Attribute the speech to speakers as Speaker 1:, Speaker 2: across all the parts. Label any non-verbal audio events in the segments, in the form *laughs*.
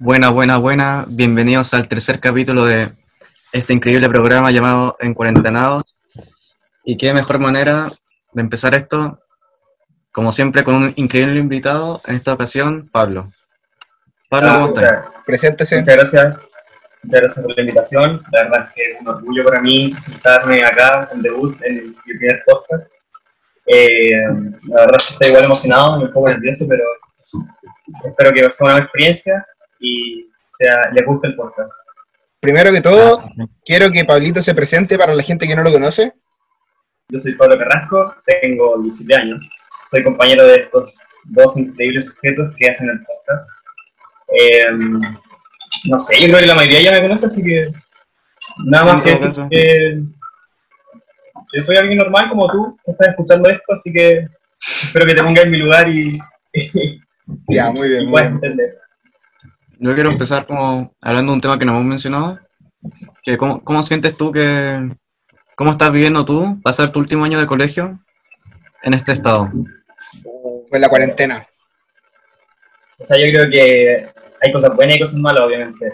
Speaker 1: Buenas, buenas, buenas. Bienvenidos al tercer capítulo de este increíble programa llamado En Cuarentenados. Y qué mejor manera de empezar esto, como siempre, con un increíble invitado, en esta ocasión, Pablo. Pablo, ¿cómo estás?
Speaker 2: Preséntese.
Speaker 3: Muchas gracias. Muchas gracias por la invitación. La verdad es que es un orgullo para mí presentarme acá en debut en mi primer podcast. Eh, la verdad es que estoy igual emocionado, me un poco nervioso, pero espero que sea una buena experiencia y sea, les guste el podcast.
Speaker 2: Primero que todo, quiero que Pablito se presente para la gente que no lo conoce.
Speaker 3: Yo soy Pablo Carrasco, tengo 17 años, soy compañero de estos dos increíbles sujetos que hacen el podcast. Eh, no sé, yo creo que la mayoría ya me conoce, así que nada más que decir que soy alguien normal como tú, que estás escuchando esto, así que espero que te pongas en mi lugar y, *laughs*
Speaker 2: Ya, muy bien.
Speaker 3: y
Speaker 2: muy
Speaker 3: puedas
Speaker 2: bien.
Speaker 3: entender.
Speaker 1: Yo quiero empezar como hablando de un tema que no hemos mencionado. Que cómo, ¿Cómo sientes tú que... ¿Cómo estás viviendo tú pasar tu último año de colegio en este estado?
Speaker 2: Pues la cuarentena.
Speaker 3: O sea, yo creo que hay cosas buenas y cosas malas, obviamente.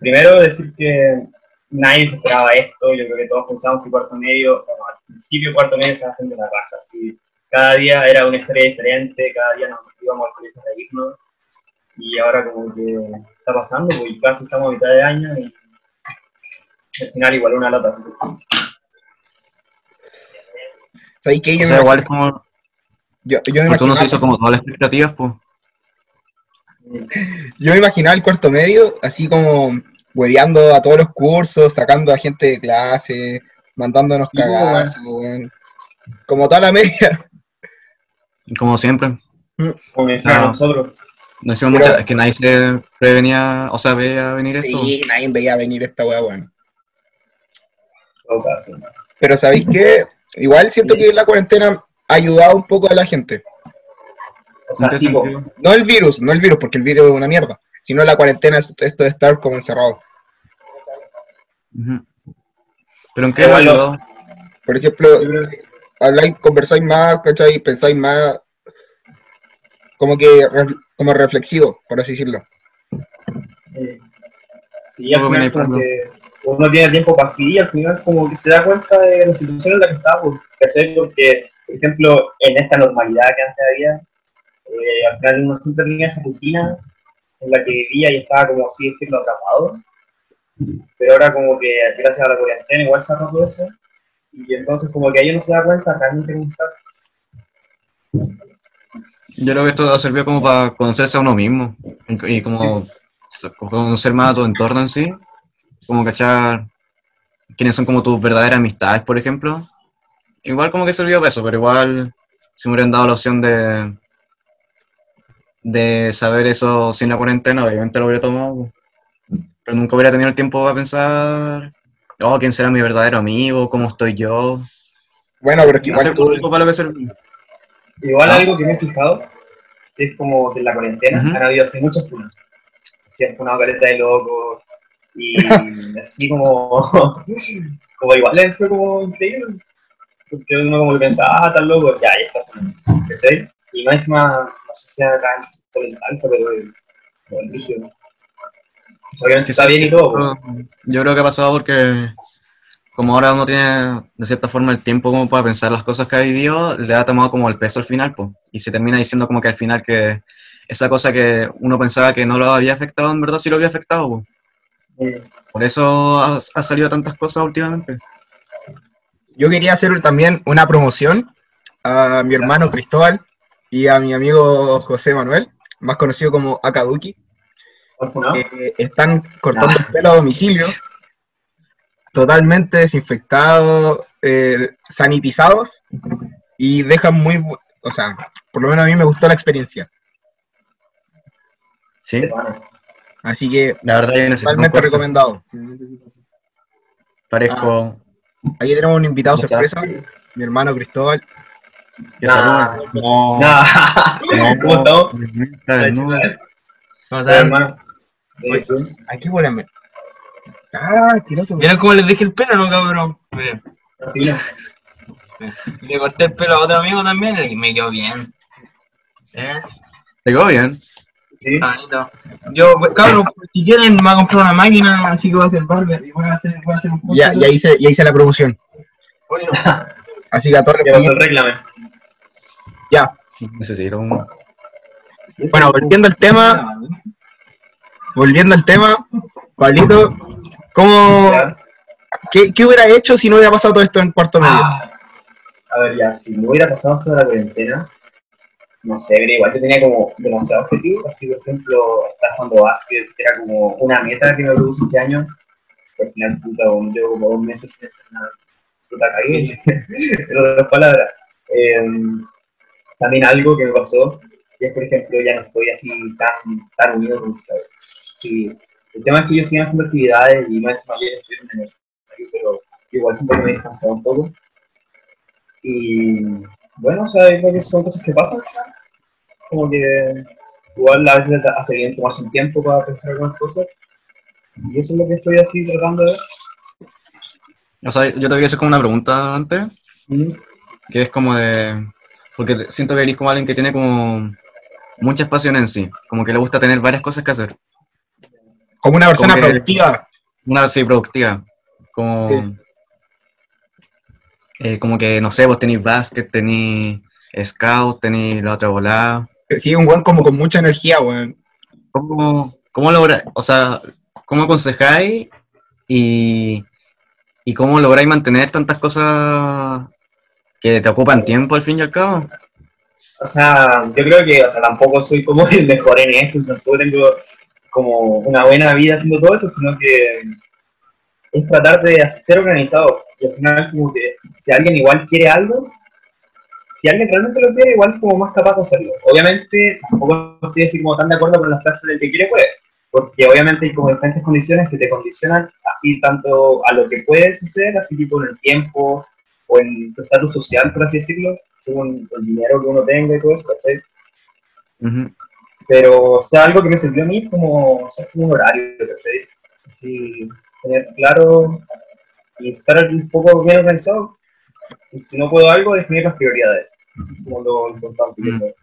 Speaker 3: Primero, decir que nadie se esperaba esto. Yo creo que todos pensábamos que cuarto medio, bueno, al principio cuarto medio estaba haciendo la raja. Así, cada día era una historia diferente, cada día nos íbamos al colegio a reírnos. Y ahora como que está pasando, pues casi estamos a mitad de año y al final igual una lata.
Speaker 2: ¿Sabes qué?
Speaker 1: O sea,
Speaker 2: me,
Speaker 1: igual es como...
Speaker 2: yo, yo me
Speaker 1: Porque uno se hizo como todas las expectativas, pues.
Speaker 2: yo me imaginaba el cuarto medio así como hueveando a todos los cursos, sacando a gente de clase, mandándonos
Speaker 3: Sí, pues,
Speaker 2: cagazos, weón. Como toda la media.
Speaker 1: Como siempre.
Speaker 3: Como decían nosotros.
Speaker 1: No hicimos
Speaker 2: Pero-
Speaker 1: mucha- es que nadie se prevenía, o sea, veía venir esto.
Speaker 2: Sí, nadie veía venir esta weá,
Speaker 3: caso.
Speaker 2: Pero ¿sabéis qué? Igual siento que la cuarentena ha ayudado un poco a la gente.
Speaker 3: O sea.
Speaker 2: No el virus, no el virus, porque el virus es una mierda, sino la cuarentena es esto de estar como encerrado.
Speaker 1: ¿Pero en qué lo- ayudó?
Speaker 2: Por ejemplo, habláis, conversáis más, ¿cachai? Pensáis más, como que, como reflexivo, por así decirlo.
Speaker 3: Eh, Sí, al
Speaker 1: ¿Cómo
Speaker 3: final
Speaker 1: viene,
Speaker 3: como que uno tiene tiempo para sí, al final como que se da cuenta de la situación en la que está, pues, ¿cachai? Porque, por ejemplo, en esta normalidad que antes había, eh, al final uno siempre tenía esa rutina en la que vivía y estaba como así decirlo atrapado. Pero ahora como que gracias a la cuarentena igual se ha roto eso. Y entonces como que ahí uno se da cuenta realmente cómo está.
Speaker 1: Yo creo que esto ha servido como para conocerse a uno mismo y, y como conocer más a tu entorno en sí, como cachar quiénes son como tus verdaderas amistades, por ejemplo. Igual como que sirvió para eso, pero igual si me hubieran dado la opción de de saber eso sin la cuarentena, obviamente lo hubiera tomado, pero nunca hubiera tenido el tiempo para pensar, oh, quién será mi verdadero amigo, cómo estoy yo.
Speaker 2: Bueno, pero es que igual tú,
Speaker 1: para lo que.
Speaker 3: Igual
Speaker 1: Ah.
Speaker 3: algo que me he fijado es como que en la cuarentena han habido así muchas funas. Se han funado caleta de locos y *laughs* así como, *laughs* como igual es como increíble. Porque uno como que pensaba, ah, tan loco, ya, ya está. ¿Cachai? Y más encima, no sé si acá en sobre alto, pero el, rígido. Obviamente está bien y todo, pues.
Speaker 1: Pero Yo creo que ha pasado porque como ahora uno tiene de cierta forma el tiempo como para pensar las cosas que ha vivido, le ha tomado como el peso al final, pues. Y se termina diciendo como que al final que esa cosa que uno pensaba que no lo había afectado, en verdad sí lo había afectado, pues.
Speaker 3: Eh,
Speaker 1: Por eso ha, ha salido tantas cosas últimamente.
Speaker 2: yo quería hacer también una promoción a mi hermano Cristóbal y a mi amigo José Manuel, más conocido como Akaduki. Eh, están cortando el pelo a domicilio, *laughs* totalmente desinfectados, eh, sanitizados y dejan muy, o sea, por lo menos a mí me gustó la experiencia.
Speaker 1: Sí,
Speaker 2: Así que
Speaker 1: la verdad yo
Speaker 2: totalmente recomendado.
Speaker 1: Parezco
Speaker 2: Aquí tenemos un invitado
Speaker 1: Muchas
Speaker 2: sorpresa, mi hermano Cristóbal.
Speaker 1: que
Speaker 3: Nah.
Speaker 1: No,
Speaker 3: Nah.
Speaker 1: no, *laughs*
Speaker 3: ¿Cómo estamos?
Speaker 1: está desnudo.
Speaker 3: ¿Cómo estás, hermano? Eh,
Speaker 2: Aquí huele. Ah, asqueroso.
Speaker 4: ¿Vieron cómo les dejé el pelo, no, cabrón?
Speaker 3: Tranquilo.
Speaker 4: Le corté el pelo a otro amigo también y me quedó bien. ¿Eh?
Speaker 1: ¿Te quedó bien?
Speaker 3: ¿Sí?
Speaker 4: Ah, bonito. Yo, pues, cabrón, si quieren, me voy a comprar una máquina, así que voy a hacer barber y voy a hacer, voy a hacer un
Speaker 2: Ya, ya, hice, ya hice la promoción.
Speaker 4: Bueno, *laughs*
Speaker 2: Así que a todos les.
Speaker 3: Ya.
Speaker 1: Necesito un...
Speaker 2: Bueno, volviendo al tema, volviendo al tema, Pablito, ¿cómo, qué, qué hubiera hecho si no hubiera pasado todo esto en cuarto medio?
Speaker 3: Ah, a ver, ya, si me hubiera pasado esto de la cuarentena, no sé, pero igual yo tenía como demasiado objetivo, así por ejemplo, estar jugando básquet, que era como una meta que me produce este año, al final, puta, llevo como dos meses sin entrenar, puta, cagué, *laughs* en otras palabras. Em, también algo que me pasó, que es, por ejemplo, ya no estoy así tan, tan unido con mis. Sí, el tema es que yo sigo haciendo actividades y no es mayor, estoy en la universidad, pero igual siento que me he descansado un poco. Y bueno, o sea, creo que son cosas que pasan. Como que igual a veces hace bien tomarse un tiempo para pensar algunas cosas. Y eso es lo que estoy así tratando de ver.
Speaker 1: O sea, yo te quería hacer como una pregunta antes,
Speaker 3: Mm,
Speaker 1: que es como de... Porque siento que eres como alguien que tiene como muchas pasiones en sí, como que le gusta tener varias cosas que hacer.
Speaker 2: Como una persona
Speaker 1: como que-
Speaker 2: productiva.
Speaker 1: Una así productiva, como...
Speaker 2: Sí.
Speaker 1: eh, como que, no sé, vos tenéis básquet, tenéis scout, tenéis la otra volada.
Speaker 2: Sí, un buen como con mucha energía, weón.
Speaker 1: ¿Cómo, cómo lográis, o sea, cómo aconsejáis y, y cómo lográis mantener tantas cosas que te ocupan tiempo al fin y al cabo?
Speaker 3: O sea, yo creo que, o sea, tampoco soy como el mejor en esto, tampoco tengo como una buena vida haciendo todo eso, sino que es tratar de ser organizado. Y al final, como que si alguien igual quiere algo, si alguien realmente lo quiere, igual es como más capaz de hacerlo. Obviamente, tampoco estoy así como tan de acuerdo con la frase del que quiere puede, porque obviamente hay como diferentes condiciones que te condicionan así tanto a lo que puedes hacer, así tipo en el tiempo o en tu estatus social, por así decirlo, según el dinero que uno tenga y todo eso, ¿cachai?
Speaker 1: Ujú.
Speaker 3: Pero, o sea, algo que me sirvió a mí es como, o sea, como un horario, ¿cachai? Así, tener claro y estar un poco bien organizado. Y si no puedo algo, definir las prioridades, como lo importante.
Speaker 1: Mm.
Speaker 3: ¿cachai?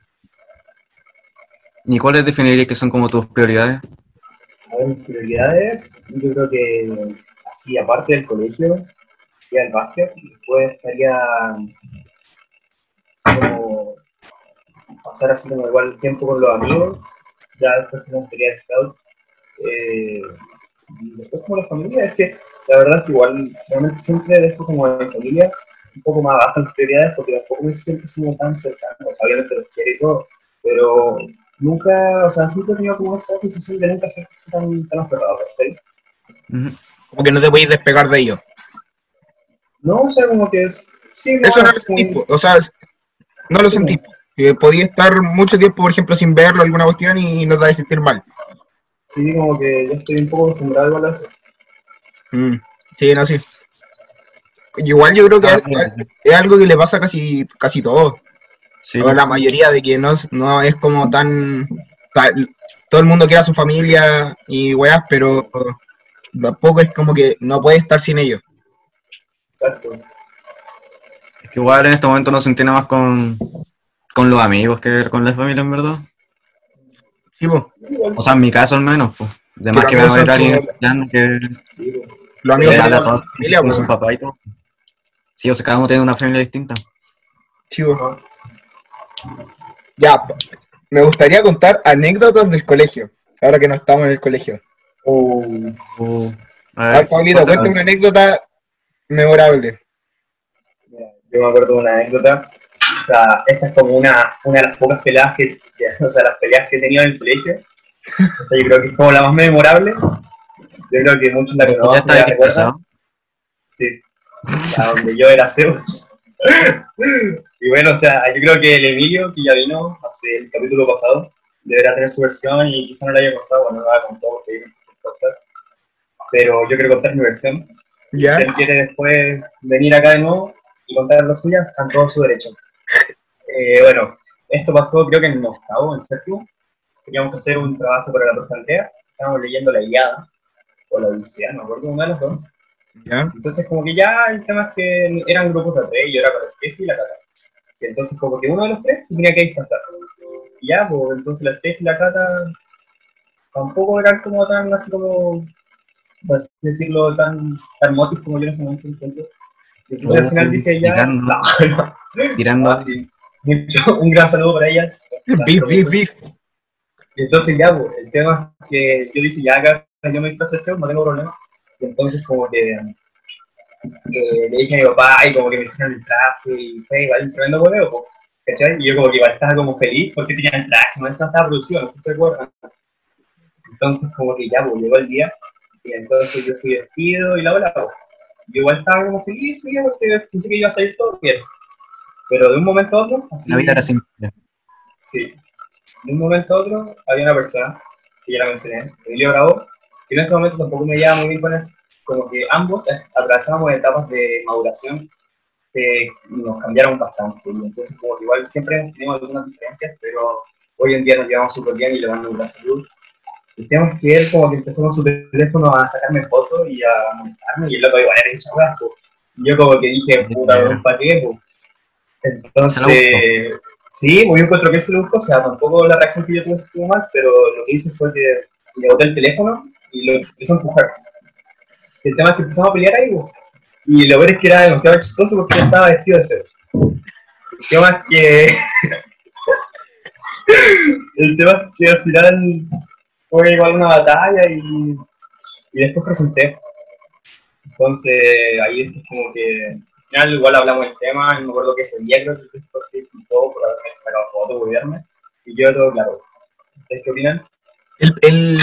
Speaker 1: ¿Y cuáles definirías que son como tus prioridades?
Speaker 3: A ver, mis prioridades, yo creo que así, aparte del colegio, sería el básquet, y después estaría como pasar así como igual tiempo con los amigos, ya después como sería scout, eh, y después como la familia, es que la verdad es que igual realmente siempre dejo como mi familia un poco más bajas las prioridades porque tampoco me siento como tan cercano, o sea, obviamente los quiero y todo, pero nunca, o sea, siempre he tenido como esa sensación de nunca ser tan, tan aferrado, ¿cachai?
Speaker 1: Ujú.
Speaker 2: Como que no te podéis despegar de ellos.
Speaker 3: No, o sea, como que sí, no,
Speaker 2: Eso no lo sentís, po. o sea, no lo sentís. po. Que podías estar mucho tiempo, por ejemplo, sin verlo, alguna cuestión, y no te vas a sentir mal.
Speaker 3: Sí, como que yo estoy un poco acostumbrado a eso.
Speaker 2: Mm, Sí, no, sí. Igual yo creo que
Speaker 1: Ah,
Speaker 2: es, algo que le pasa a casi, casi todo.
Speaker 1: Sí.
Speaker 2: O la mayoría de que no, es- no es como tan... O sea, todo el mundo quiere a su familia y weas, pero tampoco es como que no puede estar sin ellos.
Speaker 3: Exacto.
Speaker 1: Es que igual en este momento no se entiende más con, con los amigos que con la familia, en verdad.
Speaker 2: Sí.
Speaker 3: Igual,
Speaker 1: O sea, en mi caso al menos, pues. Además
Speaker 2: Pero
Speaker 1: que me va a alguien que,
Speaker 3: sí, pues.
Speaker 2: Los amigos son la familia,
Speaker 1: su papá y todo. Sí, o sea, cada uno tiene una familia distinta.
Speaker 2: Sí, po. Ya, me gustaría contar anécdotas del colegio, ahora que no estamos en el colegio.
Speaker 3: O-
Speaker 1: Uh, a
Speaker 2: A
Speaker 1: ver,
Speaker 2: ver, Pablito,
Speaker 1: cuéntame.
Speaker 2: cuenta una anécdota memorable.
Speaker 3: yo me acuerdo de una anécdota. O sea, esta es como una, una de las pocas peleas que, que- *laughs* o sea, las peleas que he tenido en el colegio. O sea, yo creo que es como la más memorable. Yo creo que muchos la
Speaker 1: Ya
Speaker 3: conocen,
Speaker 1: está
Speaker 3: la
Speaker 1: ahí
Speaker 3: recuerdan. Sí. A donde yo era Zeus. *laughs* y bueno, o sea, yo creo que el Emilio, que ya vino hace el capítulo pasado, deberá tener su versión y quizá no la haya contado, bueno, no la contó porque el podcast. Pero yo quiero contar mi versión.
Speaker 2: ¿Ya?
Speaker 3: Si él quiere después venir acá de nuevo y contar la suya, está en todo su derecho. Eh, bueno, esto pasó creo que en octavo, en séptimo. Teníamos que hacer un trabajo para la profe Andrea. Estábamos leyendo la Iliada, o la Odisea, no me acuerdo una de las dos.
Speaker 2: ¿Ya?
Speaker 3: Entonces, como que ya el tema es que eran grupos de tres, yo era con el Steffi y la Cata. Y entonces, como que uno de los tres se tenía que disfrazar. Y ya, pues entonces la Steffi y la Cata tampoco eran como tan, así como, por así decirlo, tan, tan motis como yo en ese momento Entonces al final dije ya,
Speaker 1: Tirando. *laughs*
Speaker 3: no, no,
Speaker 1: Tirando.
Speaker 3: sí. Mucho- un gran saludo para ellas.
Speaker 2: Beef, beef, beef.
Speaker 3: Y entonces ya, pues, el tema es que yo dije, ya acá yo me disfrazo de SEO, no tengo problema. Y entonces como que eh, le dije a mi papá y como que me hicieron el traje y fue igual un tremendo hueveo, pues, ¿cachai? Y yo como que igual estaba como feliz porque tenía el traje, no eso estaba producido, no sé si se acuerdan. Entonces como que ya, pues, llegó el día y entonces yo fui vestido y la bola, pues. Yo igual estaba como feliz, ¿sí? porque pensé que iba a salir todo bien. Pero de un momento a otro, así,
Speaker 1: La vida era simple.
Speaker 3: Sí. De un momento a otro había una persona, que ya la mencioné, Emilio Bravo, que en ese momento tampoco me llevaba muy bien con él. Como que ambos atravesábamos etapas de maduración que nos cambiaron bastante. Y entonces, como que igual siempre tenemos algunas diferencias, pero hoy en día nos llevamos súper bien y le mando la salud. Tema es que él como que empezó con su teléfono a sacarme fotos y a molestarme, y el loco igual era po. Y yo como que dije, puta, weón, ¿para qué? po? Entonces, sí, pues yo encuentro que él se lo buscó, o sea, tampoco la reacción que yo tuve estuvo mal, pero lo que hice fue que le boté el teléfono y lo empecé a empujar. El tema es que empezamos a pelear ahí, po. y lo peor es que era demasiado chistoso porque yo estaba vestido de cero. El tema es que... *laughs* el tema es que al final fue igual una batalla y, y después presenté. Entonces ahí es como que final igual hablamos del tema, y me acuerdo que ese día creo que después se disculpó por haberme sacado fotos, gobierno, y yo todo claro. ¿Ustedes qué opinan?
Speaker 2: El, el-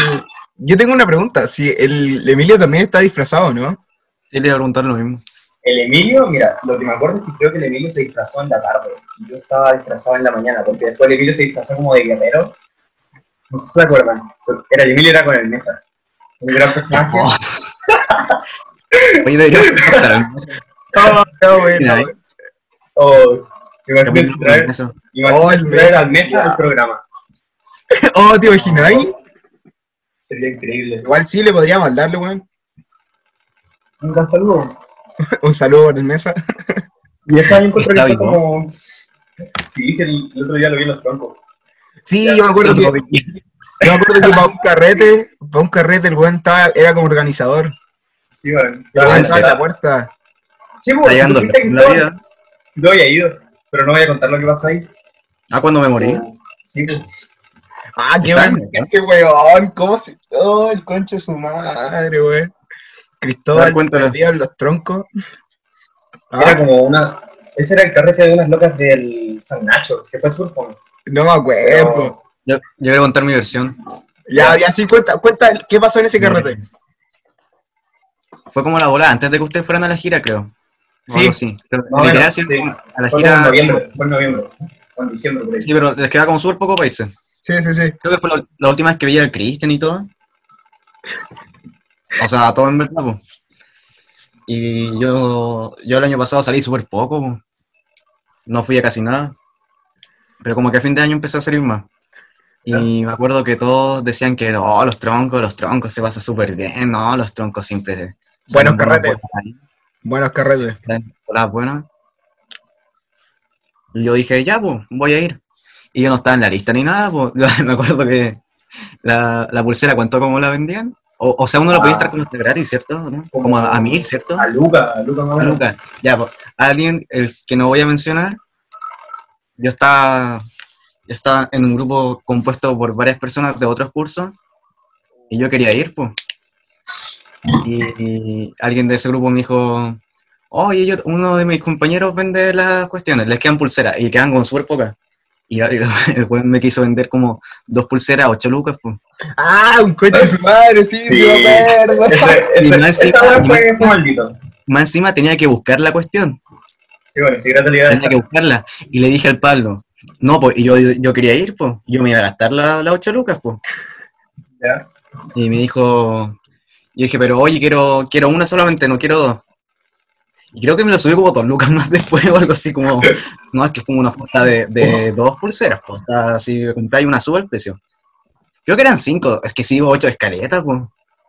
Speaker 2: yo tengo una pregunta. Si el Emilio también está disfrazado, ¿no?
Speaker 1: Yo le iba a preguntar lo mismo.
Speaker 3: El Emilio, mira, lo que me acuerdo es que creo que el Emilio se disfrazó en la tarde, y yo estaba disfrazado en la mañana, porque después el Emilio se disfrazó como de guerrero. No sé si se acuerdan, era el Emilio era con el Mesa. Un gran personaje.
Speaker 1: Oh. *laughs* Oye, deberíamos Mira,
Speaker 2: no.
Speaker 1: ahí.
Speaker 3: Oh,
Speaker 1: Capítulo
Speaker 3: traer,
Speaker 2: Oh, el
Speaker 3: traer al Mesa al programa. *laughs*
Speaker 2: Oh, ¿te imagináis?
Speaker 3: Sería increíble.
Speaker 2: Igual sí le podríamos darle, weón.
Speaker 3: Un gran saludo. *laughs*
Speaker 2: Un saludo por el mesa.
Speaker 3: Y esa yo encuentro que
Speaker 1: Está
Speaker 3: como... Sí, sí, el, el otro día lo vi en los troncos.
Speaker 2: Sí,
Speaker 3: Ya,
Speaker 2: yo me acuerdo que, yo me acuerdo que para un carrete, para un carrete el weón estaba, era como organizador.
Speaker 3: Sí, bueno.
Speaker 2: Weón
Speaker 1: ¿en
Speaker 2: estaba en
Speaker 1: serio?
Speaker 2: la puerta.
Speaker 3: Sí, pues, si tú fuiste
Speaker 1: la vida.
Speaker 3: si tú había ido, pero no voy a contar lo que pasó ahí.
Speaker 1: Ah, cuando me morí.
Speaker 3: Sí, pues.
Speaker 2: Ah, qué
Speaker 1: Está
Speaker 2: weón,
Speaker 1: en
Speaker 2: qué weón, cómo se. Oh, el concho de su madre, weón. Cristóbal perdido en los troncos.
Speaker 3: Era
Speaker 2: Ah,
Speaker 3: como una... Ese era el carrete de unas locas del San Nacho, que fue surfón.
Speaker 2: no me acuerdo.
Speaker 1: Yo, yo voy a contar mi versión.
Speaker 2: Ya, ya sí, cuenta, cuenta, ¿qué pasó en ese carrete?
Speaker 1: Fue como la bola antes de que ustedes fueran a la gira, creo.
Speaker 2: Sí.
Speaker 1: así. Pero,
Speaker 3: Más o
Speaker 1: literal,
Speaker 3: menos,
Speaker 1: sí,
Speaker 3: sí.
Speaker 1: a la
Speaker 3: Fue en
Speaker 1: gira.
Speaker 3: noviembre, fue en noviembre. O en diciembre, por ahí.
Speaker 1: Sí, pero les queda como súper poco para irse.
Speaker 2: Sí, sí, sí.
Speaker 1: Creo que fue la, la última vez que vi al Christian y todo. O sea, todo en verdad, pues. Y yo, yo el año pasado salí súper poco, po. no fui a casi nada. Pero como que a fin de año empecé a salir más. Y me acuerdo que todos decían que, oh, los troncos, los troncos se pasa súper bien, no, los troncos siempre se...
Speaker 2: Buenos carretes. Buenos carretes.
Speaker 1: las buenas. Y yo dije, ya, pues, voy a ir. Y yo no estaba en la lista ni nada, pues. *laughs* Me acuerdo que la, la pulsera, ¿cuánto cómo la vendían? O, o sea, uno lo podía
Speaker 3: Ah.
Speaker 1: estar como gratis, ¿cierto? ¿No? Como a, a mil, ¿cierto?
Speaker 3: A Luca, a Luca
Speaker 1: A. Lucas. Ya, pues, alguien, el que no voy a mencionar, yo estaba, yo estaba en un grupo compuesto por varias personas de otros cursos y yo quería ir, pues. Y, y alguien de ese grupo me dijo, oye, yo, uno de mis compañeros vende las cuestiones, les quedan pulseras y quedan con súper pocas. Y *laughs* el weón me quiso vender como dos pulseras, ocho lucas, pues.
Speaker 2: Ah, un coche de su madre, sí, sí.
Speaker 3: Ese,
Speaker 1: Y más encima-
Speaker 3: fue, maldito.
Speaker 1: Más encima tenía que buscar la cuestión.
Speaker 3: Sí, bueno, si a
Speaker 1: tenía que buscarla. Y le dije al Pablo, no, pues, y yo, yo quería ir, pues, yo me iba a gastar las la 8 lucas, pues.
Speaker 3: dejar.
Speaker 1: Y me dijo, yo dije, pero oye, quiero, quiero una solamente, no quiero dos. Y creo que me lo subí como dos lucas *laughs* más después o algo así como, no, es que es como una oferta de, de dos pulseras, pues, o sea, si compráis una sube el precio. Creo que eran cinco, es que sí, ocho escaletas, pues.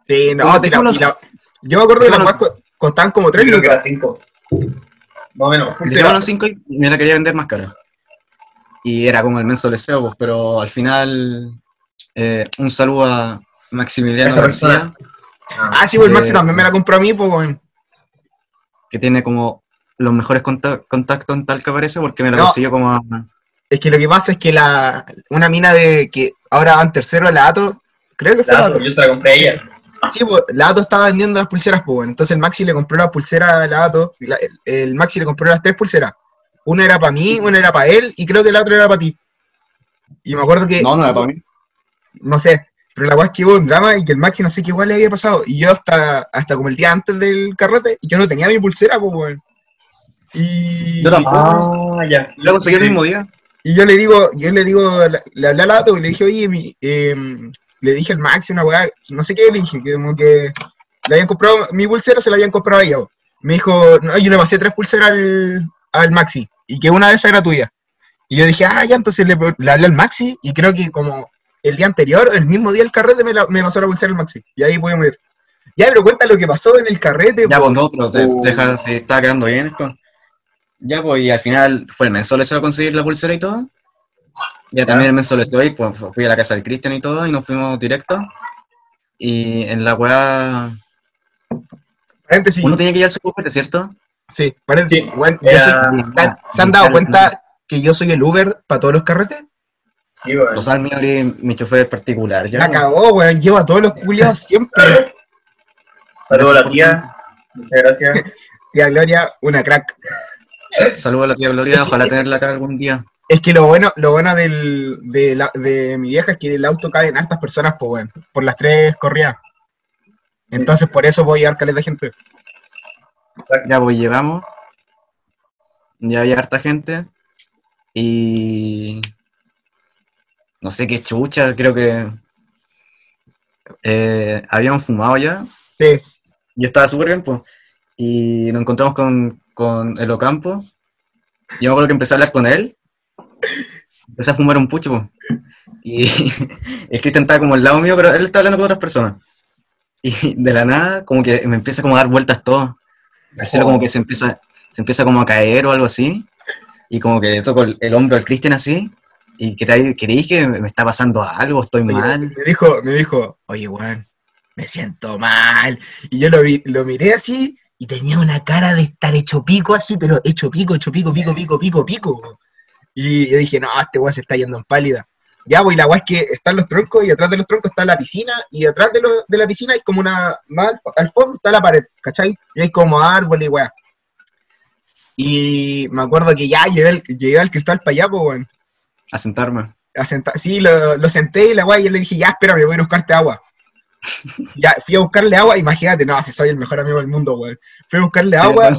Speaker 2: Sí, no,
Speaker 1: ¿Cómo
Speaker 2: tira- yo me acuerdo que las
Speaker 1: ¿Cómo
Speaker 2: más co- costaban como
Speaker 3: Yo
Speaker 2: tres
Speaker 3: creo que
Speaker 2: lucas.
Speaker 3: era 5. Más o menos.
Speaker 1: En cinco y me la quería vender más cara. Y era como el menso deseo, pues, pero al final, eh, un saludo a, Maximiliano García,
Speaker 3: persona.
Speaker 2: Ah, sí, pues el
Speaker 1: Eh,
Speaker 2: Maxi también me la compró a mí, pues, weón.
Speaker 1: que tiene como los mejores conta- contactos en tal que parece, porque me la
Speaker 2: No.
Speaker 1: consiguió como a-
Speaker 2: Es que lo que pasa es que la una mina de que ahora va en tercero, la Ato, creo que fue la Ato.
Speaker 3: yo se la compré a ella.
Speaker 2: Sí, pues, la Ato estaba vendiendo las pulseras, pues, weón. Entonces el Maxi le compró la pulsera a la Ato. la- el, el Maxi le compró las tres pulseras. Una era para mí, una era para él, y creo que la otra era para ti. Y me acuerdo que,
Speaker 1: No, no era para mí.
Speaker 2: no sé, pero la weá es que hubo un drama y que el Maxi no sé qué igual le había pasado. Y yo hasta, hasta como el día antes del carrete, yo no tenía mi pulsera, pues, weón. Y,
Speaker 1: Yo tampoco.
Speaker 3: Ah, ya.
Speaker 1: Lo conseguí el mismo día.
Speaker 2: y yo le digo, yo le digo, le, hablé a Lato y le dije, oye, mi, em, le dije al Maxi una weá, no sé qué, le dije, que como que le habían comprado, mi pulsera se la habían comprado a ella. Me dijo, no, yo le pasé tres pulseras al, al Maxi y que una de esas era tuya. Y yo dije, ah, ya, entonces le, le hablé al Maxi y creo que como el día anterior, el mismo día del carrete, me, la- me pasó la pulsera al Maxi. Y ahí pudimos ir. Ya, pero cuenta lo que pasó en el carrete.
Speaker 1: Ya, pues no, pero te, deja, si está quedando bien esto. Ya, pues, y al final fue el Mensole se va a conseguir la pulsera y todo. Ya también el Mensole estoy, pues fui a la casa del Cristian y todo, y nos fuimos directo. Y en la weá,
Speaker 2: Paréntesis.
Speaker 1: uno tenía que llevar su copete, ¿cierto?
Speaker 2: Sí, paréntesis.
Speaker 3: Sí,
Speaker 2: Bueno, soy- ¿se- ¿Se han dado cuenta que yo soy el Uber para todos los carretes?
Speaker 3: Sí, bueno.
Speaker 1: O sea, el mío era mi chofer particular, ya.
Speaker 2: La cagó, weón. Llevo a todos los culiados *laughs* siempre.
Speaker 3: Saludos a la tía. Muchas gracias. *laughs*
Speaker 2: Tía Gloria, una crack.
Speaker 1: Saludos a la tía Gloria, ojalá tenerla acá algún día.
Speaker 2: Es que lo bueno, lo bueno del, de, la- de mi vieja es que el auto cabe en hartas personas, pues, weón. Por las tres corridas. Entonces, por eso voy a llevar caleta de gente.
Speaker 3: Exacto.
Speaker 1: Ya, pues llegamos. Ya había harta gente. Y. No sé qué chucha, creo que. eh, habíamos fumado ya.
Speaker 2: Sí.
Speaker 1: Yo estaba súper bien, pues. Y nos encontramos con, con el Ocampo. Yo me acuerdo que empecé a hablar con él. Empecé a fumar un pucho, pues. Y *laughs* el Cristian estaba como al lado mío, pero él estaba hablando con otras personas. Y de la nada, como que me empieza como a dar vueltas todo. El cielo como que se empieza, se empieza como a caer o algo así. Y como que le toco el, el hombro al Cristian así. Y que, te- que dije, me está pasando algo, estoy
Speaker 2: Oye,
Speaker 1: mal.
Speaker 2: Me dijo, me dijo, oye, weón, me siento mal. Y yo lo, vi, lo miré así y tenía una cara de estar hecho pico así, pero hecho pico, hecho pico, pico, pico, pico, pico. Y yo dije, no, este weón se está yendo en pálida. Ya, pues, y la weá es que están los troncos y atrás de los troncos está la piscina y atrás de, lo- de la piscina hay como una, más al, al fondo está la pared, ¿cachai? Y hay como árboles y weá. Y me acuerdo que ya llegué, al- llegué al cristal para allá, pues, weón
Speaker 1: A sentarme.
Speaker 2: a sentar- sí, lo, lo senté y la weá, y yo le dije, ya, espérame, voy a buscarte agua. *laughs* ya, fui a buscarle agua, imagínate, no, si soy el mejor amigo del mundo, weón. Fui a buscarle
Speaker 1: Sí,
Speaker 2: agua,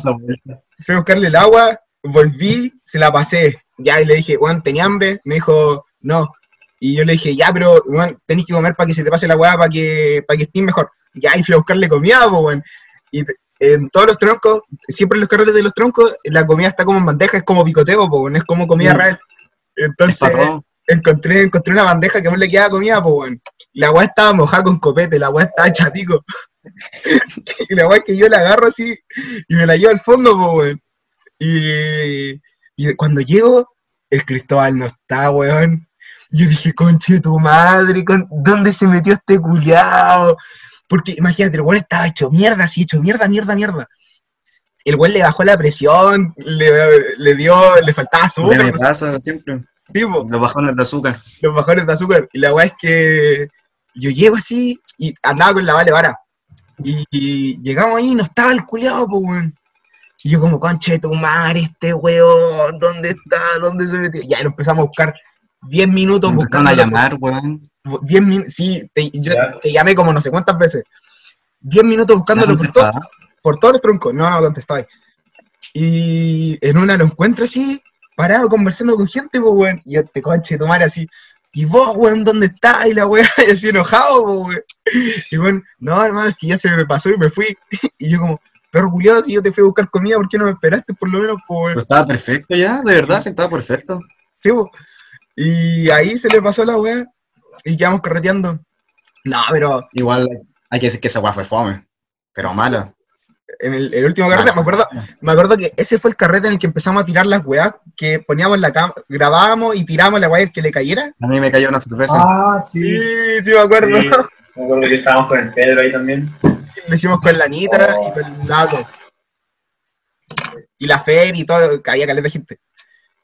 Speaker 2: fui a buscarle el agua, volví, se la pasé. Ya, y le dije, weón, ¿tenía hambre? Me dijo, no. Y yo le dije, ya, pero, weón, tenés que comer para que se te pase la weá, para que, para que estés mejor. Ya, y fui a buscarle comida, weón. Y en todos los troncos, siempre en los carretes de los troncos, la comida está como en bandeja, es como picoteo, pues, weón, es como comida
Speaker 1: Mm.
Speaker 2: real.
Speaker 1: Es
Speaker 2: Entonces, encontré, encontré una bandeja que aún le quedaba comida, pues, weón. Y la weá estaba mojada con copete, la weá estaba hecha pico. *laughs* y la weá es que yo la agarro así y me la llevo al fondo, pues, weón. Y, y cuando llego, el Cristóbal no está, weón. Yo dije, conche tu madre, con- ¿dónde se metió este culiao? Porque imagínate, el weón estaba hecho mierda, así, hecho mierda, mierda, mierda. El weón le bajó la presión, le, le dio, le faltaba azúcar, no sé,
Speaker 1: pasa siempre.
Speaker 2: tipo
Speaker 1: Los bajones de azúcar.
Speaker 2: los bajones de azúcar. Y la weá es que yo llego así y andaba con la vale vara. Y, y llegamos ahí y no estaba el culiado, pues, weón. Y yo como, conche de tu madre, este weón, ¿dónde está? ¿Dónde se metió? Ya, lo empezamos a buscar 10 minutos
Speaker 1: empezaron
Speaker 2: buscando.
Speaker 1: a llamar, weón.
Speaker 2: 10 minutos, sí, te, yo
Speaker 3: Ya.
Speaker 2: te llamé como no sé cuántas veces. 10 minutos buscándolo por, todo,
Speaker 1: contestaba.
Speaker 2: Por todos los troncos. No, no contestaba. Y en una lo encuentro así, parado conversando con gente, pues, weón. Y yo te conche madre así. ¿Y vos, weón, dónde estás? Y la weá, *laughs* y así enojado, pues, weón. Y bueno, no, hermano, es que ya se me pasó y me fui. *laughs* Y yo como, perro culiado, si yo te fui a buscar comida, ¿por qué no me esperaste por lo menos, pues, weón?
Speaker 1: Pero estaba perfecto ya, de verdad, sí, estaba perfecto.
Speaker 2: Sí, po. Y ahí se le pasó la weá y quedamos carreteando. No, pero
Speaker 1: Igual hay que decir que esa weá fue fome. Pero mala.
Speaker 2: En el, el último carrete, me acuerdo, me acuerdo que ese fue el carrete en el que empezamos a tirar las weas, que poníamos la cama, grabábamos y tirábamos la el que le cayera.
Speaker 1: A mí me cayó una sorpresa.
Speaker 3: Ah,
Speaker 2: Sí,
Speaker 3: sí.
Speaker 2: sí, me acuerdo.
Speaker 3: Sí. Me acuerdo que estábamos con el Pedro ahí también.
Speaker 2: Lo hicimos con la Nitra y con el Lato. Y la Fer y todo, caía caleta de gente.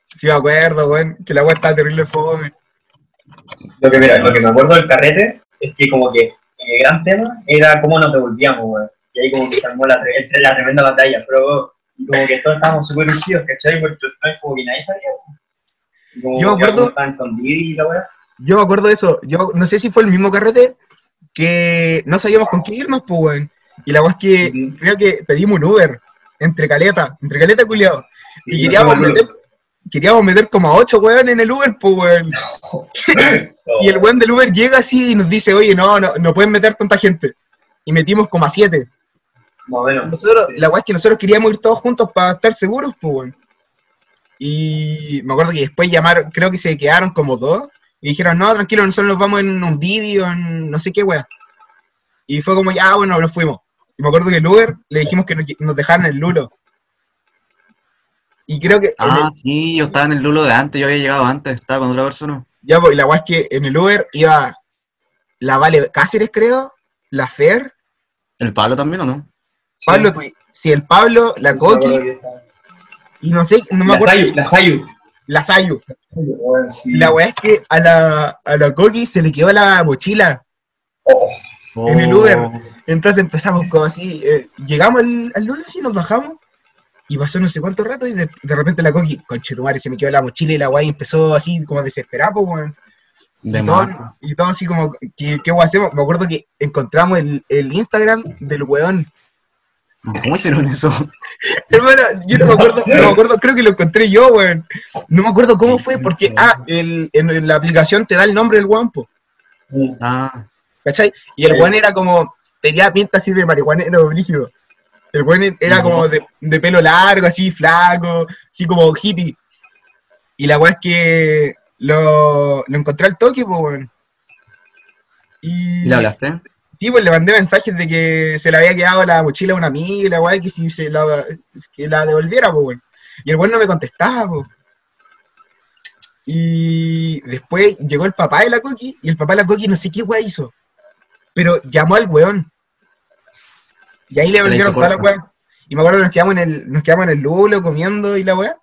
Speaker 2: Sí me acuerdo, weón, que la weá estaba terrible fome.
Speaker 3: Lo que, mira, lo que me acuerdo del carrete es que como que el gran tema era cómo nos devolvíamos, weón. Y ahí como que se armó la, la tremenda batalla, pero y como que todos estábamos súper urgidos, ¿cachai? Porque no es como que nadie sabía. Y como
Speaker 2: Yo me acuerdo-
Speaker 3: y la weá.
Speaker 2: Yo me acuerdo de eso. Yo no sé si fue el mismo carrete que no sabíamos con qué irnos, pues, weón. Y la weá es que creo que pedimos un Uber entre caleta, entre caleta culiado.
Speaker 3: Sí,
Speaker 2: Y queríamos
Speaker 3: no
Speaker 2: meter, queríamos meter como a ocho weón en el Uber, pues, weón. *laughs* Y el weón del Uber llega así y nos dice, oye, no, no, no pueden meter tanta gente. Y metimos como a siete.
Speaker 3: O menos.
Speaker 2: Nosotros, la weá es que nosotros queríamos ir todos juntos para estar seguros, pues, weón. Y me acuerdo que después llamaron, creo que se quedaron como dos, y dijeron, no, tranquilo, nosotros nos vamos en un vídeo, en no sé qué weá. Y fue como, ya, bueno, nos fuimos. Y me acuerdo que el Uber le dijimos que nos, dejaran el Lulo. Y creo que,
Speaker 1: Ah,
Speaker 2: el-
Speaker 1: sí, yo estaba en el Lulo de antes, yo había llegado antes, estaba con otra persona.
Speaker 2: ya, pues, y la weá es que en el Uber iba la Vale Cáceres, creo, la Fer,
Speaker 1: ¿El Pablo también o no?
Speaker 2: Pablo, tú, sí, el Pablo, la
Speaker 3: Sí,
Speaker 2: Coqui, y no sé, no me
Speaker 3: La
Speaker 2: acuerdo,
Speaker 3: Sayu, la Sayu.
Speaker 2: la Sayu.
Speaker 3: Sí.
Speaker 2: Y la weá es que a la, a la Coqui se le quedó la mochila.
Speaker 3: Oh,
Speaker 2: En el Uber. Entonces empezamos como así, eh, llegamos al, al lunes y nos bajamos. Y pasó no sé cuánto rato y de, de repente la Coqui, conchetumare, se me quedó la mochila y la weá y empezó así como pues, weón.
Speaker 1: De
Speaker 2: y, todo, y todo así como, ¿qué, qué hacemos? Me acuerdo que encontramos el, el Instagram del weón.
Speaker 1: ¿Cómo hicieron eso? *laughs*
Speaker 2: Hermano, yo no me acuerdo, no me acuerdo, creo que lo encontré yo, weón. No me acuerdo cómo fue, porque, ah, el, en la aplicación te da el nombre del weón, po,
Speaker 3: mm,
Speaker 2: Ah, ¿cachai? Y el weón era como, tenía pinta así de marihuanero brígido. El weón era como de, de pelo largo, así, flaco, así como hippie. Y la weá es que lo, lo encontré al toque, pues, weón. Y,
Speaker 1: ¿y le hablaste?
Speaker 2: Sí, pues le mandé mensajes de que se le había quedado la mochila a una amiga y la weá que si se la, que la devolviera, pues, weón. Y el weón no me contestaba, pues. Y después llegó el papá de la Coqui y el papá de la Coqui no sé qué weá hizo. Pero llamó al weón. Y ahí le volvieron toda la weá. Y me acuerdo que nos quedamos en el, nos quedamos en el lulo comiendo y la weá.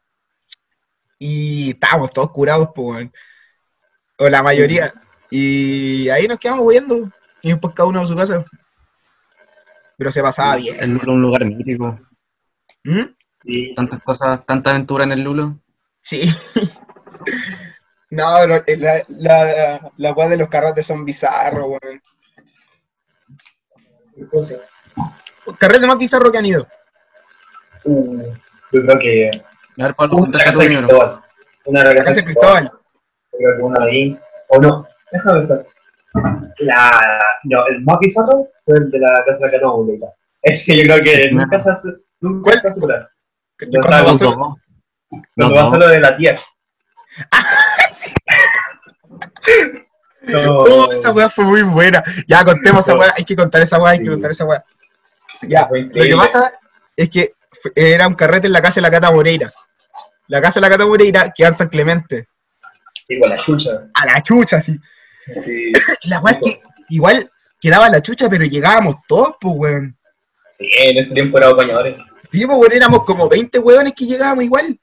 Speaker 2: Y estábamos todos curados, pues, weón. O la mayoría. Y ahí nos quedamos huyendo. Y después cada uno a su casa. Pero se pasaba bien.
Speaker 1: El Lulo es un lugar mítico.
Speaker 2: ¿Mm?
Speaker 3: sí.
Speaker 1: Tantas cosas, tanta aventura en el Lulo.
Speaker 2: Sí. *laughs* No, no, eh, la, la, la weá de los carretes son bizarros, weón.
Speaker 3: ¿Qué cosa?
Speaker 2: Los carretes más bizarros que han ido.
Speaker 3: Uh, yo creo que
Speaker 1: A ver, Pablo,
Speaker 3: una casa de. Cristóbal. Una
Speaker 2: La
Speaker 3: la
Speaker 2: casa de Cristóbal.
Speaker 3: Creo que una ahí. O no, déjame pensar. La, no, el más bizarro fue el de la casa de la Católica. Es que yo creo que nunca se hace. Nunca
Speaker 2: ¿Cuál?
Speaker 3: se hace.
Speaker 2: Cuando
Speaker 3: estaba
Speaker 2: pasó-
Speaker 1: Los dos.
Speaker 3: Cuando
Speaker 1: Los
Speaker 3: pasó
Speaker 1: dos.
Speaker 3: lo de la tía. *laughs* No,
Speaker 2: Oh, esa weá fue muy buena. Ya, contemos esa weá. Hay que contar esa weá, hay que contar esa weá. Ya, lo que pasa es que era un carrete en la casa de la Cata Moreira. La casa de la Cata Moreira queda en San Clemente.
Speaker 3: Sí, con la chucha.
Speaker 2: A la chucha, sí.
Speaker 3: Sí, *laughs*
Speaker 2: la weá es que igual quedaba la chucha, pero llegábamos todos, pues, weón.
Speaker 3: sí, en ese tiempo era apañadores.
Speaker 2: Sí, pues, weón, éramos como 20 weones que llegábamos igual.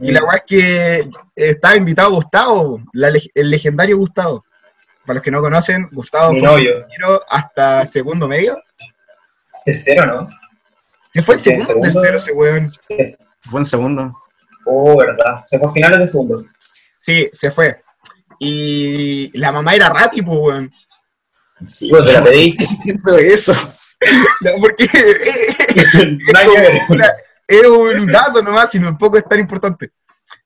Speaker 2: Y la weá es que eh, estaba invitado Gustavo, la el legendario Gustavo. Para los que no conocen, Gustavo
Speaker 3: Mi
Speaker 2: fue
Speaker 3: novio.
Speaker 2: hasta segundo medio.
Speaker 3: Tercero, ¿no?
Speaker 2: Se fue en segundo,
Speaker 3: segundo.
Speaker 2: tercero ese weón.
Speaker 1: Fue en segundo.
Speaker 3: Oh, verdad. Se fue a finales de segundo.
Speaker 2: Sí, se fue. Y la mamá era Rati, pues, weón.
Speaker 3: Sí, vos te la pedí. *laughs*
Speaker 1: Siento eso. *laughs*
Speaker 2: No, porque *laughs* una- es un dato nomás, sino tampoco es tan importante.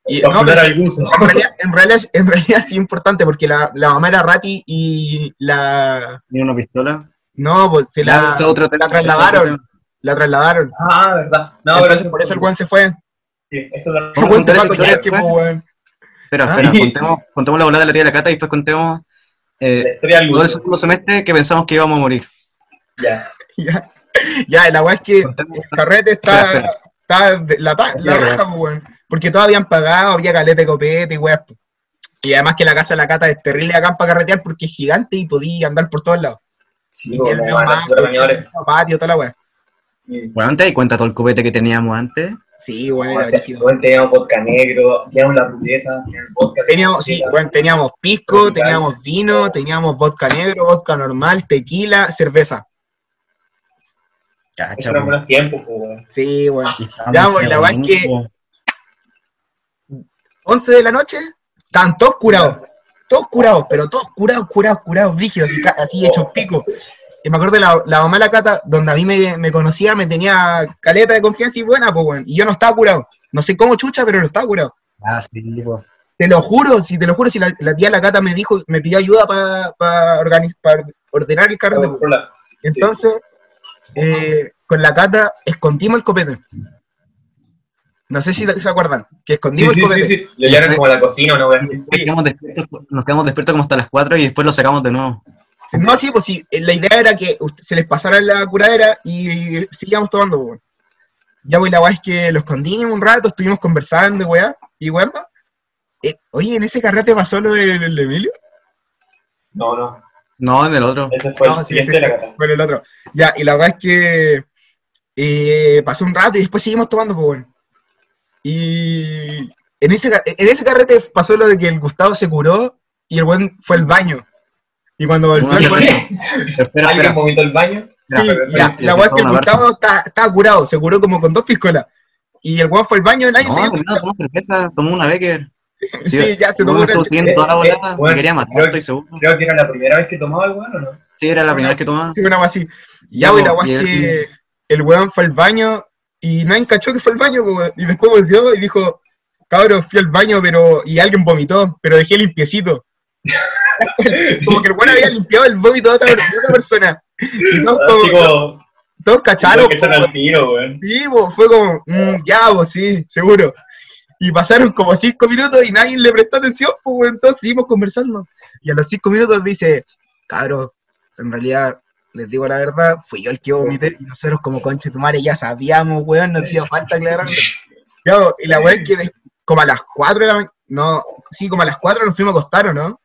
Speaker 2: Y, no, pero en realidad, en realidad, en realidad sí es importante porque la, la mamá era Rati y la...
Speaker 1: Ni una pistola.
Speaker 2: No, pues se la,
Speaker 1: otro tema,
Speaker 2: la
Speaker 1: otro
Speaker 2: trasladaron. La trasladaron.
Speaker 3: Ah, verdad. No,
Speaker 2: Entonces,
Speaker 3: pero
Speaker 2: por eso el weón se fue.
Speaker 3: Sí, eso lo-
Speaker 2: El
Speaker 1: ¿Cómo
Speaker 2: weón se fue a pues, weón.
Speaker 1: Espera,
Speaker 2: Ah.
Speaker 1: espera, contemos, contemos la volada de la tía de la Cata y después contemos eh,
Speaker 3: La
Speaker 1: todo el segundo semestre que pensamos que íbamos a morir.
Speaker 3: Ya. *laughs*
Speaker 2: Ya, ya, la weá es que
Speaker 1: Contemos-
Speaker 2: el carrete está,
Speaker 1: Espera,
Speaker 2: está de- la, la
Speaker 1: Espera,
Speaker 2: raja, pues, weón. Porque todos habían pagado, había caleta de copete y weá. pues. Y además que la casa de la cata es terrible acá para carretear porque es gigante y podía andar por todos lados.
Speaker 3: Sí,
Speaker 2: Y
Speaker 3: pues,
Speaker 2: el patio, toda la weá.
Speaker 1: Bueno, ¿te das cuenta todo el copete que teníamos antes?
Speaker 2: Sí, bueno, era brígido.
Speaker 3: bueno, teníamos vodka negro, teníamos la ruleta, teníamos vodka.
Speaker 2: Teníamos, sí, bueno, teníamos pisco, teníamos vino, teníamos vodka negro, vodka normal, tequila, cerveza.
Speaker 1: Cacha,
Speaker 3: eran buenos tiempos, pues.
Speaker 2: Sí, bueno. Ya, pues, la weá es que-
Speaker 1: mucho.
Speaker 2: 11 de la noche, estaban todos curados. Todos curados, pero todos curados, curados, curados, rígidos, así, así hechos pico. Y me acuerdo de la, la mamá de la Cata, donde a mí me, me conocía, me tenía caleta de confianza y buena, pues, weón. Y yo no estaba curado. No sé cómo chucha, pero no estaba curado.
Speaker 1: Ah, sí, po.
Speaker 2: Te lo juro, si te lo juro, si la, la tía de la Cata me dijo, me pidió ayuda para ordenar el.
Speaker 3: Para controlar.
Speaker 2: Entonces, eh, con la Cata escondimos el copete. No sé si se acuerdan, que
Speaker 3: Sí,
Speaker 2: escondimos
Speaker 3: sí,
Speaker 2: el
Speaker 3: sí,
Speaker 2: copete.
Speaker 3: sí. Lo llevaron como a la cocina,
Speaker 1: quedamos, despiertos, nos quedamos despiertos como hasta las 4 y después lo sacamos de nuevo.
Speaker 2: No, sí, pues sí, eh, la idea era que se les pasara la curadera y seguíamos tomando, weón. Ya, pues la weá es que lo escondimos un rato, estuvimos conversando, weá, y weón, eh, oye, ¿en ese carrete pasó lo del el Emilio?
Speaker 3: No, no.
Speaker 1: No, en el otro.
Speaker 3: Ese fue
Speaker 2: No,
Speaker 3: el
Speaker 2: sí,
Speaker 3: siguiente
Speaker 2: sí,
Speaker 3: de la.
Speaker 2: Bueno, el otro. Ya, y la verdad es que eh, pasó un rato y después seguimos tomando, pues bueno. Y en ese, en ese carrete pasó lo de que el Gustavo se curó y el buen fue al baño. Y cuando al baño. *laughs*
Speaker 1: Espera,
Speaker 3: ¿Alguien vomitó el baño?
Speaker 2: sí,
Speaker 1: sí,
Speaker 2: la
Speaker 1: sí,
Speaker 2: weá es que el Gustavo está- estaba curado, se curó como con dos piscolas. Y el weón fue al baño, nadie se
Speaker 1: No, nada, tomó cerveza, tomó una Becker.
Speaker 2: Sí, ya se tomó una-
Speaker 1: siguiendo toda la
Speaker 3: eh,
Speaker 1: volada,
Speaker 3: bueno,
Speaker 1: me quería matar,
Speaker 3: creo-
Speaker 1: estoy seguro.
Speaker 3: Creo que era la primera vez que tomaba el weón, ¿o no?
Speaker 1: Sí, era la primera vez que tomaba.
Speaker 2: Sí, una así. Y ya, güey, la
Speaker 1: po,
Speaker 2: weá que el weón fue al baño y nadie cachó que fue al baño, weón. y después volvió y dijo, cabrón, fui al baño, pero, y alguien vomitó, pero dejé limpiecito. *laughs* *laughs* como que el weón había limpiado el vómito de otra, de otra persona. Y todos, como-
Speaker 3: Así como,
Speaker 2: todos cacharon,
Speaker 3: tiro.
Speaker 2: Sí, po, fue como, mm, ya, pues sí, seguro. Y pasaron como cinco minutos y nadie le prestó atención, pues weón, entonces seguimos conversando. Y a los cinco minutos dice, cabros, en realidad, les digo la verdad, fui yo el que vomité, y nosotros como conche tu madre ya sabíamos, weón, no hacía falta aclararlo. Y la weón que como a las cuatro de la mañana, no, sí, como a las cuatro nos fuimos a acostar, ¿o no?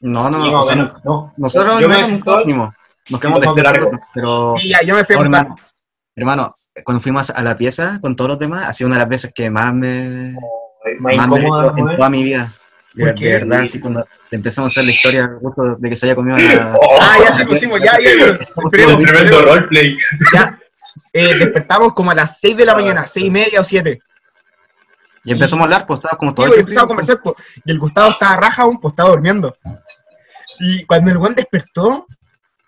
Speaker 1: No, no,
Speaker 3: Sí,
Speaker 1: no. o sea,
Speaker 3: no.
Speaker 1: Nosotros
Speaker 3: Yo
Speaker 1: no. Nos quedamos
Speaker 3: de largo.
Speaker 1: pero...
Speaker 2: Sí, ya, yo me fui a
Speaker 1: Oh, hermano, hermano, cuando fuimos a la pieza con todos los demás, ha sido una de las veces que más me,
Speaker 3: Más
Speaker 1: más
Speaker 3: incómoda,
Speaker 1: en toda mi vida. De, verdad, así cuando empezamos a hacer la historia justo de que se haya comido la... *laughs*
Speaker 3: Oh,
Speaker 2: Ah, ya se pusimos, ya, ya,
Speaker 3: Un *laughs* tremendo roleplay.
Speaker 2: Ya, eh, despertamos como a las 6 de la mañana, seis y media o 7.
Speaker 1: Y empezamos a hablar, pues estábamos como
Speaker 2: Sí,
Speaker 1: todos
Speaker 2: pues, empezamos a conversar, pues, y el Gustavo estaba raja aún, pues estaba durmiendo. Y cuando el weón despertó,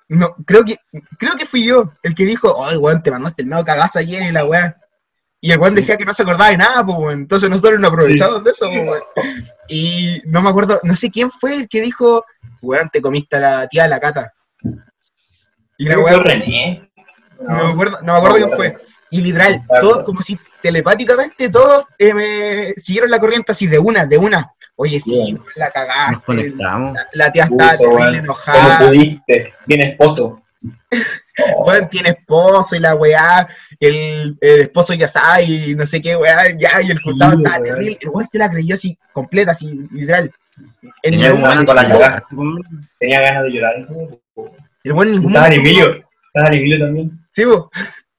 Speaker 2: no, creo que, creo que fui yo el que dijo, oye weón, te mandaste el medio cagazo ayer y la weá. Y el
Speaker 1: Sí.
Speaker 2: decía que no se acordaba de nada, pues weón. Entonces nosotros nos aprovechamos de eso, pues, weón. Y no me acuerdo, no sé quién fue el que dijo, weón, te comiste a la tía de la cata. Y la weá,
Speaker 3: René.
Speaker 2: no me acuerdo, no me acuerdo quién fue. Y literal, todos, como si telepáticamente todos eh, me siguieron la corriente así de una, de una. Oye, sí,
Speaker 3: Bien.
Speaker 2: la cagaste.
Speaker 1: Nos conectamos.
Speaker 2: La, la tía está terrible enojada.
Speaker 3: ¿Cómo pudiste? Bien esposo. *laughs*
Speaker 2: Weón, tiene esposo y la weá, el, el esposo ya sabe y no sé qué weá, ya, y el
Speaker 3: Sí,
Speaker 2: Gustavo está terrible. El weón se la creyó así, completa, así, literal. En
Speaker 1: Tenía ganas
Speaker 2: momento-
Speaker 3: con la
Speaker 1: de
Speaker 3: cagada. Tenía ganas de llorar.
Speaker 2: el weón en ningún
Speaker 3: Estaba en
Speaker 2: momento-
Speaker 3: Emilio. Estaba en Emilio también.
Speaker 2: Sí, po.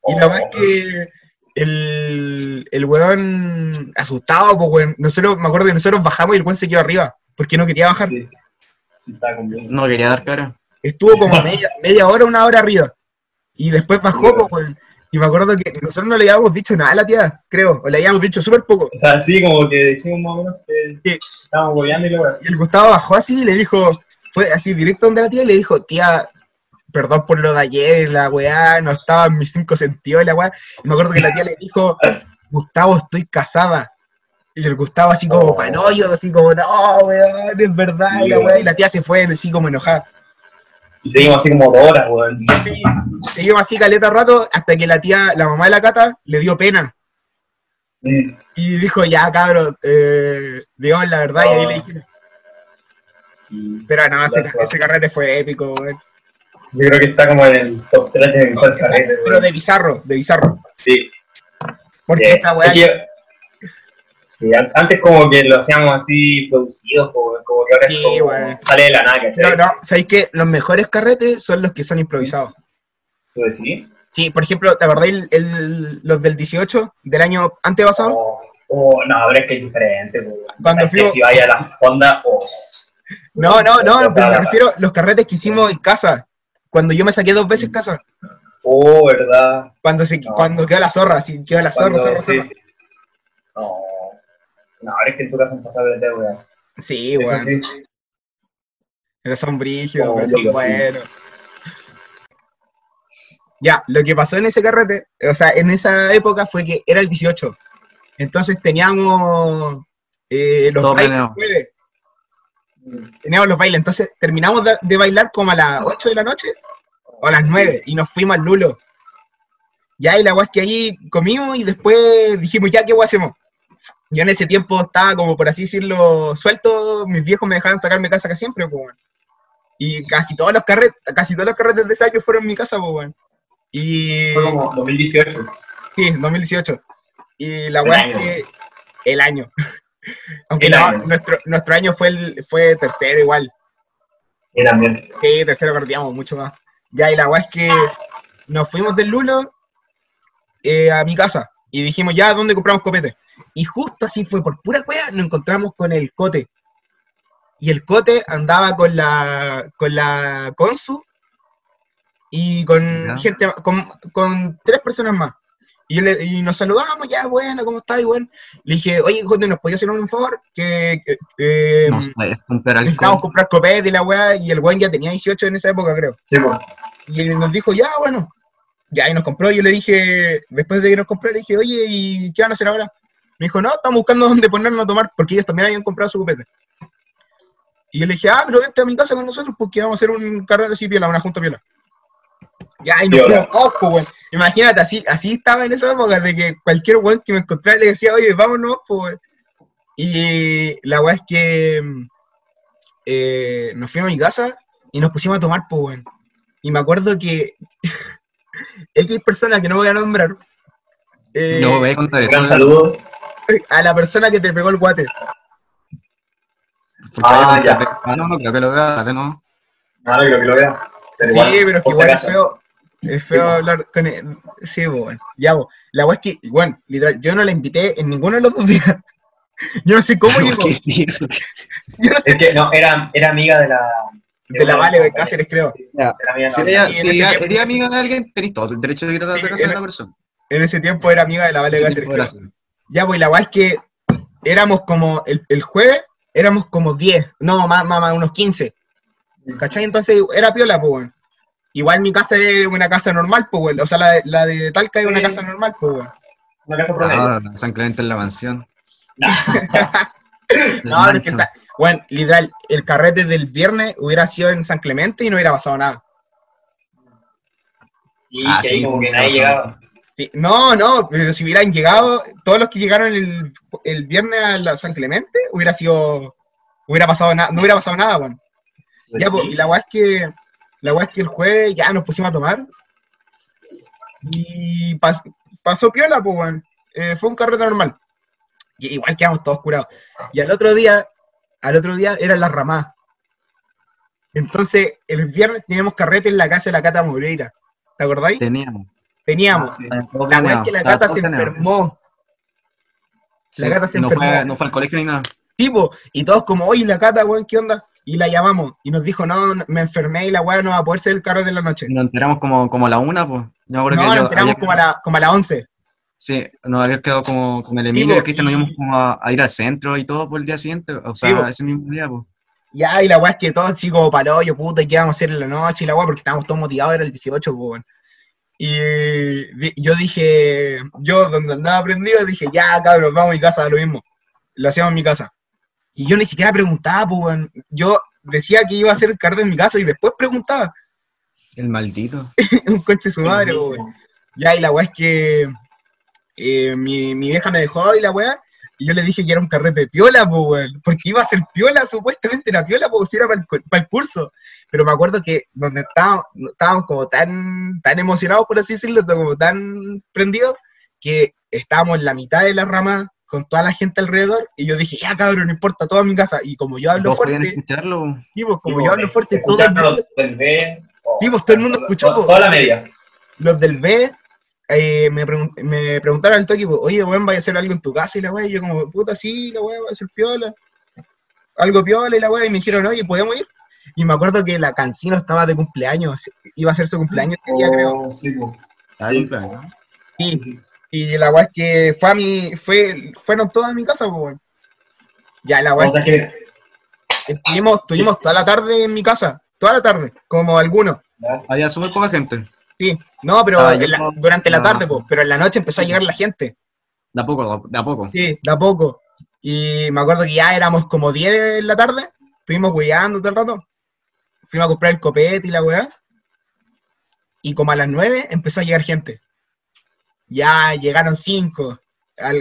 Speaker 2: Y la
Speaker 3: Oh.
Speaker 2: weá es que el, el weón asustado, pues weón. Nosotros, me acuerdo que nosotros bajamos y el weón se quedó arriba, porque no quería bajar.
Speaker 3: Sí. Sí.
Speaker 1: No quería dar cara.
Speaker 2: Estuvo como media, media hora, una hora arriba. Y después bajó,
Speaker 3: Sí,
Speaker 2: pues weón. Y me acuerdo que nosotros no le habíamos dicho nada a la tía, creo. O le habíamos dicho súper poco.
Speaker 3: O sea, sí, como que dijimos más o menos que
Speaker 2: Sí.
Speaker 3: estábamos goleando y la weá.
Speaker 2: Y el Gustavo bajó así y le dijo, fue así directo donde la tía y le dijo, tía, perdón por lo de ayer, la weá, no estaba en mis cinco sentidos, la weá. Y me acuerdo que la tía le dijo, Gustavo, estoy casada. Y el Gustavo así como
Speaker 3: Oh.
Speaker 2: panoyo, así como, no, weón, es verdad, la weá. Y la tía se fue así como enojada.
Speaker 3: Y seguimos así como dos horas, weón.
Speaker 2: Sí, seguimos así caleta rato hasta que la tía, la mamá de la cata, le dio pena.
Speaker 3: Mm.
Speaker 2: Y dijo, ya, cabrón, eh, digamos la verdad, y ahí le dije,
Speaker 3: Sí.
Speaker 2: pero no, ese,
Speaker 3: Gracias.
Speaker 2: ese carrete fue épico, weón.
Speaker 3: Yo creo que está como en el top 3 de mejor carrete,
Speaker 2: Pero de bizarro, de bizarro.
Speaker 3: Sí.
Speaker 2: Porque esa weá,
Speaker 3: que- Sí, an- antes como que lo hacíamos así producidos, como, como que ahora
Speaker 2: Sí,
Speaker 3: es como,
Speaker 2: bueno.
Speaker 3: sale de la nada, ¿cachai?
Speaker 2: No, no, ¿sabéis que los mejores carretes son los que son improvisados?
Speaker 3: ¿Tú decís?
Speaker 2: Sí, por ejemplo, ¿te acordáis el- el- los del 18 del año antepasado?
Speaker 3: Oh, oh, no, pero es que es diferente. pues.
Speaker 2: Cuando
Speaker 3: O sea, es que si vaya a la fonda, oh.
Speaker 2: No, no, no, pero me refiero a los carretes que hicimos en casa. Cuando yo me saqué dos veces casa.
Speaker 3: Oh, ¿verdad?
Speaker 2: Cuando se,
Speaker 3: No.
Speaker 2: cuando quedó la zorra, así quedó la zorra,
Speaker 3: Cuando-
Speaker 2: zorra,
Speaker 3: sí.
Speaker 2: zorra.
Speaker 3: No. No, ahora es que en tu casa han pasado de weón.
Speaker 2: Sí,
Speaker 3: Eso
Speaker 2: weón.
Speaker 3: sí.
Speaker 2: Pero son brígidos,
Speaker 3: Oh,
Speaker 2: pero
Speaker 3: sí.
Speaker 2: buenos. Ya, lo que pasó en ese carrete, o sea, en esa época fue que era el 18. Entonces teníamos eh, los
Speaker 1: Todo
Speaker 2: bailes.
Speaker 1: planeado.
Speaker 2: jueves. Teníamos los bailes. Entonces terminamos de, de bailar como a las 8 de la noche o a las 9 y nos fuimos al Lulo. Ya, y la guay es que ahí comimos y después dijimos, ya, ¿qué guay hacemos? Yo en ese tiempo estaba como, por así decirlo, suelto, mis viejos me dejaban sacarme casa casi siempre, pues. Y casi todos los carretes, casi todos los carretes de ese año fueron en mi casa, pues. Y...
Speaker 3: Fue como 2018.
Speaker 2: Sí, 2018. Y la weá es que... El año. Aunque no,
Speaker 3: año.
Speaker 2: Nuestro, nuestro año fue, el, fue tercero igual.
Speaker 3: Sí, también.
Speaker 2: Sí, tercero carreteamos mucho más. Ya, y la weá es que nos fuimos del Lulo eh, a mi casa. Y dijimos, ya, ¿dónde compramos copete? Y justo así fue, por pura weá, nos encontramos con el Cote. Y el Cote andaba con la, con la Consu y con gente, con, con tres personas más. Y, yo le- y nos saludamos, ya, bueno, ¿cómo estás? Y bueno, le dije, oye, Cote, ¿nos podías hacer un favor? Que, que- que,
Speaker 1: No puedes comprar alcohol.
Speaker 2: comprar copete y la weá, y el weón ya tenía 18 en esa época, creo.
Speaker 3: Sí, pues.
Speaker 2: Y él nos dijo, ya, bueno. Ya, y nos compró. Yo le dije, después de que nos compró, le dije, oye, ¿y qué van a hacer ahora? Me dijo, no, estamos buscando dónde ponernos a tomar, porque ellos también habían comprado su copete. Y yo le dije, ah, pero vente a mi casa con nosotros, porque vamos a hacer un carrete así piola, una junta piola. Ya, y nos fuimos todos, pues, weón. Imagínate, así, así estaba en esa época, de que cualquier weón que me encontrara le decía, oye, vámonos, pues, weón. Y la weá es que eh, nos fuimos a mi casa y nos pusimos a tomar, pues, weón. Y me acuerdo que *laughs* X persona que no voy a nombrar, eh,
Speaker 1: No voy a contar eso.
Speaker 3: Gran saludo.
Speaker 2: a la persona que te pegó el guate.
Speaker 1: Porque
Speaker 3: Ah, ya.
Speaker 1: Ah, no, no creo que lo vea, dale, no.
Speaker 3: No, no creo que lo vea. Pero
Speaker 2: Sí,
Speaker 3: igual,
Speaker 2: pero es que
Speaker 3: si
Speaker 2: igual es feo, es feo hablar con él. Sí, bueno, ya, bo. La weá es que, bueno, literal, yo no la invité en ninguno de los dos días. *laughs* Yo no sé cómo *laughs* llegó. *laughs* Yo no sé.
Speaker 3: Es que no, era, era amiga de la.
Speaker 2: De la Vale de Cáceres, creo.
Speaker 1: Ya,
Speaker 3: Era amiga de
Speaker 1: Si
Speaker 2: Sí,
Speaker 1: si
Speaker 2: tiempo-
Speaker 1: amiga de alguien, tenés todo el derecho de ir a la
Speaker 2: Sí,
Speaker 1: casa de la persona.
Speaker 2: En ese tiempo era amiga de la Vale de
Speaker 1: Sí,
Speaker 2: Cáceres, creo. Ya, pues la weá es que éramos como, el, el jueves éramos como 10, no, más, más, más, unos 15. ¿Cachai? Entonces era piola, pues, weón. Igual mi casa es una casa normal, pues, weón. O sea, la de, la de Talca es una
Speaker 3: Sí.
Speaker 2: casa normal, pues, weón.
Speaker 3: Una casa promedio.
Speaker 1: Ah, San Clemente en la mansión. *laughs*
Speaker 2: No, que está, bueno, literal, el carrete del viernes hubiera sido en San Clemente y no hubiera pasado nada.
Speaker 3: Sí,
Speaker 1: Ah,
Speaker 3: que
Speaker 1: sí,
Speaker 3: como que
Speaker 1: con
Speaker 3: nadie llegaba.
Speaker 2: Sí, No, no, pero si hubieran llegado, todos los que llegaron el, el viernes a la San Clemente, hubiera sido, hubiera pasado nada, no hubiera pasado nada, weón. Ya, pues, y la weá es que, la weá es que el jueves ya nos pusimos a tomar y pas- pasó piola, pues, weón. Eh, fue un carrete normal. Y igual quedamos todos curados. Y al otro día, al otro día eran las ramadas. Entonces, el viernes teníamos carrete en la casa de la Cata Moreira. ¿Te acordáis?
Speaker 1: Teníamos.
Speaker 2: Teníamos.
Speaker 3: Ah, sí.
Speaker 2: La weá es que la Cata se enfermó. La
Speaker 1: Sí,
Speaker 2: gata se
Speaker 1: no
Speaker 2: enfermó.
Speaker 1: fue, no fue al colegio ni nada.
Speaker 2: Tipo, y todos como, oye, la Cata, weón, ¿qué onda? Y la llamamos. Y nos dijo, no, me enfermé y la weá no va a poder ser el carrete de la noche.
Speaker 1: Nos enteramos como, como a la una, pues.
Speaker 2: No,
Speaker 1: que
Speaker 2: nos enteramos como a, la, como a las 11.
Speaker 1: Sí, nos había quedado como con el
Speaker 2: Sí,
Speaker 1: Emilio y
Speaker 2: po,
Speaker 1: el Cristian, nos
Speaker 2: y-
Speaker 1: íbamos como a, a ir al centro y todo por el día siguiente, o sea,
Speaker 2: Sí, po.
Speaker 1: ese mismo día, pues.
Speaker 2: Ya, y la weá es que todos chicos, palo, yo puta, ¿y qué vamos a hacer en la noche? Y la weá, porque estábamos todos motivados, era el 18, pues. Y yo dije, yo donde andaba aprendido, dije, ya, cabrón, vamos a mi casa, lo mismo. Lo hacíamos en mi casa. Y yo ni siquiera preguntaba, pues, weón. Yo decía que iba a hacer el carrete en mi casa y después preguntaba.
Speaker 1: El maldito. *laughs*
Speaker 2: un coche de su madre, pues. Ya, y la weá es que eh, mi, mi vieja me dejó y la weá, y yo le dije que era un carrete de piola, pues, weón, porque iba a ser piola, supuestamente era piola, porque si era para el, curso. Pero me acuerdo que donde estábamos, estábamos como tan, tan emocionados, por así decirlo, como tan prendidos, que estábamos en la mitad de la rama con toda la gente alrededor, y yo dije, ya cabrón, no importa, toda mi casa. Y como yo hablo fuerte,
Speaker 1: escucharlo.
Speaker 2: sí, pues, como yo hablo
Speaker 3: pues,
Speaker 2: fuerte, todo el mundo,
Speaker 3: los del B,
Speaker 2: pues, todo el mundo escuchó,
Speaker 3: toda-
Speaker 2: pues.
Speaker 3: Toda la media.
Speaker 2: los del B eh, me, pregun- me preguntaron al toque, pues, oye, weón, ¿vaya a hacer algo en tu casa? Y la weá, y yo como, puta, sí, la weá, va a hacer piola. Algo piola y la weá, y me dijeron, oye, ¿podemos ir? Y me acuerdo que la Cancino estaba de cumpleaños, iba a ser su cumpleaños ese día, creo.
Speaker 3: Oh, sí, pues.
Speaker 1: Ah,
Speaker 3: Sí.
Speaker 1: cumpleaños.
Speaker 2: Sí, y la weá es que fue a mi, fue, fueron todas a mi casa, pues, weón. Ya, la weá
Speaker 3: O sea
Speaker 2: es que estuvimos, estuvimos toda la tarde en mi casa, toda la tarde, como algunos.
Speaker 3: ¿ya?
Speaker 1: Había súper poca gente.
Speaker 2: Sí, no, pero
Speaker 1: Ah,
Speaker 2: la-
Speaker 1: no-
Speaker 2: durante la
Speaker 1: no.
Speaker 2: tarde, pues, pero en la noche empezó a llegar la gente.
Speaker 1: De a poco, de a poco.
Speaker 2: Sí, de a poco. Y me acuerdo que ya éramos como 10 en la tarde, estuvimos weyando todo el rato. Fuimos a comprar el copete y la weá. Y como a las 9 empezó a llegar gente. Ya llegaron 5,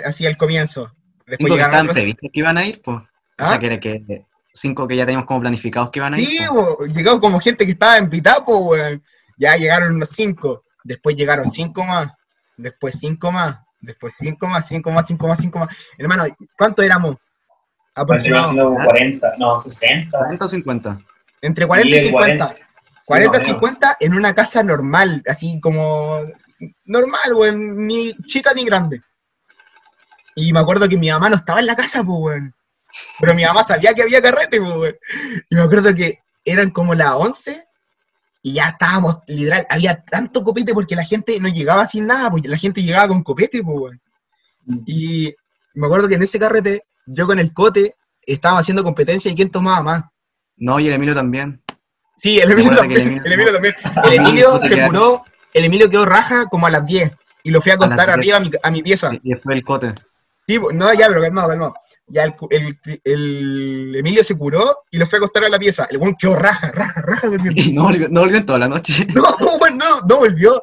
Speaker 2: así al comienzo. Después
Speaker 1: Cinco que
Speaker 2: llegaron
Speaker 1: estaban
Speaker 2: otros.
Speaker 1: previstos que iban a ir, pues. O
Speaker 2: ¿Ah?
Speaker 1: sea, que era que cinco que ya teníamos como planificados que iban a ir.
Speaker 2: Sí, llegó como gente que estaba en Pitapo, weón. Ya llegaron unos 5. Después llegaron 5 más. Después 5 más. Después 5 más, 5 más, 5 más, 5 más. Hermano, ¿cuántos éramos? Aproximadamente.
Speaker 3: como 40, no, 60.
Speaker 1: 40 o 50.
Speaker 2: Entre 40 y
Speaker 3: Sí,
Speaker 2: 50.
Speaker 3: 40. Sí,
Speaker 2: 40
Speaker 3: no,
Speaker 2: 50 en una casa normal, así como normal, weón, ni chica ni grande. Y me acuerdo que mi mamá no estaba en la casa, pues, weón. Pero mi mamá sabía que había carrete, pues, weón. Y me acuerdo que eran como las 11 y ya estábamos, literal, había tanto copete porque la gente no llegaba sin nada, pues la gente llegaba con copete, pues, weón. Y me acuerdo que en ese carrete, yo con el cote, estábamos haciendo competencia y quién tomaba más.
Speaker 1: No, y el Emilio también.
Speaker 2: Sí, el Emilio también. El Emilio también. El Emilio se curó, el Emilio quedó raja como a las 10 y lo fui a
Speaker 1: 10.
Speaker 2: arriba a mi, a mi pieza.
Speaker 1: Y después el cote.
Speaker 2: Sí, no, ya, pero calmado, calmado. Ya el, el, el Emilio se curó y lo fui a acostar a la pieza. El buen quedó raja, raja, raja durmiendo. *laughs*
Speaker 1: Y no volvió, no volvió en toda la noche. *laughs*
Speaker 2: No, bueno, no, no volvió.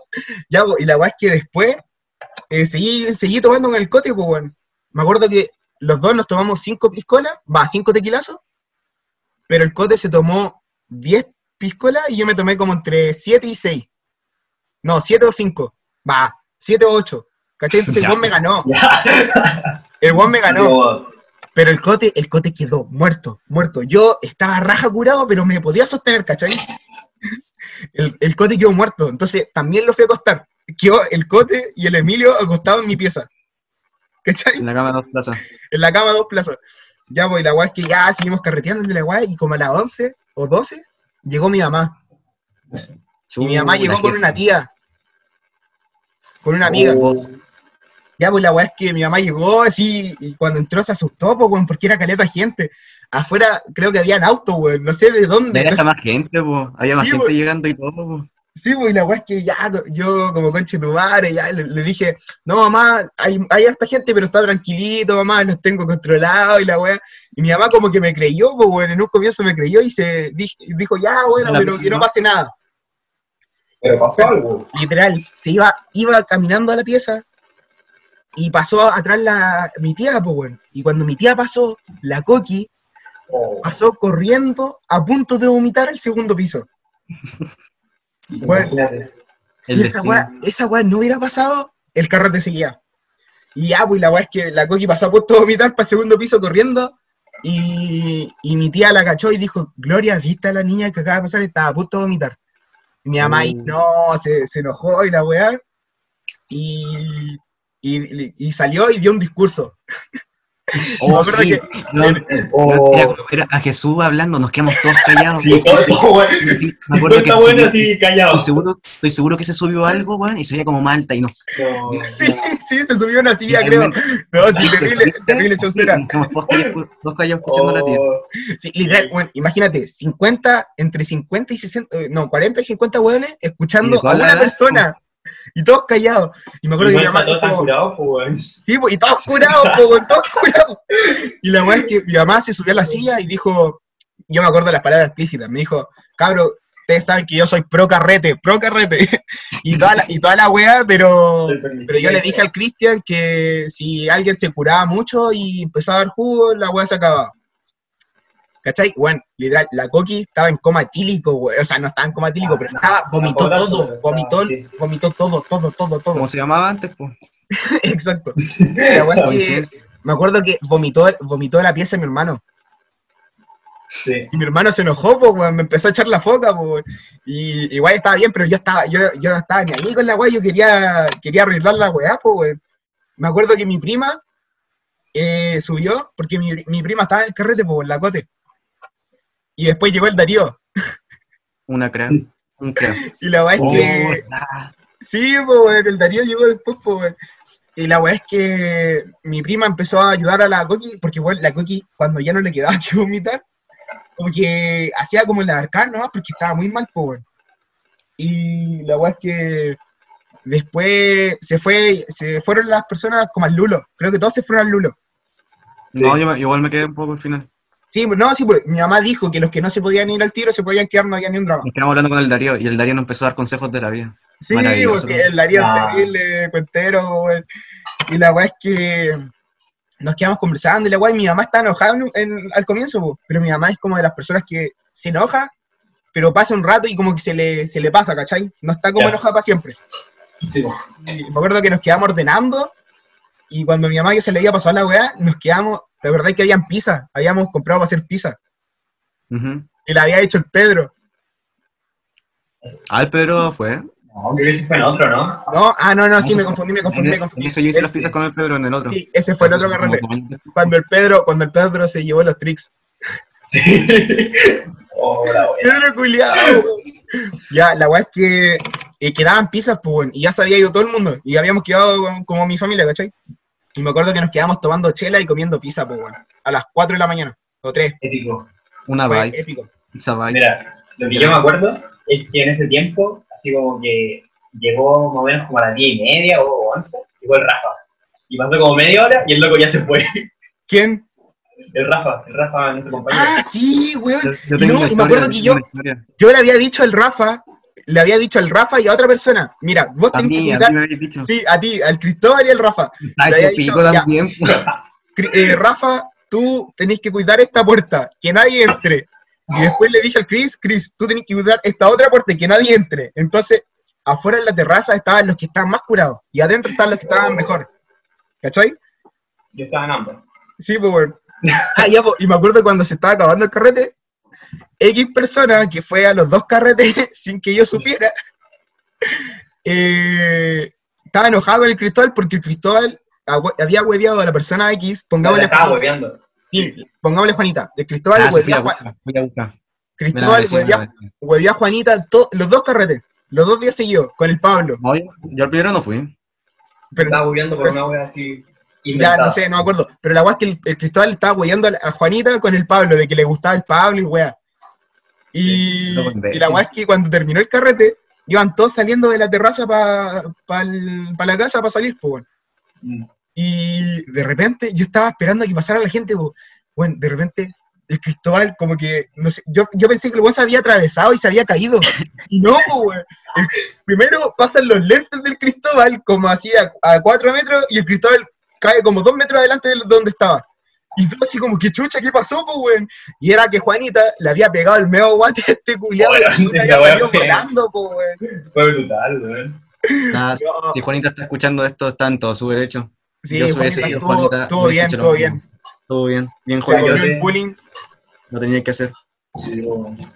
Speaker 2: Ya, y la weá es que después eh, seguí, seguí tomando con el cote, pues, weón. Me acuerdo que los dos nos tomamos cinco piscolas, va, cinco tequilazos, pero el cote se tomó 10 piscolas y yo me tomé como entre 7 y 6. No, 7 o 5. Va, 7 o 8. ¿Cachai? Entonces el
Speaker 1: Ya.
Speaker 2: weón me ganó.
Speaker 3: Ya. *laughs*
Speaker 2: El weón me ganó. Pero el cote, el cote quedó muerto, muerto. Yo estaba raja curado, pero me podía sostener, ¿cachai? *laughs* El, el cote quedó muerto, entonces también lo fui a acostar. Quedó el cote y el Emilio acostados en mi pieza. ¿Cachai?
Speaker 1: En la cama de dos plazas.
Speaker 2: En la cama dos plazas. Ya, pues, y la weá es que ya seguimos carreteando de la weá, y como a las 11 o 12, llegó mi mamá. Y mi mamá
Speaker 1: Uh,
Speaker 2: llegó con una tía, con una amiga.
Speaker 3: Oh,
Speaker 2: Ya, pues la weá es que mi mamá llegó así, y cuando entró se asustó, pues, weón, porque era caleta gente. Afuera creo que habían autos, weón, no sé de dónde.
Speaker 1: Hasta más gente, po. Había más
Speaker 2: Sí,
Speaker 1: gente llegando y todo, po.
Speaker 2: Sí, pues, y la weá es que ya, yo como conche tu madre, ya le, le dije, no mamá, hay, hay harta gente, pero está tranquilito, mamá, los tengo controlados y la weá. Y mi mamá como que me creyó, pues bueno, en un comienzo me creyó y se dij- dijo, ya, bueno, pero que no pase nada.
Speaker 3: Pero pasó algo.
Speaker 2: Literal, se iba, iba caminando a la pieza y pasó atrás la, mi tía, pues bueno. Y cuando mi tía pasó, la coqui
Speaker 3: Oh,
Speaker 2: pasó corriendo a punto de vomitar al segundo piso.
Speaker 3: sí,
Speaker 2: Bueno. Si
Speaker 1: El
Speaker 2: esa weá, esa weá no hubiera pasado, el carrete seguía. Y ya, pues la weá es que la Coqui pasó a punto de vomitar para el segundo piso corriendo. Y, y mi tía la cachó y dijo, Gloria, ¿viste a la niña que acaba de pasar? Estaba a punto de vomitar. Y mi mamá ahí,
Speaker 1: Uh.
Speaker 2: no, se, se enojó y la weá. Y, y, y salió y dio un discurso. *laughs* *laughs*
Speaker 1: Oh, sí.
Speaker 2: que-
Speaker 1: No,
Speaker 3: Oh,
Speaker 1: era como ver a Jesús hablando, nos quedamos todos callados.
Speaker 3: sí, todo bueno.
Speaker 1: Y así, me acuerdo que
Speaker 3: 50
Speaker 1: se
Speaker 3: buenos
Speaker 1: subió-
Speaker 3: así callados.
Speaker 1: estoy seguro, estoy seguro que se subió algo, weón, y se veía como malta y no.
Speaker 3: No,
Speaker 2: Sí, sí, se subió una silla, creo. No, sí,
Speaker 1: ¿existe?
Speaker 2: terrible, terrible
Speaker 1: quedamos todos callados, callados escuchando a la tía.
Speaker 3: Oh,
Speaker 2: Sí, literal, bueno, imagínate, 50, entre 50 y 60, eh, no, 40 y 50 hueones escuchando a una persona. Y todos callados. Y me acuerdo que mi mamá
Speaker 3: todos curados, pues,
Speaker 2: sí, pues, y todos curados, weón, todos curados. Y la weá es que mi mamá se subió a la silla y dijo, yo me acuerdo las palabras explícitas, me dijo, cabro, ustedes saben que yo soy pro carrete, pro carrete. *laughs* Y toda la, y toda la weá, pero... Pero yo le dije al Cristian que si alguien se curaba mucho y empezaba a dar jugo, la weá se acababa. ¿Cachai? Bueno, literal, la Coqui estaba en coma etílico, güey. O sea, no estaba en coma etílico,
Speaker 3: Ah,
Speaker 2: pero estaba, vomitó todo, vomitó, vomitó todo, todo, todo, todo.
Speaker 1: ¿Cómo se llamaba antes, pues? *laughs*
Speaker 2: Exacto. *laughs* La weá es que
Speaker 1: Coincidencia.
Speaker 2: me acuerdo que vomitó, vomitó la pieza de mi hermano.
Speaker 3: Sí.
Speaker 2: Y mi hermano se enojó, pues, weón, me empezó a echar la foca, pues. Y igual estaba bien, pero yo estaba, yo, yo no estaba ni ahí con la weá, yo quería, quería arreglar la weá, pues, weón. Me acuerdo que mi prima eh, subió, porque mi, mi prima estaba en el carrete, pues, en la cote. Y después llegó el Darío.
Speaker 1: Una crea. Un crea. *laughs*
Speaker 2: Y la weá es
Speaker 1: Oh,
Speaker 2: que.
Speaker 1: nah.
Speaker 2: Sí, pues, el Darío llegó después, pues. Y la weá es que mi prima empezó a ayudar a la Coqui, porque weón, la Coqui, cuando ya no le quedaba *laughs* que vomitar, como que hacía como el arcán nomás, porque estaba muy mal, pues, weón. Y la weá es que después se fue, se fueron las personas como al Lulo. Creo que todos se fueron al Lulo.
Speaker 1: No, yo igual me quedé un poco al final.
Speaker 2: Sí, pues, no, sí, pues mi mamá dijo que los que no se podían ir al tiro se podían quedar, no había ni un drama.
Speaker 1: Quedamos hablando con el Darío y el Darío nos empezó a dar consejos de la vida.
Speaker 2: Sí, pues, sí, el Darío
Speaker 3: Ah.
Speaker 2: es terrible, cuentero, weón. Y la weá es que nos quedamos conversando y la weá, y mi mamá está enojada en- en- al comienzo, po, pero mi mamá es como de las personas que se enoja, pero pasa un rato y como que se le, se le pasa, ¿cachai? No está como enojada para siempre.
Speaker 3: Sí.
Speaker 2: Y me acuerdo que nos quedamos ordenando y cuando mi mamá ya se le había pasado la weá, nos quedamos, la verdad es que habían pizza, habíamos comprado para hacer pizza y la había hecho el Pedro.
Speaker 1: Ah, el Pedro fue.
Speaker 3: No, ese fue en otro, ¿no?
Speaker 2: No, ah, no, no, sí, me confundí, me confundí, me confundí.
Speaker 1: ese yo hice las
Speaker 2: Ese-
Speaker 1: pizzas con el Pedro en el otro.
Speaker 2: sí, ese fue el otro carrete. Cuando el Pedro, cuando el Pedro se llevó los tricks.
Speaker 3: Sí. *laughs* Oh, la.
Speaker 2: Pedro culiao. Ya, la weá es que eh, quedaban pizzas, pues, y ya se había ido todo el mundo, y habíamos quedado como mi familia, ¿cachai? Y me acuerdo que nos quedamos tomando chela y comiendo pizza, pues, weón, a las 4 de la mañana, o 3.
Speaker 3: Épico.
Speaker 1: Una
Speaker 2: Fue
Speaker 1: vibe.
Speaker 2: épico.
Speaker 1: Esa vibe.
Speaker 3: Mira, lo que yo me acuerdo es que en ese tiempo, así como que llegó más o menos como a las 10 y media o 11, llegó el Rafa. Y pasó como media hora y el loco ya se fue.
Speaker 2: ¿Quién?
Speaker 3: El Rafa, el Rafa, nuestro compañero.
Speaker 2: Ah, sí, weón.
Speaker 1: Yo- yo
Speaker 2: Y no, me acuerdo que yo, yo le había dicho al Rafa, le había dicho al Rafa y a otra persona, mira, vos
Speaker 1: A
Speaker 2: tenés que
Speaker 1: mí, a
Speaker 2: cuidar,
Speaker 1: mí me habéis dicho.
Speaker 2: sí, a ti, al Cristóbal y al Rafa.
Speaker 1: Ay,
Speaker 2: le había
Speaker 1: qué
Speaker 2: dicho,
Speaker 1: pico
Speaker 2: ya.
Speaker 1: también. *laughs*
Speaker 2: Cri- eh, Rafa, tú tenés que cuidar esta puerta, que nadie entre. Y después le dije al Chris, Chris, tú tenés que cuidar esta otra puerta y que nadie entre. Entonces, afuera en la terraza estaban los que estaban más curados y adentro estaban los que estaban mejor. ¿Cachai?
Speaker 3: Yo estaba en hambre.
Speaker 2: Sí, pues. *laughs* Ah, ya, pues, y me acuerdo cuando se estaba acabando el carrete, X persona que fue a los dos carretes *laughs* sin que yo supiera, eh, estaba enojado con el Cristóbal porque el Cristóbal había hueveado a la persona X, pongámosle,
Speaker 3: estaba hueveando.
Speaker 2: sí, pongámosle Juanita. El Cristóbal
Speaker 1: Ah,
Speaker 2: hueveó
Speaker 1: a
Speaker 2: Cristóbal hueveó, Juanita to- los dos carretes, los dos días seguidos, con el Pablo.
Speaker 1: No, yo, yo al primero no fui.
Speaker 2: Pero
Speaker 3: Estaba hueveando por
Speaker 2: Pero-
Speaker 3: una wea así.
Speaker 2: Ya
Speaker 3: inventada.
Speaker 2: no sé, no me acuerdo. Pero la weá es que el, el Cristóbal estaba hueveando a, Juanita con el Pablo, de que le gustaba el Pablo y weá. Y,
Speaker 1: Sí,
Speaker 2: la weá es que cuando terminó el carrete, iban todos saliendo de la terraza para pa pa la casa para salir, pues, weón.
Speaker 3: Mm.
Speaker 2: Y de repente yo estaba esperando a que pasara la gente, pues, bueno, de repente el Cristóbal como que, no sé, yo, yo pensé que el weón se había atravesado y se había caído. Y no, weón. Primero pasan los lentes del Cristóbal como así a, a cuatro metros y el Cristóbal cae como dos metros adelante de donde estaba. Y todo así como que chucha, ¿qué pasó, pues, weón? Y era que Juanita le había pegado el medio guate a este culiado
Speaker 3: Bueno,
Speaker 2: y salido
Speaker 3: fue-
Speaker 2: volando, pues, weón.
Speaker 3: Fue brutal, weón.
Speaker 1: Nada, *laughs*
Speaker 2: No,
Speaker 1: si Juanita está escuchando esto, está en todo su derecho.
Speaker 2: sí,
Speaker 1: yo
Speaker 2: Juanita,
Speaker 1: sido
Speaker 2: estuvo-
Speaker 1: Juanita, hubiese
Speaker 2: bien,
Speaker 1: mismo.
Speaker 2: bien.
Speaker 1: Todo bien, bien Juanita.
Speaker 2: volvió
Speaker 3: yo-
Speaker 2: el bullying.
Speaker 1: Lo tenía que hacer.
Speaker 3: Sí.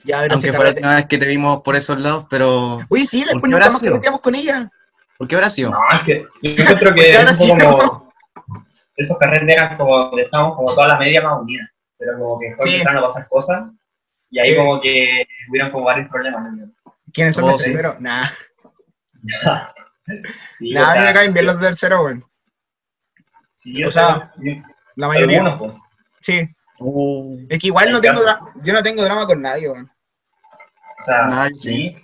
Speaker 2: Ya,
Speaker 1: Aunque
Speaker 2: se
Speaker 1: fue la primera vez que te vimos por esos lados, pero.
Speaker 2: Oye, sí,
Speaker 1: ¿Por
Speaker 2: después
Speaker 1: sido?
Speaker 2: carreteamos con ella.
Speaker 1: ¿Por qué habrá sido?
Speaker 3: No, es que yo encuentro que es
Speaker 2: sí,
Speaker 3: un poco como. Esos carretes eran como donde estábamos como todas las medias más unidas. Pero como que
Speaker 2: Sí.
Speaker 3: empezaron a pasar cosas. Y ahí
Speaker 2: Sí.
Speaker 3: como que hubieron como varios problemas. ¿no?
Speaker 2: ¿Quiénes son
Speaker 1: Oh,
Speaker 2: los
Speaker 1: sí.
Speaker 2: terceros? Nah, *laughs*
Speaker 3: Sí,
Speaker 2: nah,
Speaker 3: o
Speaker 2: a
Speaker 3: sea,
Speaker 2: me caen bien los de tercero, weón.
Speaker 3: sí,
Speaker 2: o
Speaker 3: o
Speaker 2: sea,
Speaker 3: sea,
Speaker 2: La mayoría.
Speaker 3: algunos, pues.
Speaker 2: Sí.
Speaker 1: Uh,
Speaker 2: Es que igual no tengo yo no tengo drama con nadie, weón.
Speaker 3: O sea, sí.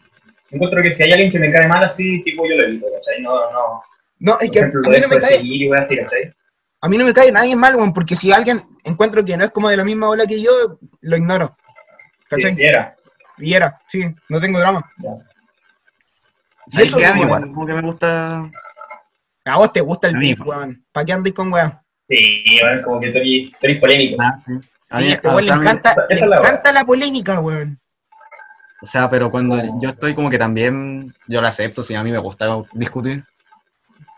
Speaker 3: Encuentro que si hay alguien que me cae mal así, tipo yo lo evito, ¿cachai? No, no.
Speaker 2: No, es que
Speaker 3: ejemplo,
Speaker 2: a mí no me cae,
Speaker 3: seguir y voy así, ¿cachai?
Speaker 2: A mí no me cae nadie mal, weón, porque si alguien encuentro que no es como de la misma ola que yo, lo ignoro.
Speaker 3: Sí,
Speaker 2: ¿Cachai?
Speaker 3: sí era.
Speaker 2: Y era, sí, no tengo drama.
Speaker 3: Ya.
Speaker 2: Y eso,
Speaker 1: que a mí
Speaker 2: weón,
Speaker 1: igual, como que me gusta.
Speaker 2: a vos te gusta el beef, weón. ¿Para qué andáis con weón?
Speaker 3: Sí, bueno, como que tú eres polémico.
Speaker 1: Ah, sí. A
Speaker 2: Sí,
Speaker 1: mí,
Speaker 2: este weón le encanta,
Speaker 3: esa-
Speaker 2: le
Speaker 3: esa es la
Speaker 2: encanta la polémica, weón.
Speaker 1: O sea, pero cuando yo estoy como que también, yo la acepto, si a mí me gusta discutir.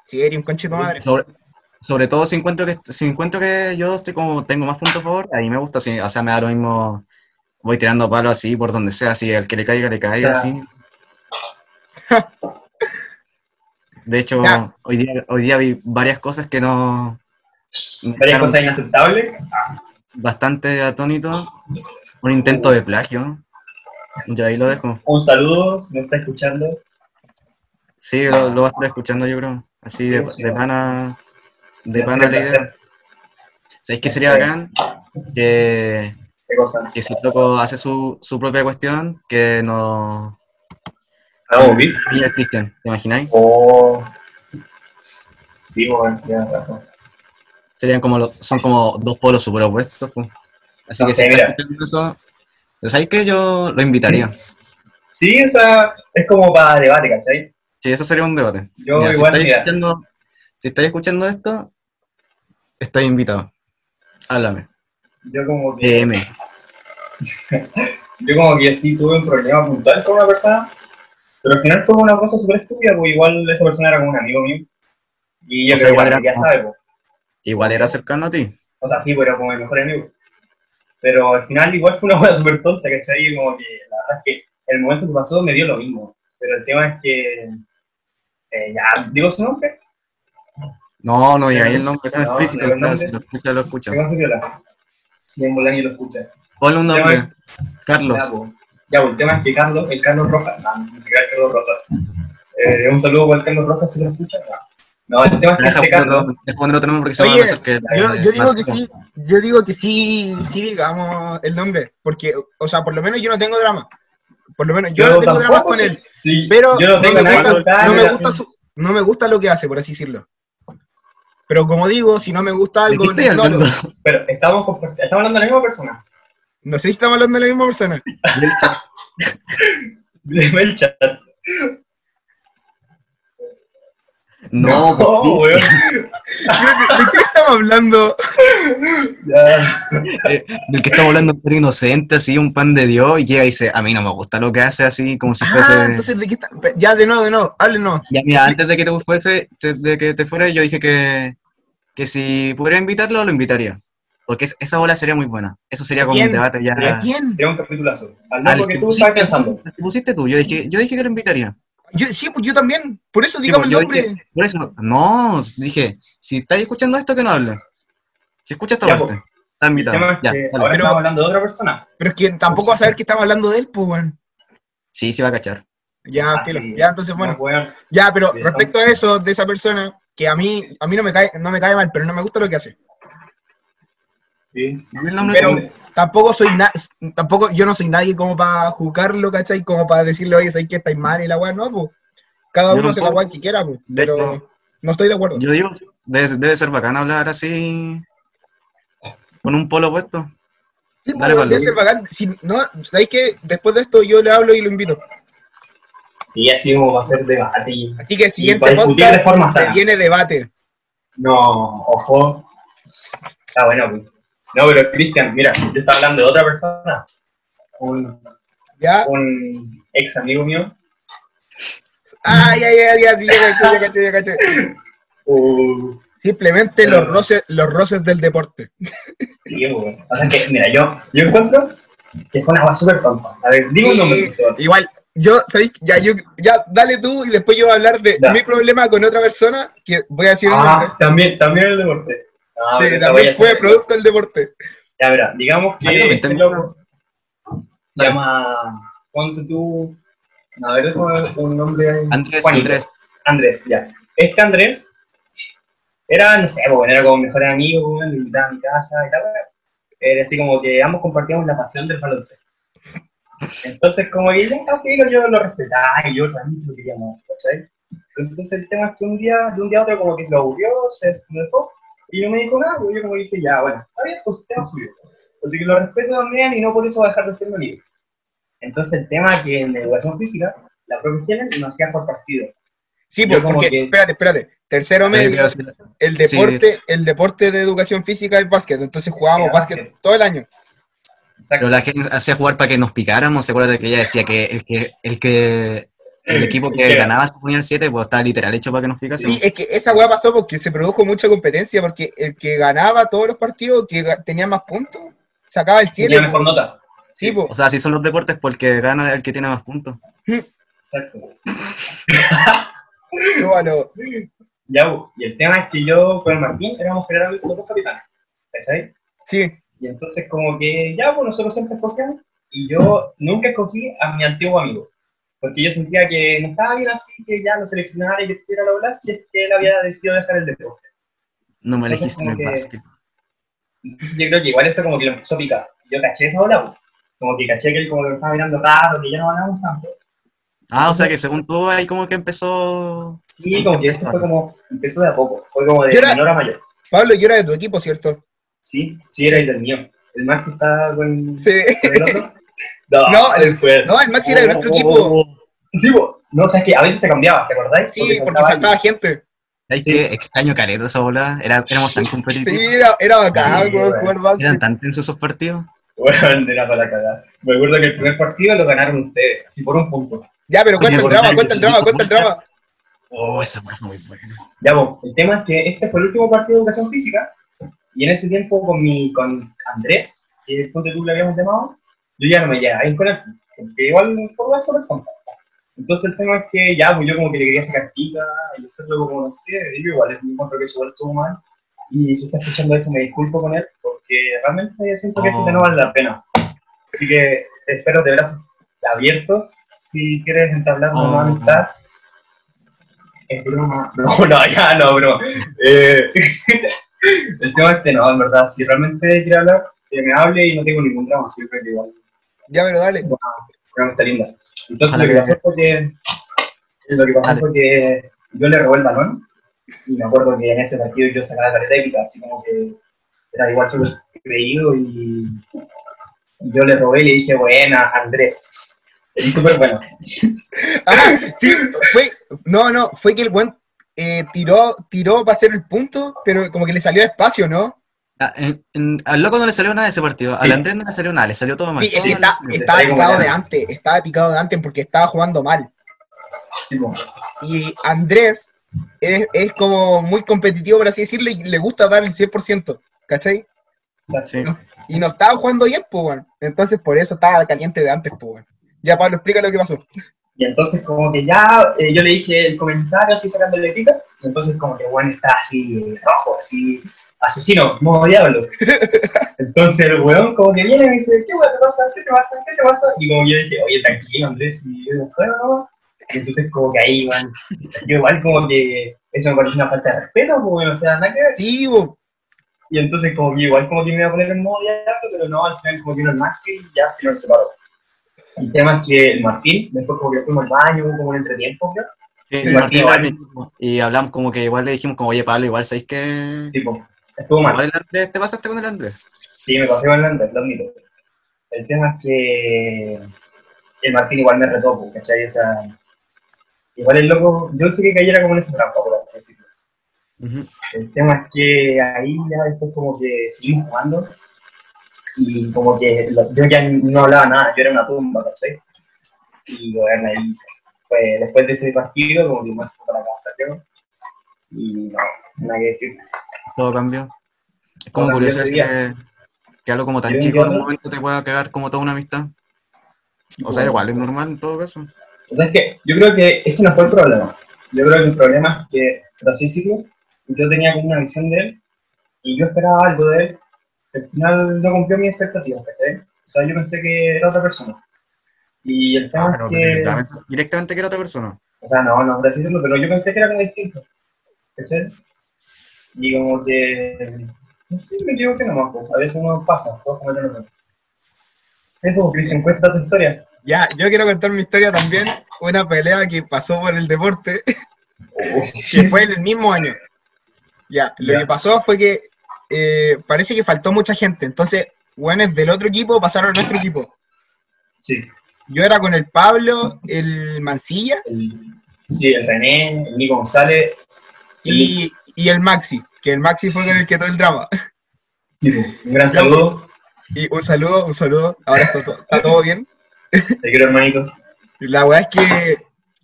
Speaker 2: Sí, eres un conche de madre.
Speaker 1: Sobre, Sobre todo si encuentro que si encuentro que yo estoy como tengo más puntos a favor, ahí me gusta, sí, o sea, me da lo mismo, voy tirando palos así por donde sea, así el que le caiga, le caiga,
Speaker 3: O sea,
Speaker 1: así. De hecho,
Speaker 2: Ya.
Speaker 1: hoy día, hoy día vi varias cosas que no...
Speaker 3: Varias cosas inaceptables.
Speaker 1: Bastante atónito. Un intento de plagio. Ya ahí lo dejo.
Speaker 3: Un saludo, si me está escuchando.
Speaker 1: Sí, lo, lo vas a estar escuchando yo creo. Así de,
Speaker 3: Sí, sí.
Speaker 1: de pana, de pana la idea. ¿Sabéis que sería bacán? Que, que si loco hace su, su propia cuestión, que no...
Speaker 3: ¿Hagamos beat?
Speaker 1: Y el Cristian, ¿te imagináis?
Speaker 3: Oh. Sí, bueno, ya, razón.
Speaker 1: Serían como los, son como dos polos super opuestos. pues. Así
Speaker 3: No
Speaker 1: que
Speaker 3: sé,
Speaker 1: si
Speaker 3: mira.
Speaker 1: eso, pues ¿sabéis que yo lo invitaría?
Speaker 3: Sí, o sea, es como para debate, ¿cachai?
Speaker 1: Sí, eso sería un debate.
Speaker 3: Yo
Speaker 1: Mira, si,
Speaker 3: igual,
Speaker 1: estáis
Speaker 3: mira,
Speaker 1: escuchando, si estáis escuchando esto, estáis invitado. Háblame.
Speaker 3: yo como que,
Speaker 1: DM. *laughs*
Speaker 3: yo como que sí tuve un problema puntual con una persona, pero al final fue una cosa súper estúpida, porque igual esa persona era como un amigo mío. Y yo creo
Speaker 1: igual
Speaker 3: que
Speaker 1: era
Speaker 3: ya
Speaker 1: como-
Speaker 3: sabe, pues.
Speaker 1: Igual era cercano a ti.
Speaker 3: O sea, sí, pero como mi mejor amigo. Pero al final igual fue una cosa súper tonta, ¿cachai? Y como que la verdad es que el momento que pasó me dio lo mismo. Pero el tema es que, eh, ya, digo su nombre,
Speaker 1: No, no, y ahí el nombre tan
Speaker 3: No,
Speaker 1: explícito.
Speaker 3: el
Speaker 1: está. Si lo escucha, lo escucha.
Speaker 3: Si en Bolani lo escucha.
Speaker 1: Ponle un nombre. Carlos.
Speaker 3: Ya, ya, el tema es que Carlos, el Carlos Rojas, no, no se el Carlos Rojas. Eh, un saludo para el Carlos Rojas si lo escucha. No, no el tema es que
Speaker 1: Deja
Speaker 3: este
Speaker 1: ponerlo,
Speaker 3: Carlos,
Speaker 1: deja poner otro nombre porque se va a hacer que.
Speaker 2: Yo, yo digo que sí, yo digo que sí, sí digamos el nombre, porque, o sea, por lo menos yo no tengo drama. Por lo menos yo, no tengo drama
Speaker 3: tampoco,
Speaker 2: con
Speaker 3: sí.
Speaker 2: él,
Speaker 3: Sí,
Speaker 2: pero
Speaker 3: yo no
Speaker 2: no,
Speaker 3: tengo
Speaker 2: me
Speaker 3: nada
Speaker 2: gusta, no me gusta su- no me gusta lo que hace, por así decirlo. Pero como digo, si no me gusta
Speaker 1: ¿De
Speaker 2: algo,
Speaker 1: qué estoy
Speaker 2: no,
Speaker 1: hablando?
Speaker 3: Pero estamos, estamos hablando de la misma persona.
Speaker 2: no sé si estamos hablando de la misma persona.
Speaker 3: Dime el *laughs* chat.
Speaker 1: No,
Speaker 3: No, weón.
Speaker 2: ¿De qué estamos hablando?
Speaker 3: Ya.
Speaker 1: eh, del que estamos hablando pero inocente, así, un pan de Dios, y llega y dice, a mí no me gusta lo que hace, así, como si fuese...
Speaker 2: Ah, entonces, ¿de qué está? Ya, de nuevo, de nuevo, háblenos.
Speaker 1: Ya, mira, antes de que te fuese, te- de que te fuera, yo dije que, que si pudiera invitarlo, lo invitaría. Porque es- esa bola sería muy buena. Eso sería como un debate ya...
Speaker 2: ¿A quién?
Speaker 3: Sería un capitulazo. Al
Speaker 1: que
Speaker 3: que tú
Speaker 1: pusiste
Speaker 3: estabas pensando.
Speaker 1: tú, al que pusiste tú, yo dije, yo dije que lo invitaría.
Speaker 2: Yo, sí, pues yo también. Por eso
Speaker 1: Sí,
Speaker 2: digamos
Speaker 1: pues,
Speaker 2: el
Speaker 1: yo
Speaker 2: nombre.
Speaker 1: dije- por eso, no, dije, si estáis escuchando esto, que no hable. Si escucha esta
Speaker 3: Ya,
Speaker 1: parte,
Speaker 3: pues.
Speaker 1: está invitado.
Speaker 3: es
Speaker 1: Ya,
Speaker 3: que ahora
Speaker 2: Pero-
Speaker 3: estamos hablando de otra persona.
Speaker 2: Pero es que tampoco va a saber que estamos hablando de él, pues, weón.
Speaker 1: Sí, sí va a cachar.
Speaker 2: Ya, filo. Ya, entonces,
Speaker 3: no,
Speaker 2: bueno. Ya, pero
Speaker 3: Sí,
Speaker 2: respecto a eso, de esa persona, que a mí, a mí no me cae, no me cae mal, pero no me gusta lo que hace.
Speaker 3: Sí.
Speaker 2: Pero tampoco soy na- tampoco, yo no soy nadie como para juzgarlo, ¿cachai? Como para decirle, oye, ¿sabes que estáis mal y la weá? No, pues. Cada uno hace la weá que quiera, pues.
Speaker 1: De-
Speaker 2: Pero no estoy de acuerdo.
Speaker 1: Yo digo, debe, debe ser bacán hablar así, con un polo puesto.
Speaker 2: Sí,
Speaker 1: dale,
Speaker 2: pues,
Speaker 1: Pablo.
Speaker 2: debe ser bacán. Si, no, ¿sabéis que Después de esto yo le hablo y lo invito.
Speaker 3: Sí, así como va a ser debate. y-
Speaker 2: Así que el siguiente
Speaker 3: discutir de
Speaker 2: podcast
Speaker 3: forma
Speaker 2: se
Speaker 3: sana.
Speaker 2: viene debate.
Speaker 3: No, ojo. Está bueno, pues. No, pero Cristian, mira, yo estaba hablando de otra persona. Un,
Speaker 2: ¿Ya?
Speaker 3: un ex amigo mío.
Speaker 2: Ay, ay, ay, ay, sí, ya caché, ya caché.
Speaker 3: Uh,
Speaker 2: Simplemente los roces, los roces del deporte.
Speaker 3: sí, pues. O sea que, mira, yo, yo encuentro que fue una cosa súper tonta. A ver, digo un nombre.
Speaker 2: Igual, yo, ¿sabéis? Ya, yo, ya, dale tú y después yo voy a hablar de
Speaker 3: Ya.
Speaker 2: mi problema con otra persona, que voy a decir.
Speaker 3: Ah, también, también el deporte. Ah,
Speaker 2: Sí, también fue producto del deporte.
Speaker 3: Ya, verá, digamos
Speaker 1: Ah,
Speaker 3: que
Speaker 1: también
Speaker 3: este loco se llama, ponte tú, a ver, déjame un nombre ahí.
Speaker 1: Andrés,
Speaker 3: Juanito.
Speaker 1: Andrés.
Speaker 3: Andrés, ya. Este Andrés era, no sé, pues, bueno, era como mejor amigo, bueno, me invitaba a mi casa y tal. Era así como que ambos compartíamos la pasión del baloncesto. Entonces, como que ya, yo lo respetaba y yo también lo quería mucho, ¿cachai? Entonces, el tema es que un día, de un día a otro, como que lo aburrió, se dejó, y no me dijo nada, pues yo como dije, ya, bueno, está bien, pues el tema suyo. Así que lo respeto también y no por eso va a dejar de ser mi amigo. Entonces, el tema es que en educación física, la profe nos hacía por partido.
Speaker 2: Sí, pues, porque,
Speaker 3: que-
Speaker 2: espérate, espérate. Tercero medio, el
Speaker 1: Sí,
Speaker 2: deporte, el deporte de educación física es básquet. Entonces jugábamos básquet. todo el año.
Speaker 3: Exacto.
Speaker 1: Pero la gente hacía jugar para que nos picáramos, ¿se acuerda de que ella decía que el que, el que el equipo que ganaba se ponía el 7, pues estaba literal hecho para que nos picase.
Speaker 2: Sí, es que esa weá pasó porque se produjo mucha competencia, porque el que ganaba todos los partidos, que tenía más puntos, sacaba el 7.
Speaker 3: Tenía mejor nota.
Speaker 2: Sí, po.
Speaker 1: O sea, si son los deportes, porque gana el que tiene más puntos.
Speaker 3: Exacto. *laughs*
Speaker 2: Súbalo.
Speaker 3: Ya, y el tema es que yo con el Martín éramos generalmente los dos capitanes. ¿Cachai?
Speaker 2: Sí,
Speaker 3: Y entonces como que ya, pues nosotros siempre escogíamos y yo nunca escogí a mi antiguo amigo. Porque yo sentía que no estaba bien así, que ya lo seleccionara y que estuviera la bola si es que él había decidido dejar el deporte.
Speaker 1: No me elegiste en el
Speaker 3: que-
Speaker 1: básquet.
Speaker 3: Yo creo que igual eso como que lo empezó a picar. Yo caché esa bola, pues. como que caché que él como que me estaba mirando raro, que ya no ganábamos tanto.
Speaker 1: Ah, o sea que según tú ahí como que empezó...
Speaker 3: Sí, como que esto fue como, empezó de a poco, fue como de
Speaker 2: era-
Speaker 3: menor a mayor.
Speaker 2: Pablo, yo era de tu equipo, ¿cierto?
Speaker 3: Sí, sí, era el del mío. El Maxi está con,
Speaker 2: Sí.
Speaker 3: con el otro. No,
Speaker 2: No,
Speaker 3: él fue.
Speaker 2: No, el Maxi era de nuestro
Speaker 1: Oh,
Speaker 2: equipo.
Speaker 1: oh, oh.
Speaker 3: Sí, po. no, o sea, es que a veces se cambiaba, ¿te acordáis?
Speaker 2: Sí, porque
Speaker 3: faltaba
Speaker 2: faltaba gente.
Speaker 1: Ay,
Speaker 3: Sí.
Speaker 1: qué extraño caleta esa bola. Era, éramos tan competitivos.
Speaker 2: Sí, era, era bacán,
Speaker 3: Sí,
Speaker 2: jugar básquet.
Speaker 1: Eran tan tensos esos partidos.
Speaker 3: Bueno, era para la cagada. Me acuerdo que el primer partido lo ganaron ustedes, así por un punto.
Speaker 2: Ya, pero cuenta el drama, cuenta el
Speaker 1: que
Speaker 2: drama, cuenta el drama.
Speaker 1: Oh, esa bola fue muy buena.
Speaker 3: Ya, pues, el tema es que este fue el último partido de educación física, y en ese tiempo con mi, con Andrés, que es ponte tú le habíamos llamado, yo ya no me llevaba bien con él, porque igual por es súper tonta. Entonces el tema es que ya, pues yo como que le quería sacar pica y hacerlo como, no sé, yo igual es un encuentro que igual estuvo mal, y si está escuchando eso me disculpo con él, porque realmente siento que eso te no vale la pena. Así que espero de brazos abiertos, si quieres entablar una
Speaker 1: Oh.
Speaker 3: amistad. Es broma. *laughs* No, no, ya no, bro. Eh, *laughs* el tema es que no, en verdad, si realmente quiere hablar, que me hable y no tengo ningún drama, siempre que igual.
Speaker 2: Ya, pero dale.
Speaker 3: Una amistad linda. Entonces lo que pasó fue que, lo que pasó fue que yo le robé el balón y me acuerdo que en ese partido yo sacaba la tarjeta épica, así como que era igual súper creído y yo le robé y le dije, buena, Andrés. Y súper bueno.
Speaker 2: Ah, sí, fue, no, no, fue que el buen eh, tiró, tiró para hacer el punto, pero como que le salió despacio, ¿no?
Speaker 1: Ah, en- en- al loco no le salió nada de ese partido. Al
Speaker 3: Sí.
Speaker 1: Andrés no le salió nada, le salió todo mal.
Speaker 2: Sí,
Speaker 1: todo
Speaker 2: estaba picado de antes, estaba picado de antes porque estaba jugando mal.
Speaker 3: Sí.
Speaker 2: Y Andrés es, es como muy competitivo, por así decirlo, y le gusta dar el 100%, ¿cachai?
Speaker 1: Sí.
Speaker 2: Y no estaba jugando bien, pues, bueno. Entonces por eso estaba caliente de antes, pues, bueno. Ya, Pablo, explica lo que pasó.
Speaker 3: Y entonces como que ya eh, yo le dije el comentario así sacándole pica, y entonces como que bueno está así rojo, así asesino, modo diablo. *laughs* Entonces el weón como que viene y me dice, ¿qué weón te pasa? ¿Qué te pasa? ¿Qué te pasa? Y como yo dije, oye, tranquilo Andrés, y yo digo, bueno, no. Y entonces como que ahí, weón, yo igual como que eso me parece una falta de respeto, pues, bueno, o sea, nada que ver.
Speaker 2: Sí, bo.
Speaker 3: Y entonces como que igual como que me iba a poner en modo diablo, pero no, al final como que vino el Maxi y ya al final se paró. El tema es que el Martín, después como que fuimos al baño, hubo como un entretiempo, creo.
Speaker 1: Sí,
Speaker 3: Sí,
Speaker 1: Martín
Speaker 3: igual.
Speaker 1: equipo. Y hablamos como que igual le dijimos como, oye Pablo, igual sabéis que...
Speaker 3: Tipo, estuvo mal.
Speaker 1: El Andrés, ¿te pasaste con el Andrés?
Speaker 3: Sí, me pasé con el Andrés, lo admito. El tema es que el Martín igual me retó, pues, ¿cachai? O sea, igual el loco, yo sé que cayera como en esa trampa, por así decirlo.
Speaker 1: Ujú.
Speaker 3: El tema es que ahí ya después como que seguimos jugando y como que lo- yo ya no hablaba nada, yo era una tumba, ¿cachai? Y bueno, ahí fue, después de ese partido como que me fui para casa, creo. Y no, nada que decir.
Speaker 1: Todo cambió. Es como
Speaker 3: Todo
Speaker 1: curioso que, que algo como tan
Speaker 3: ¿Y un
Speaker 1: chico en un momento te pueda cagar como toda una amistad. O sea, igual es normal en todo caso.
Speaker 3: O sea, es que yo creo que ese no fue el problema. Yo creo que el problema es que, decirlo, yo tenía como una visión de él y yo esperaba algo de él. Al final no cumplió mis expectativas, ¿cachai? O sea, yo pensé que era otra persona. Y el tema
Speaker 1: Ah,
Speaker 3: es
Speaker 1: pero
Speaker 3: que...
Speaker 1: directamente, directamente que era otra persona.
Speaker 3: O sea, no, no, así decirlo, pero yo pensé que era como distinto. ¿Cachai? Y como que... No sé, me equivoqué nomás, pues. a veces uno pasa, todos cometen errores. Eso, pues, Cristian, cuenta tu historia.
Speaker 2: Ya, yo quiero contar mi historia también. Una pelea que pasó por el deporte, *laughs* que fue en el mismo año. Ya, lo
Speaker 3: Ya.
Speaker 2: que pasó fue que eh, parece que faltó mucha gente. Entonces, buenos del otro equipo pasaron a nuestro equipo.
Speaker 3: Sí.
Speaker 2: Yo era con el Pablo, el Mancilla
Speaker 3: El, sí, el René, el Nico González,
Speaker 2: y, y el Maxi, que el Maxi fue con el que todo el drama.
Speaker 3: Sí, pues, un gran *laughs* saludo.
Speaker 2: Y un saludo, un saludo. Ahora está, to- está todo bien.
Speaker 3: Te quiero, hermanito.
Speaker 2: La weá es que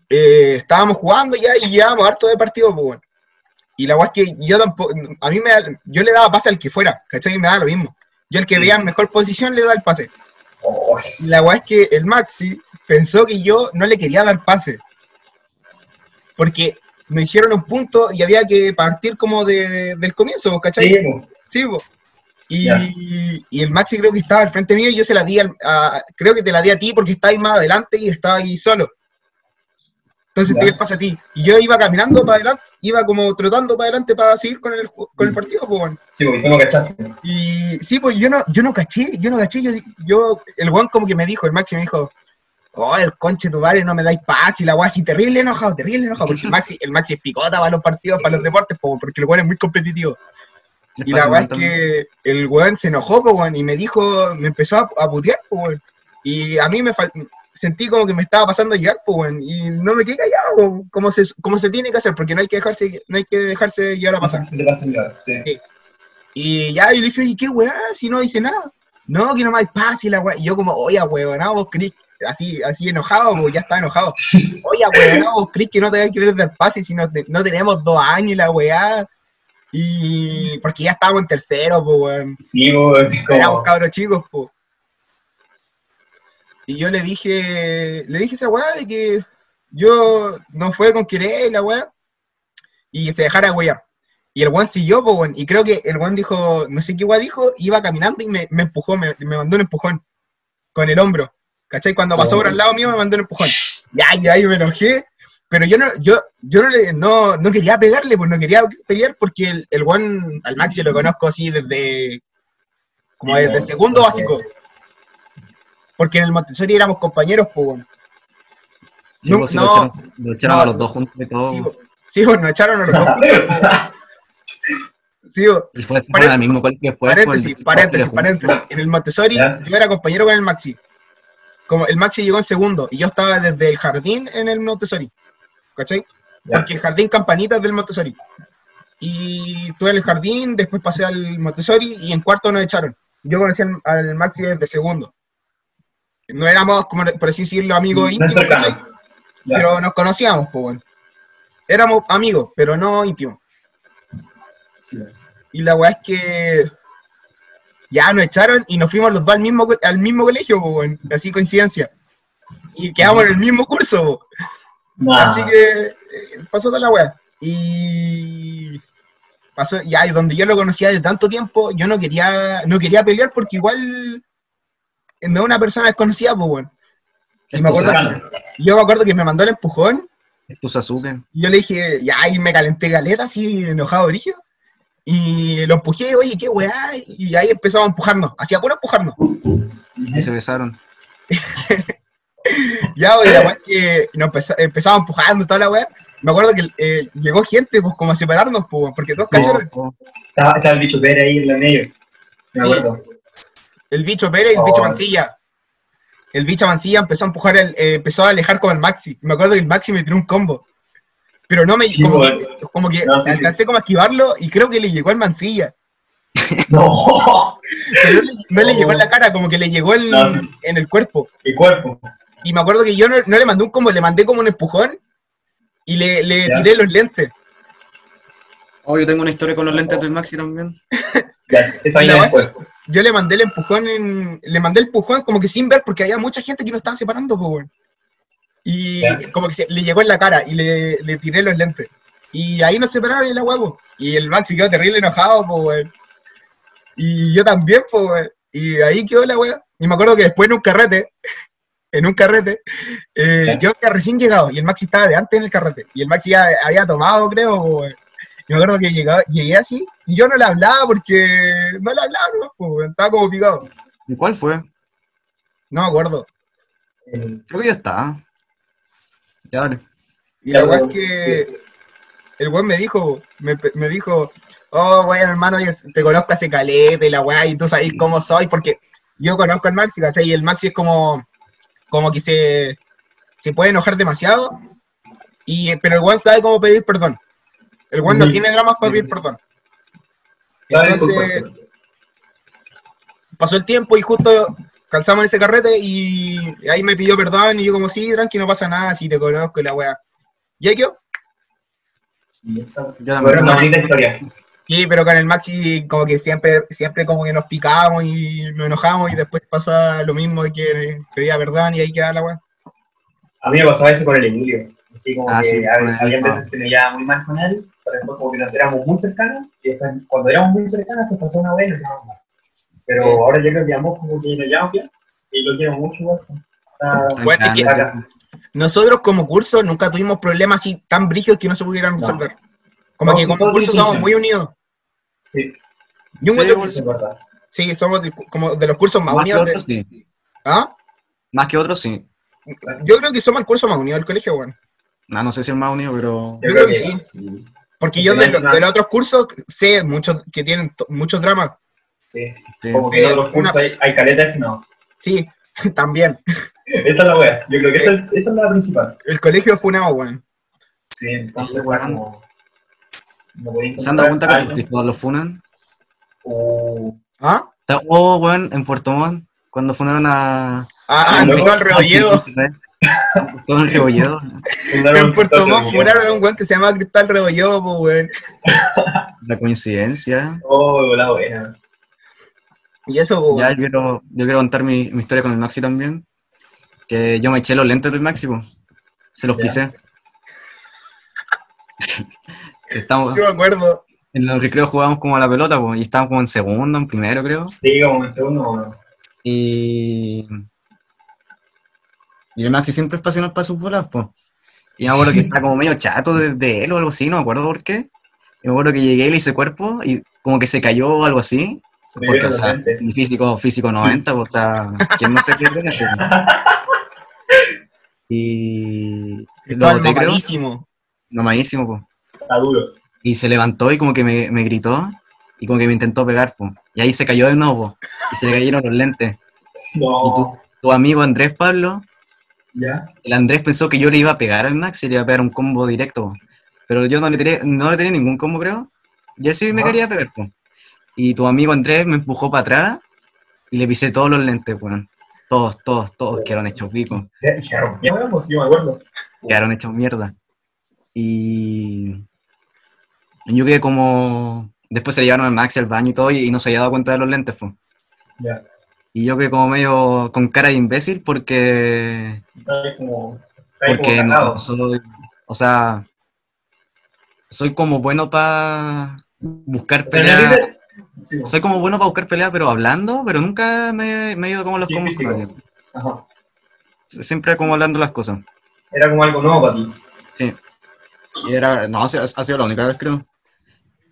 Speaker 2: eh, estábamos jugando ya y llevábamos harto de partido, pues, weón. Y la weá es que yo tampoco, a mí me da- yo le daba pase al que fuera, ¿cachai? Y me da lo mismo. Yo el que veía en mejor posición le da el pase. Y la weá es que el Maxi pensó que yo no le quería dar pase. Porque me hicieron un punto y había que partir como de- del comienzo, ¿cachai?
Speaker 3: sí.
Speaker 2: Sí. Y, y el Maxi creo que estaba al frente mío y yo se la di, al- a- creo que te la di a ti porque estaba ahí más adelante y estaba ahí solo. Entonces
Speaker 3: Ya.
Speaker 2: te el pase a ti. Y yo iba caminando para adelante, iba como trotando para adelante para seguir con el, con el partido, pues, weón.
Speaker 3: Sí, porque tú no cachaste.
Speaker 2: Y sí, pues yo no, yo no caché, yo no caché, yo, yo el weón como que me dijo, el Maxi me dijo, oh, el conche tu madre, no me dais paz, y la weá así terrible enojado, terrible enojado, porque el Maxi, el Maxi es picota para los partidos, para los deportes, po, porque el weón es muy competitivo. Y la weá es que el weón se enojó, po, y me dijo, me empezó a, a putear, po. Y a mí me fal- sentí como que me estaba pasando a llegar, weón, y no me quedé callado, como se, como se tiene que hacer, porque no hay que dejarse, no hay que dejarse llevar a pasar.
Speaker 3: Sí.
Speaker 2: Y ya, y le dije, ¿y qué weá? Si no dice nada. No, que no me hay paz y la weá. Y yo como, oye, weón, vos creís, así, así enojado, pues ya estaba enojado. *laughs* Oye, weón, vos creís que no te voy a querer dar pase si no, no tenemos dos años y la weá. Y porque ya estábamos en tercero, pues weón.
Speaker 3: Sí, es
Speaker 2: Éramos cabros chicos, pues. Y yo le dije, le dije a esa weá de que yo no fue con querer la weá. Y se dejara weá. Y el weón siguió, pues weón. Y creo que el weón dijo, no sé qué weá dijo, iba caminando y me, me empujó, me, me mandó un empujón. Con el hombro. ¿Cachai? Cuando pasó por al lado mío me mandó un empujón. Ya, ya, y me enojé. Pero yo no, yo, yo no, le- no, no quería pegarle, pues no quería pelear porque el, el weón al Maxi lo conozco así desde como desde segundo básico. Porque en el Montessori éramos compañeros, pues weón.
Speaker 1: Sí,
Speaker 2: No,
Speaker 1: pues,
Speaker 2: no.
Speaker 1: lo echaron, lo echaron
Speaker 2: No.
Speaker 1: a los dos juntos y todo.
Speaker 2: Sí, nos echaron a los dos. juntos, po. Sí,
Speaker 1: fue, mismo colegio después.
Speaker 2: paréntesis, paréntesis, paréntesis. En el Montessori
Speaker 3: Ya.
Speaker 2: yo era compañero con el Maxi. Como el Maxi llegó en segundo y yo estaba desde el jardín en el Montessori. ¿Cachai?
Speaker 3: Ya.
Speaker 2: Porque el jardín campanitas del Montessori. Y estuve en el jardín, después pasé al Montessori y en cuarto nos echaron. Yo conocí al, al Maxi desde segundo. No éramos, como por así decirlo, amigos íntimos, pero nos conocíamos, pues bueno. Éramos amigos, pero no íntimos.
Speaker 3: Sí.
Speaker 2: Y la weá es que ya nos echaron y nos fuimos los dos al mismo, al mismo colegio, po, así coincidencia. Y quedamos en el mismo curso.
Speaker 3: Nah.
Speaker 2: así que eh, pasó toda la weá. Y pasó, ya, y donde yo lo conocía de tanto tiempo, yo no quería, no quería pelear porque igual no es una persona desconocida, pues bueno.
Speaker 1: Es
Speaker 2: me acuerdo Yo me acuerdo que me mandó el empujón
Speaker 1: es tu Sasuke.
Speaker 2: Y yo le dije, ya, y me calenté galeta, así, enojado, brígido. Y lo empujé, oye, qué weá. Y ahí empezamos a empujarnos, hacía puro empujarnos.
Speaker 1: Y se besaron. *laughs*
Speaker 2: Ya, oye, la weá que nos empezó- empezamos empujando toda la weá. Me acuerdo que eh, llegó gente, pues, como a separarnos, pues, porque todos
Speaker 3: Sí.
Speaker 2: cacharon.
Speaker 1: Oh,
Speaker 3: Estaba, estaba el bicho Pérez ahí en la medio. Sí, me acuerdo.
Speaker 2: El bicho Pérez y el bicho
Speaker 3: Oh.
Speaker 2: Mancilla. El bicho Mancilla empezó a empujar, el, eh, empezó a alejar con el Maxi. Me acuerdo que el Maxi me tiró un combo. Pero no me,
Speaker 3: Sí,
Speaker 2: como, que, como que
Speaker 3: No, sí, sí.
Speaker 2: alcancé como a esquivarlo y creo que le llegó al Mancilla. *laughs*
Speaker 3: No,
Speaker 2: Pero no le, no le llegó en la cara, como que le llegó en,
Speaker 3: No, sí, sí.
Speaker 2: en el cuerpo.
Speaker 3: el cuerpo.
Speaker 2: Y me acuerdo que yo no, no le mandé un combo, le mandé como un empujón y le, le tiré los lentes.
Speaker 1: Oh, yo tengo una historia con los lentes del Maxi también.
Speaker 3: Ya, esa
Speaker 2: Y la
Speaker 3: después.
Speaker 2: Yo le mandé el empujón en, le mandé el empujón como que sin ver porque había mucha gente que nos estaba separando, pues, weón. Y como que se- le llegó en la cara y le, le tiré los lentes. Y ahí nos separaron y la huevo. Y el Maxi quedó terrible enojado, pues, weón. Y yo también, pues, weón. Y ahí quedó la weá. Y me acuerdo que después en un carrete, *laughs* en un carrete, eh, yo había recién llegado y el Maxi estaba de antes en el carrete. Y el Maxi ya había tomado, creo, pues, weón. Y me acuerdo que llegaba, llegué así y yo no le hablaba porque no le hablaba, ¿no? Pues, estaba como picado.
Speaker 1: ¿Y cuál fue?
Speaker 2: No me acuerdo.
Speaker 1: Creo que ya está. Ya dale.
Speaker 2: Y
Speaker 3: Ya,
Speaker 2: la weá es que el weón me dijo, me, me dijo, oh, weón, hermano, yo te conozco hace calete, la weá, y tú sabes cómo soy, porque yo conozco al Maxi, ¿cachai? Y el Maxi es como, como que se, se puede enojar demasiado, y, pero el weón sabe cómo pedir perdón. El weón no tiene dramas para pedir perdón. Entonces,
Speaker 3: disculpa,
Speaker 2: pasó el tiempo y justo calzamos en ese carrete y ahí me pidió perdón y yo como, sí, tranqui, no pasa nada, si te conozco y la weá. ¿Y ahí quedó?
Speaker 1: Yo verdad,
Speaker 3: bonita historia.
Speaker 2: Sí, pero con el Maxi como que siempre, siempre como que nos picábamos y nos enojamos y después pasa lo mismo de que se diga perdón y ahí queda la weá.
Speaker 3: A mí me pasaba eso con el Emilio. Así como
Speaker 1: Ah,
Speaker 3: que
Speaker 1: sí,
Speaker 3: había veces que me llevaba muy mal con él, pero después como que nos éramos muy cercanos, y después cuando éramos muy cercanos, pues pasó una vez y nos llevamos mal. Pero ahora yo creo que ambos como que nos llevamos bien, y lo quiero mucho. Está-
Speaker 2: Bueno, es que-. Nosotros como curso nunca tuvimos problemas así tan brígidos que no se pudieran
Speaker 3: No.
Speaker 2: resolver. Como
Speaker 3: No,
Speaker 2: que como curso
Speaker 3: sí, sí.
Speaker 2: muy unidos.
Speaker 3: Sí,
Speaker 2: Yo
Speaker 1: Sí,
Speaker 3: verdad.
Speaker 2: sí, somos de, como de los cursos más,
Speaker 1: más que
Speaker 2: unidos. de-
Speaker 1: otros, sí.
Speaker 2: ¿Ah?
Speaker 1: Más que otros, sí.
Speaker 2: Yo creo que somos el curso más unido del colegio, weón.
Speaker 1: No, no sé si es más unido, pero...
Speaker 2: Yo creo que sí. Porque yo de, los otros cursos sé muchos que tienen muchos dramas.
Speaker 3: Sí.
Speaker 1: Sí.
Speaker 3: Como que en otros cursos hay, hay caletas, no.
Speaker 2: Sí, *laughs* también.
Speaker 3: Esa es la wea. Yo creo que esa, esa es la principal.
Speaker 2: El colegio fue una weón.
Speaker 3: Sí, entonces
Speaker 1: weón.
Speaker 3: como. No
Speaker 1: ¿Se han dado cuenta que
Speaker 3: encontrar
Speaker 1: los los funan?
Speaker 3: algo. O-
Speaker 2: ¿Ah?
Speaker 1: Está- Oh, weón, en Puerto Montt, cuando funaron a...
Speaker 2: Ah,
Speaker 3: Ah,
Speaker 2: ah,
Speaker 3: no,
Speaker 2: no, al rebolledo. *laughs*
Speaker 1: Todo el rebolledo.
Speaker 2: En Puerto Montt funaron a un weón que se llama Cristal Rebolledo, pues weón. *laughs*
Speaker 1: La coincidencia.
Speaker 3: Oh, la buena.
Speaker 2: Y eso, pues,
Speaker 1: Ya, yo quiero, yo quiero contar mi, mi historia con el Maxi también. Que yo me eché los lentes del Maxi, po. Se los
Speaker 3: Ya.
Speaker 1: pisé. *laughs* Estamos,
Speaker 2: Yo me acuerdo.
Speaker 1: en los recreos jugábamos como a la pelota, po, y estábamos como en segundo, en primero, creo.
Speaker 3: Sí, como en segundo.
Speaker 1: Y. Y el Maxi siempre es pasional para sus bolas, pues. Y me acuerdo que estaba como medio chato de, de él o algo así, no me acuerdo por qué. Y me acuerdo que llegué y le hice cuerpo y como que se cayó o algo así.
Speaker 3: Se
Speaker 1: Porque, o sea, mi físico, físico 90, pues, o sea, ¿quién no se pierde en esto? Y. *laughs* Lo boté, creo.
Speaker 2: mamadísimo.
Speaker 1: Mamadísimo, pues.
Speaker 3: Está duro.
Speaker 1: Y se levantó y como que me, me gritó y como que me intentó pegar, pues. Y ahí se cayó de nuevo, po, y se le cayeron los lentes. Y
Speaker 3: No.
Speaker 1: tú, tu amigo Andrés Pablo,
Speaker 3: Ya.
Speaker 1: el Andrés pensó que yo le iba a pegar al Max y le iba a pegar un combo directo, po. pero yo no le tiré, no le tiré ningún combo, creo. Y él sí me quería pegar, po. Y tu amigo Andrés me empujó para atrás y le pisé todos los lentes, weón. Todos, todos, todos quedaron hechos pico.
Speaker 3: Se, pues, yo me acuerdo.
Speaker 1: quedaron hechos mierda. Y yo quedé como. Después se llevaron al Maxi al baño y todo, y, y no se había dado cuenta de los lentes, pues.
Speaker 3: Ya.
Speaker 1: Y yo quedé como medio con cara de imbécil porque.
Speaker 3: Como.
Speaker 1: Porque no soy. O sea. Soy como bueno para buscar
Speaker 3: O sea,
Speaker 1: pelea.
Speaker 3: no dice- Sí,
Speaker 1: Soy como bueno para buscar pelea, pero hablando, pero nunca me, me he ido como los
Speaker 3: Sí,
Speaker 1: combos.
Speaker 3: Ajá.
Speaker 1: Siempre como hablando las cosas.
Speaker 3: Era como algo nuevo para ti.
Speaker 1: Sí. Y era, no, ha sido, la única vez, creo.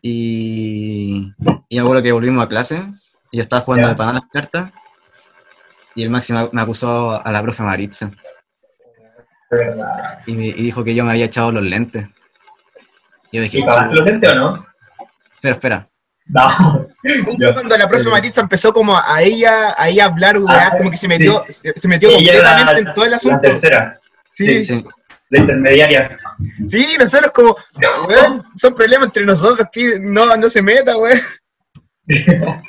Speaker 1: Y, y me acuerdo que volvimos a clase y yo estaba jugando de pana las cartas y el máximo me acusó a la profe Maritza y, me- y dijo que yo me había echado los lentes. Y yo dije,
Speaker 3: ¿Y pagaste los lentes o no?
Speaker 1: espera, espera.
Speaker 3: No. *laughs*
Speaker 2: Cuando la profe Maritza empezó como a ella, a ella hablar, weá,
Speaker 3: Ah,
Speaker 2: como que se metió, se, se metió completamente
Speaker 3: la-
Speaker 2: en todo el
Speaker 3: La
Speaker 2: asunto.
Speaker 3: tercera,
Speaker 2: Sí,
Speaker 1: Sí,
Speaker 2: sí,
Speaker 1: sí.
Speaker 3: la intermediaria.
Speaker 2: nosotros como, weón, son problemas entre nosotros, que no, no se meta, weón. *laughs*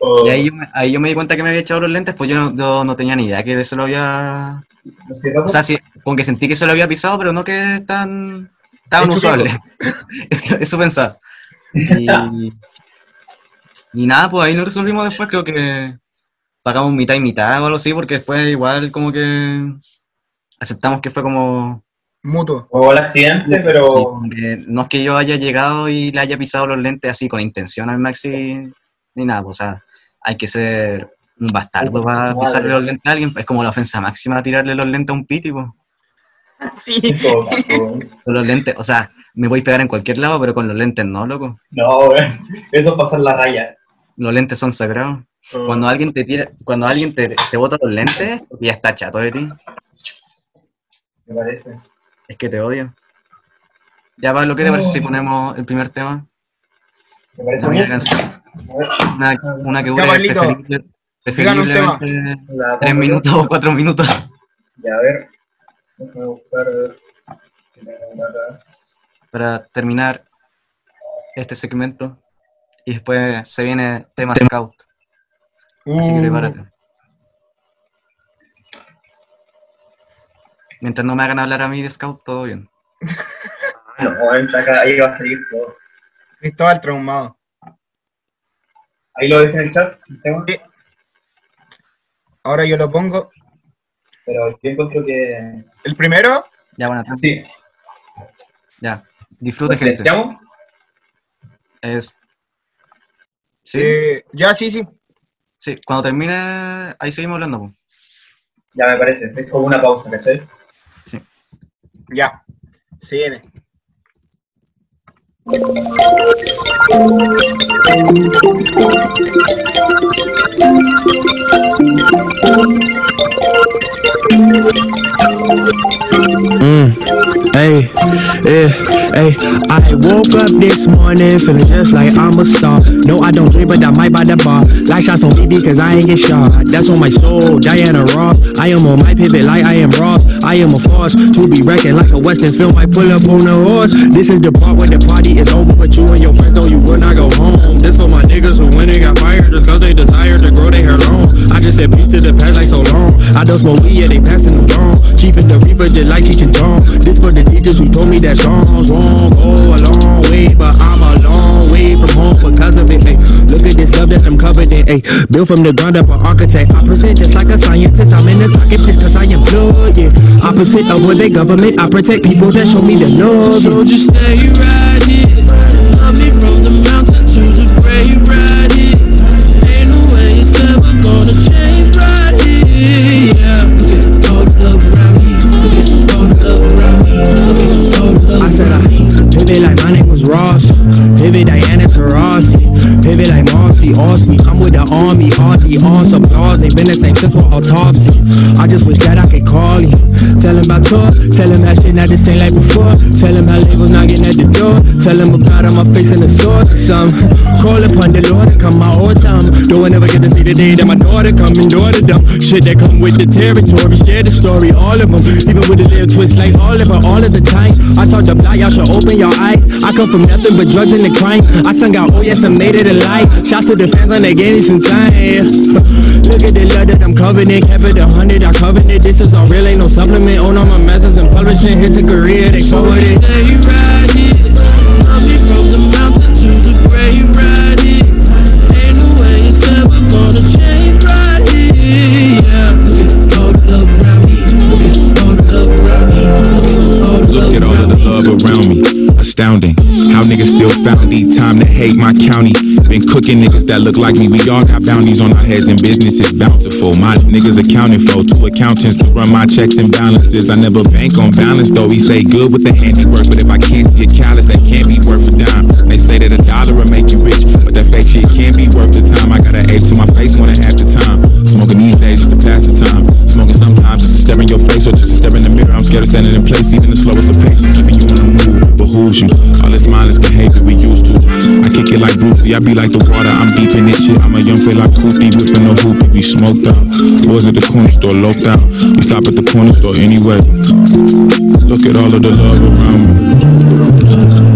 Speaker 3: O,
Speaker 1: Y ahí yo, me, ahí yo me di cuenta que me había echado los lentes, pues yo no, yo no tenía ni idea que eso lo había... O sea, sí, como que sentí que se lo había pisado, pero no que es tan, tan usual. *laughs* eso, eso pensaba. Y, y nada, pues ahí lo resolvimos después, creo que pagamos mitad y mitad o algo así, porque después igual como que aceptamos que fue como...
Speaker 2: Mutuo.
Speaker 3: Hubo el accidente, pero
Speaker 1: sí, como que no es que yo haya llegado y le haya pisado los lentes así con intención al Maxi, ni nada, pues, o sea, hay que ser un bastardo para pisarle los lentes a alguien, es como la ofensa máxima tirarle los lentes a un piti, pues.
Speaker 2: Sí.
Speaker 3: en *laughs*
Speaker 1: los lentes, o sea, me voy a pegar en cualquier lado, pero con los lentes no, loco.
Speaker 3: no. Eso es pasar la raya.
Speaker 1: Los lentes son sagrados.
Speaker 2: Oh.
Speaker 1: Cuando alguien te tira, cuando alguien te, te bota los lentes, ya está chato de ti,
Speaker 3: Me parece.
Speaker 1: es que te odio. Ya, Pablo, ¿qué te parece si ponemos el primer tema?
Speaker 3: Me parece bien.
Speaker 1: canción, una, una que dure preferible, preferiblemente
Speaker 3: tema.
Speaker 1: tres minutos o cuatro minutos.
Speaker 3: Ya, a ver. Déjame buscar.
Speaker 1: Para terminar este segmento. Y después se viene tema scout. Así que
Speaker 2: uh.
Speaker 1: prepárate. Mientras no me hagan hablar a mí de scout, todo bien. *laughs*
Speaker 3: no, ahí va a salir todo.
Speaker 2: Cristóbal traumado.
Speaker 3: Ahí lo dejo en el chat, el tema,
Speaker 2: Sí. Ahora yo lo pongo.
Speaker 3: pero yo encuentro que...
Speaker 2: El primero,
Speaker 1: Ya, tarde.
Speaker 3: Sí,
Speaker 1: Ya.
Speaker 3: ¿lo
Speaker 1: Disfrute, gente.
Speaker 3: silenciamos?
Speaker 1: Es... Sí,
Speaker 2: eh, ya sí, sí.
Speaker 1: sí. Cuando termine, ahí seguimos hablando.
Speaker 3: Ya me parece, es como una pausa, ¿cachai?
Speaker 2: Ya. Se viene.
Speaker 5: Mm, hey, yeah, hey. I woke up this morning feeling just like I'm a star. No, I don't drink, but I might buy the bar. Like shots on BB, cause I ain't get shot. That's on my soul, Diana Ross. I am on my pivot like I am Ross. I am a force to be reckoned like a Western film. I pull up on a horse. This is the part where the party is over, but you and your friends know you will not go home. This for my niggas who when they got fired just cause they desire to grow their hair long. I just said peace to the past like so long. I don't smoke weed, yeah, they passing on. Chief in the reefer just like Cheech and Chong. This for the teachers who told me that songs wrong. Go a long way, but I'm a long way from home because of it. Ay. Look at this love that I'm covered in. Ay. Built from the ground up, an architect. I present just like a scientist. I'm in the socket just cause I am blood. Yeah. Opposite of what they government. I protect people that show me the love.
Speaker 6: So just stay right here.
Speaker 5: we are applause. Ain't been the same since for autopsy. I just wish that I could call him. Tell him about tour. Tell him that shit not the same like before. Tell him how labels knocking at the door. Tell him about how my face in the source. Some call upon the Lord to come my all time. Though I never get to see the day that my daughter come and daughter them. Shit that come with the territory. Share the story, all of them. Even with a little twist like Oliver, all of the time. I talk the block, y'all should open your eyes. I come from nothing but drugs and the crime. I sung out, oh yes, I made it alive. Shouts to the fans on the gave me some time. Look at the love that I'm covered in. Kept it a hundred, I covered it. This is all real, ain't no supplement. Own all my masters and publishing. Hit to career, they
Speaker 6: just
Speaker 5: it.
Speaker 7: Niggas still found the time to hate my county. Been cooking niggas that look like me. We all got bounties on our heads and business is bountiful. My niggas accounting for two accountants to run my checks and balances. I never bank on balance though. We say good with the handiwork, but if I can't see a callus, that can't be worth a dime. They say that a dollar will make you rich, but that fake shit can't be worth the time. I got an A to my face more than half the time. Smoking these days just to pass the time. Smoking sometimes just to stare in your face or just to stare in the mirror. I'm scared of standing in place, even the slowest of paces, keeping you on the move. Behooves you. All this mindless behavior we used to. I kick it like Brucey, I be like the water. I'm deep in this shit. I'm a young fella like Cootie, whipping the hoopy. We smoked out. Boys at the corner store, loped out. We stop at the corner store anyway. Look at all of the love around me.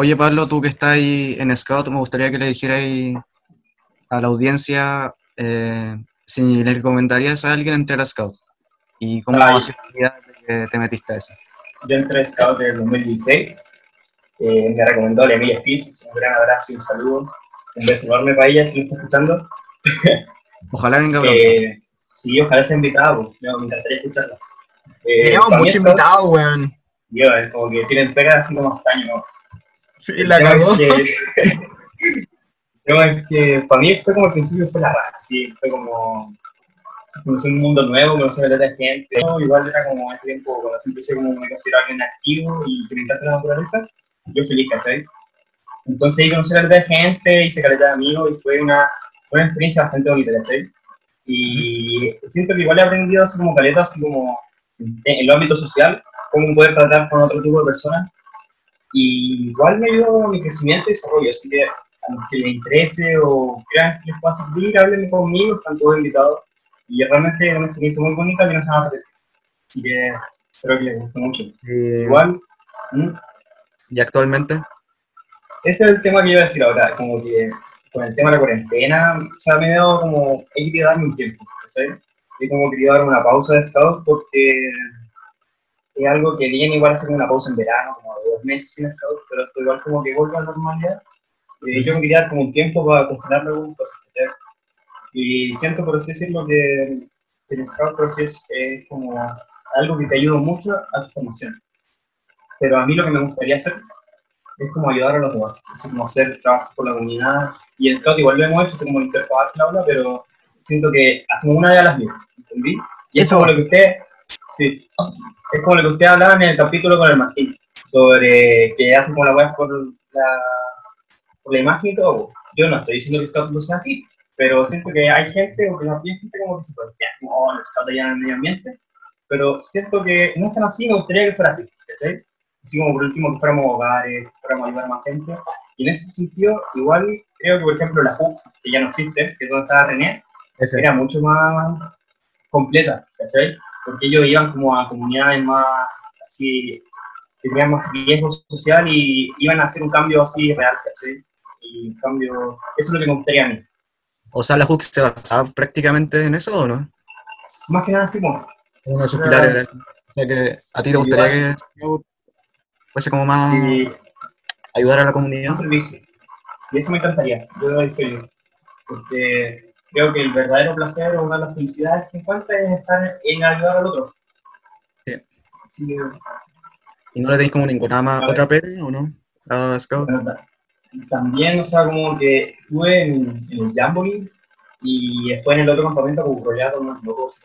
Speaker 1: Oye, Pablo, tú que estás ahí en Scout, me gustaría que le dijeras ahí a la audiencia eh, si le recomendarías a alguien entrar a Scout y cómo de que te metiste a eso.
Speaker 3: Yo entré a Scout en el 2016. Eh, me recomendó la Emilia Fizz. Un gran abrazo y un saludo. Un beso enorme para ella si lo está escuchando. *laughs*
Speaker 1: Ojalá venga pronto.
Speaker 3: Eh, sí, ojalá sea invitada. pues. Me, me encantaría escucharla. Eh,
Speaker 2: Tenemos muchos invitados, weón.
Speaker 3: Yo, es como que tienen pega así como hasta años.
Speaker 2: Sí, la cagó.
Speaker 3: es que- *laughs* para mí fue como al principio fue la raza, sí, fue como conocer un mundo nuevo, conocer a tanta gente. Yo igual era como ese tiempo, cuando siempre empecé como me considero alguien activo y que me encanta la naturaleza, yo feliz, ¿cachai? Entonces ahí conocí a tanta gente, hice caleta de amigos y fue una, una experiencia bastante bonita, ¿cachai? Y siento que igual he aprendido así como caleta, así como en, en el ámbito social, cómo poder tratar con otro tipo de personas. Y igual me ayudó a mi crecimiento y desarrollo, así que a los que les interese o crean que les pueda servir, háblenme conmigo, están todos invitados. Y realmente es una experiencia muy bonita que no se van a. Así que espero que les guste mucho.
Speaker 1: Eh,
Speaker 3: Igual, ¿mm?
Speaker 1: y actualmente,
Speaker 3: ese es el tema que iba a decir ahora, como que con el tema de la cuarentena, o sea, me he dado como, he querido darme un tiempo, ¿cachai? He como querido dar una pausa de scout porque es algo que bien igual hacer una pausa en verano, como dos meses sin scout, pero igual como que vuelve a la normalidad. Y yo me quería dar como un tiempo para acostumbrarme a algunas cosas. Y siento, por así decirlo, que, que el scout así es, es como algo que te ayuda mucho a tu formación. Pero a mí lo que me gustaría hacer es como ayudar a los demás, es como hacer trabajo por la comunidad. Y en Scout igual lo hemos hecho, así como interfaz la aula, pero siento que hacemos una de las mismas, ¿entendí? Y es
Speaker 2: Eso.
Speaker 3: como lo que usted, sí, es como lo que usted hablaba en el capítulo con el Martín, sobre que hacen como la web por la, por la imagen y todo. Yo no estoy diciendo que Scout no sea así, pero siento que hay gente, o que bien gente como que se plantea, así oh, Scout allá en el medio ambiente, pero siento que no es tan así, me gustaría que fuera así, ¿cachai? así como por último que fuéramos hogares, que fuéramos a ayudar a más gente. Y en ese sentido, igual creo que, por ejemplo, la HUC, que ya no existe, que es donde estaba René, era mucho más completa, ¿cachai? Porque ellos iban como a comunidades más, así, que tenían más riesgo social y iban a hacer un cambio así real, ¿cachai? Y un cambio, eso es lo que me gustaría a mí.
Speaker 1: O sea, la HUC se basaba prácticamente en eso o no?
Speaker 3: Más que nada así como,
Speaker 1: Uno de sus pilares O sea, que a ti te gustaría que fuese como más ayudar a la comunidad.
Speaker 3: un servicio. Sí, eso me encantaría, yo doy feliz. Porque creo que el verdadero placer o una de las felicidades que encuentro es estar en ayudar al otro.
Speaker 1: Sí.
Speaker 3: Así que,
Speaker 1: ¿Y no le tenéis como ninguna más otra pele o no? A Scout.
Speaker 3: también, o sea, como que estuve en, en el Jamboree y después en el otro campamento como rodeado con unos locos,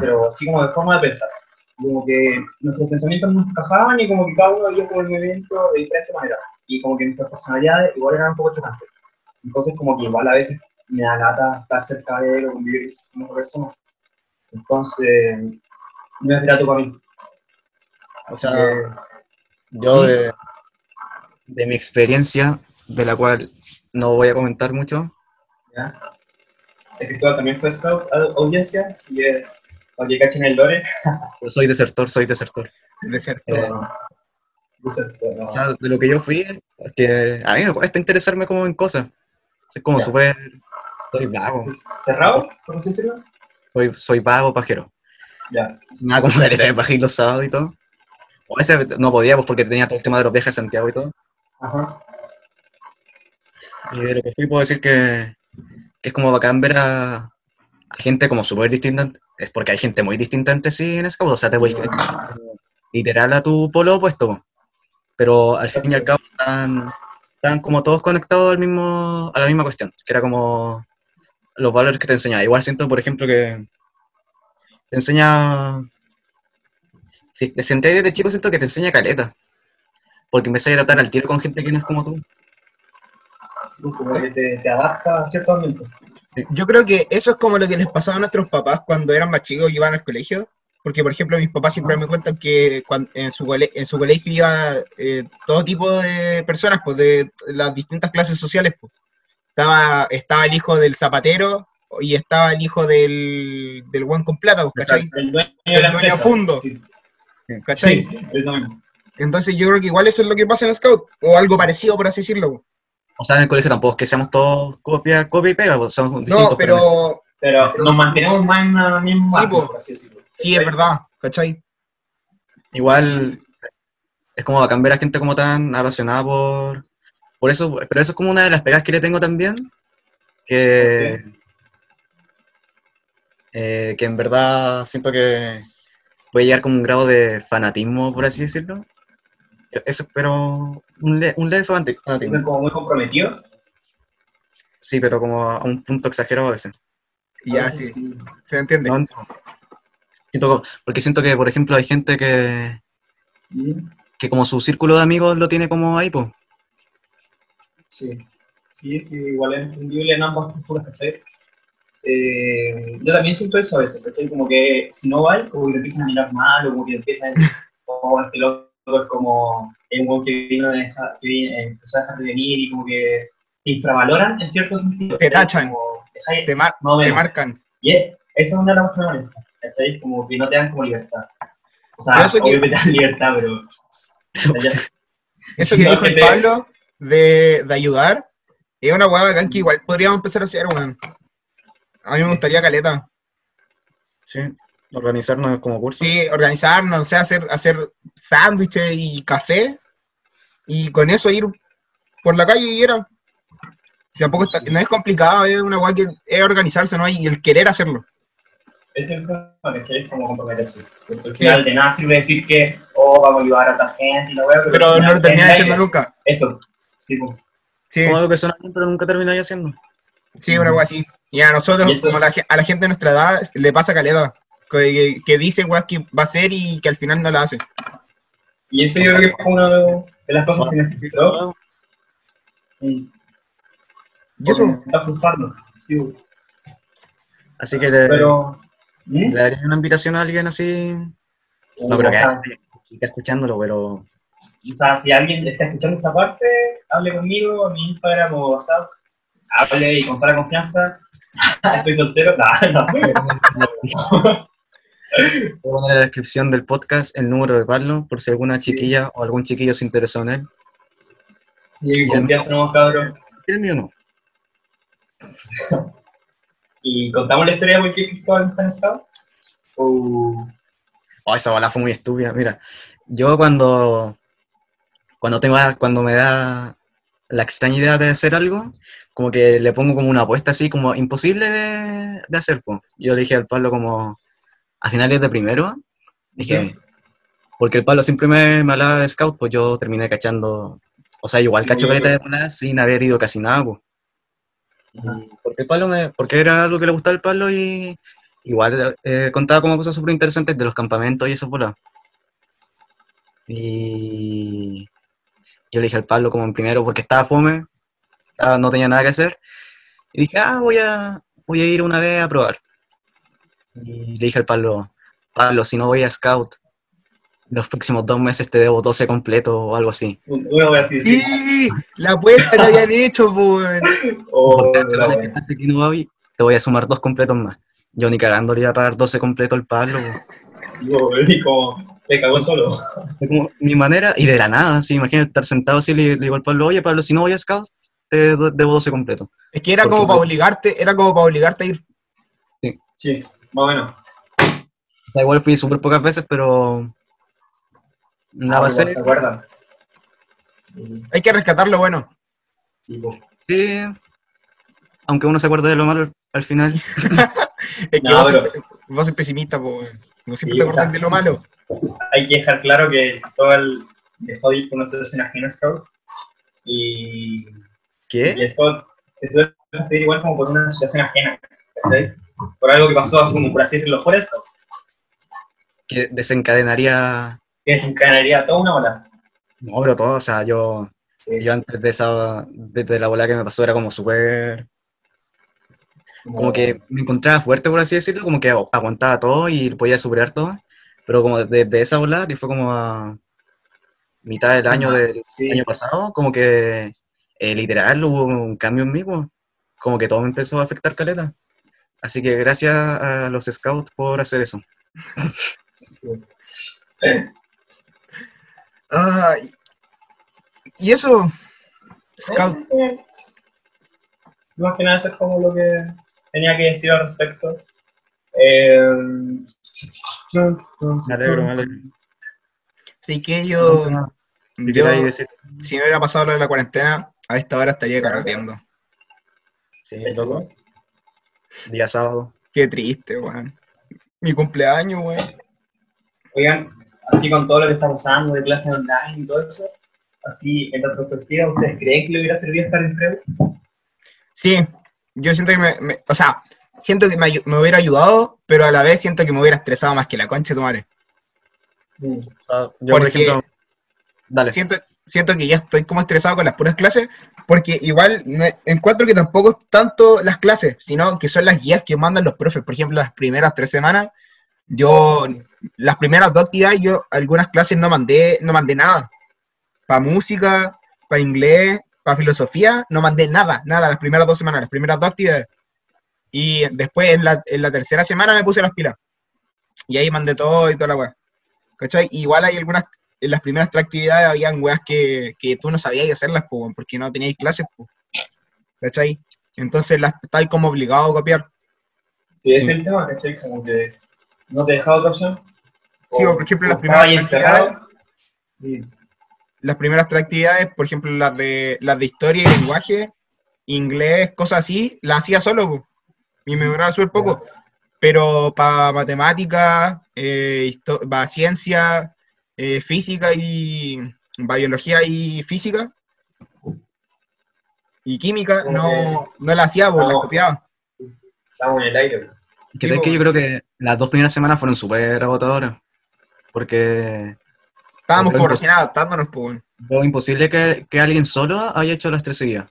Speaker 3: pero así como de forma de pensar. Como que nuestros pensamientos nos encajaban y como que cada uno veía como el movimiento de diferente manera. Y como que nuestras personalidades igual eran un poco chocantes. Entonces como que igual a veces me da lata estar cerca de él o convivir con otra persona. Entonces, no es grato para mí.
Speaker 1: O sea,
Speaker 3: que,
Speaker 1: Yo de, de mi experiencia, de la cual no voy a comentar mucho,
Speaker 3: ¿ya? El Cristóbal también fue scout a- audiencia, así que para que cachen el lore. *laughs*
Speaker 1: yo soy desertor, soy desertor.
Speaker 2: De ser
Speaker 1: Eh,
Speaker 3: no,
Speaker 1: o sea, de lo que yo fui, es que a mí me cuesta interesarme como en cosas. Es como súper... Soy vago,
Speaker 3: ¿Cerrado? ¿Por así decirlo?
Speaker 1: soy, soy vago, pajero.
Speaker 3: Ya.
Speaker 1: Nada como la de paja y los sábados y todo. O a veces no podía, pues porque tenía todo el tema de los viajes a Santiago y todo.
Speaker 3: Ajá.
Speaker 1: Y de lo que fui puedo decir que, que es como bacán ver a, a gente como súper distinta. Es porque hay gente muy distinta entre sí en Scout. O sea, te voy literal a tu polo opuesto. Pero al fin y al cabo están, están como todos conectados al mismo, a la misma cuestión. Que era como los valores que te enseñaba. Igual siento, por ejemplo, que te enseña... Si, si entré desde chico siento que te enseña caleta. Porque empecé a tratar al tiro con gente que no es como tú.
Speaker 3: Como que te, te adapta a ciertos ambientes.
Speaker 2: Yo creo que eso es como lo que les pasaba a nuestros papás cuando eran más chicos y iban al colegio. Porque, por ejemplo, mis papás siempre me cuentan que en, su cole- en su colegio iba eh, todo tipo de personas, pues de las distintas clases sociales. Pues. Estaba, estaba el hijo del zapatero y estaba el hijo del, del buen con plata, pues, ¿cachai?
Speaker 3: El dueño
Speaker 2: El dueño
Speaker 3: empresa.
Speaker 2: fundo.
Speaker 3: Sí,
Speaker 2: ¿Cachai?
Speaker 3: sí.
Speaker 2: Entonces yo creo que igual eso es lo que pasa en Scout, o algo parecido, por así decirlo.
Speaker 1: O sea, en el colegio tampoco es que seamos todos copia, copia y pega, pues, somos distintos.
Speaker 2: No, pero
Speaker 3: Pero nos mantenemos más en la misma
Speaker 2: Sí, po.
Speaker 3: por así decirlo.
Speaker 2: sí, es verdad, ¿cachai?
Speaker 1: igual es como ver a gente como tan apasionada por, por eso, pero eso es como una de las pegas que le tengo también, que, eh, que en verdad siento que puede llegar como un grado de fanatismo, por así decirlo. Eso, pero un, le- un leve fanatismo.
Speaker 3: como muy comprometidos.
Speaker 1: Sí, pero como a un punto exagerado a veces.
Speaker 2: Ya,
Speaker 3: A veces
Speaker 2: sí, se entiende.
Speaker 1: No, Siento, porque siento que, por ejemplo, hay gente que, que como su círculo de amigos lo tiene como ahí, pues.
Speaker 3: Sí. Sí, sí, igual es entendible en ambas culturas, ¿cachai? eh, yo también siento eso a veces, ¿cachai? Como que si no va, como que te empiezan a mirar mal, o como que empiezan a decir, oh, este loco es como un weón que vino a dejar, que vino- empezó a dejar de venir y como que te infravaloran en cierto sentido.
Speaker 2: Te
Speaker 3: ¿cachai?
Speaker 2: tachan.
Speaker 3: Como, dejáis-
Speaker 2: Te, mar- te marcan.
Speaker 3: Y es- eso es una de las cosas ¿cachai? Como que no te dan como libertad. O sea,
Speaker 2: eso que-
Speaker 3: que te dan libertad, pero... *laughs*
Speaker 2: Eso que
Speaker 3: No,
Speaker 2: dijo
Speaker 3: que
Speaker 2: el Pablo de, de ayudar, es una hueá bacán que igual podríamos empezar a hacer, weón. A mí me gustaría caleta.
Speaker 1: Sí, organizarnos como curso.
Speaker 2: Sí, organizarnos, o sea, hacer, hacer sándwiches y café, y con eso ir por la calle y era. Si tampoco está- no es complicado, es una hueá que es organizarse, ¿no? Y el querer hacerlo.
Speaker 3: Es el problema, que es como comprometerse. Porque al final de nada sirve decir que, oh, vamos a ayudar a otra gente y la weá,
Speaker 2: Pero
Speaker 3: al
Speaker 2: no lo terminas
Speaker 3: aire.
Speaker 2: nunca.
Speaker 3: Eso, sí, pues.
Speaker 2: Sí,
Speaker 1: Como algo que suena bien, pero nunca termináis haciendo.
Speaker 2: sí, una hueá así. Y a nosotros,
Speaker 3: Y
Speaker 2: como a la, a la gente de nuestra edad, le pasa caleta. Que, que, que dice weas que va a hacer y que al final no la hace.
Speaker 3: Y eso yo creo que fue una de las cosas que necesitó. Y
Speaker 2: eso,
Speaker 3: está frustrando. Sí.
Speaker 1: Así que le,
Speaker 3: pero. ¿Mm?
Speaker 1: le daría una invitación a alguien así. No, pero que que esté escuchándolo, pero.
Speaker 3: O sea, si alguien está escuchando esta parte, hable conmigo en mi Instagram o WhatsApp. Hable y con toda la confianza. *laughs* Estoy soltero. No, *laughs* no.
Speaker 1: Voy a poner en la descripción del podcast el número de Pablo, por si alguna chiquilla o algún chiquillo se interesó en él.
Speaker 3: Sí, confianza nomás, cabrón.
Speaker 1: El mío no. *laughs*
Speaker 3: Y contamos la historia de por qué Cristóbal está en estado. O.
Speaker 1: Oh, esa bola fue muy estúpida. Mira, yo cuando, cuando tengo, cuando me da la extraña idea de hacer algo, como que le pongo como una apuesta así, como imposible de, de hacer. po. Yo le dije al Pablo como a finales de primero, dije, porque el Pablo siempre me, me hablaba de scout, pues yo terminé cachando, o sea, igual
Speaker 3: Sí,
Speaker 1: cacho caleta de bolas sin haber ido casi nada, pues. Porque el Pablo me, porque era algo que le gustaba al Pablo y igual eh, contaba como cosas súper interesantes de los campamentos y esas bolas. Y yo le dije al Pablo como en primero, porque estaba fome, estaba- no tenía nada que hacer, y dije, ah, voy a, voy a ir una vez a probar. Y le dije al Pablo, Pablo, si no voy a Scout, los próximos dos meses te debo 12 completo o algo así.
Speaker 3: Una wea así. sí.
Speaker 2: sí, la apuesta que habían hecho, pues. *laughs*
Speaker 3: O.
Speaker 1: Porque
Speaker 3: la
Speaker 1: la
Speaker 3: wea.
Speaker 1: que no voy, te voy a sumar dos completos más. Yo ni cagando le iba a pagar 12 completos al Pablo.
Speaker 3: Sí, como. Se cagó solo.
Speaker 1: Como mi manera, y de la nada, así, imagínate estar sentado así, le, le digo al Pablo, oye Pablo, si no voy a Scout, te debo 12 completos.
Speaker 2: Es que era
Speaker 1: Porque
Speaker 2: como para obligarte, era como para obligarte a ir.
Speaker 3: Sí, más o menos.
Speaker 1: O sea, igual fui súper pocas veces, pero... La
Speaker 3: Ah,
Speaker 1: pasé,
Speaker 3: igual ¿Se acuerdan? Sí,
Speaker 2: Hay que rescatar lo bueno.
Speaker 3: sí, po.
Speaker 1: sí, aunque uno se acuerde de lo malo al- al final. *laughs*
Speaker 2: Es que
Speaker 3: No,
Speaker 2: vos,
Speaker 3: pero-
Speaker 2: siempre, vos sos pesimista, pues. No siempre
Speaker 3: Sí,
Speaker 2: te
Speaker 3: o
Speaker 2: acordás
Speaker 3: sea-
Speaker 2: de lo malo.
Speaker 3: Hay que dejar claro que Cristóbal dejó de ir por una situación ajena a Scout y,
Speaker 1: ¿Qué?
Speaker 3: y Scout te tuve que igual como por una situación ajena, ¿cachai? Por algo que pasó así como por así decirlo fuera Scout,
Speaker 1: Que desencadenaría...
Speaker 3: que desencadenaría toda una ola.
Speaker 1: No, pero todo, o sea, yo...
Speaker 3: Sí,
Speaker 1: Yo antes de esa, desde la bola que me pasó era como súper, como que me encontraba fuerte, por así decirlo, como que agu- aguantaba todo y podía superar todo, pero como desde esa bola, que fue como a mitad del año del
Speaker 3: Sí.
Speaker 1: año pasado, como que eh, literal hubo un cambio en mí, pues, como que todo me empezó a afectar caleta. Así que gracias a los scouts por hacer eso. *laughs*
Speaker 2: Ah, y eso, Scout,
Speaker 3: Más que nada eso es como lo que tenía que decir al respecto. Eh,
Speaker 1: Me alegro, me alegro.
Speaker 2: sí que yo, si me hubiera pasado lo de la cuarentena, a esta hora estaría carreteando.
Speaker 1: Sí, loco. Día sábado.
Speaker 2: Qué triste, weón. Mi cumpleaños, weón.
Speaker 3: Oigan, así con todo lo que está pasando de clases online y todo eso, así en retrospectiva, ¿ustedes creen que le hubiera servido estar en Preu?
Speaker 2: Sí, yo siento que me, me- o sea, siento que me, me hubiera ayudado, pero a la vez siento que me hubiera estresado más que la concha de tu madre.
Speaker 3: Mm.
Speaker 1: O sea, yo, por
Speaker 2: Porque-
Speaker 1: ejemplo. Dale.
Speaker 2: Siento, siento que ya estoy como estresado con las puras clases, porque igual no- encuentro que tampoco es tanto las clases, sino que son las guías que mandan los profes. Por ejemplo, las primeras tres semanas, yo, las primeras dos actividades, yo algunas clases no mandé, no mandé nada. Para música, para inglés, para filosofía, no mandé nada, nada, las primeras dos semanas, las primeras dos actividades. Y después en la, en la tercera semana me puse las pilas. Y ahí mandé todo y toda la weá. ¿Cachai? Igual hay algunas, en las primeras tres actividades habían weas que, que tú no sabías hacerlas, po, porque no teníais clases, po. ¿cachai? Entonces las estáis como obligado a copiar.
Speaker 3: Sí, ese es el tema, ¿cachai? Como que no te dejaba otra opción.
Speaker 2: Sí,
Speaker 3: O-
Speaker 2: por ejemplo, primeras Las primeras tres actividades, por ejemplo, las de, las de historia y lenguaje, inglés, cosas así, las hacía solo, po. Y me duraba súper poco. Pero para matemáticas, eh, histo- pa' ciencia, eh, física y biología y física y química, no, no la hacía, pues, la
Speaker 3: No.
Speaker 2: copiaba.
Speaker 3: Estábamos en el aire.
Speaker 1: Que
Speaker 2: Sí,
Speaker 1: sabes que yo creo que las dos primeras semanas fueron súper agotadoras. Porque
Speaker 2: Estábamos adaptándonos, pues. weón.
Speaker 1: Lo imposible que, que alguien solo haya hecho las tres seguidas.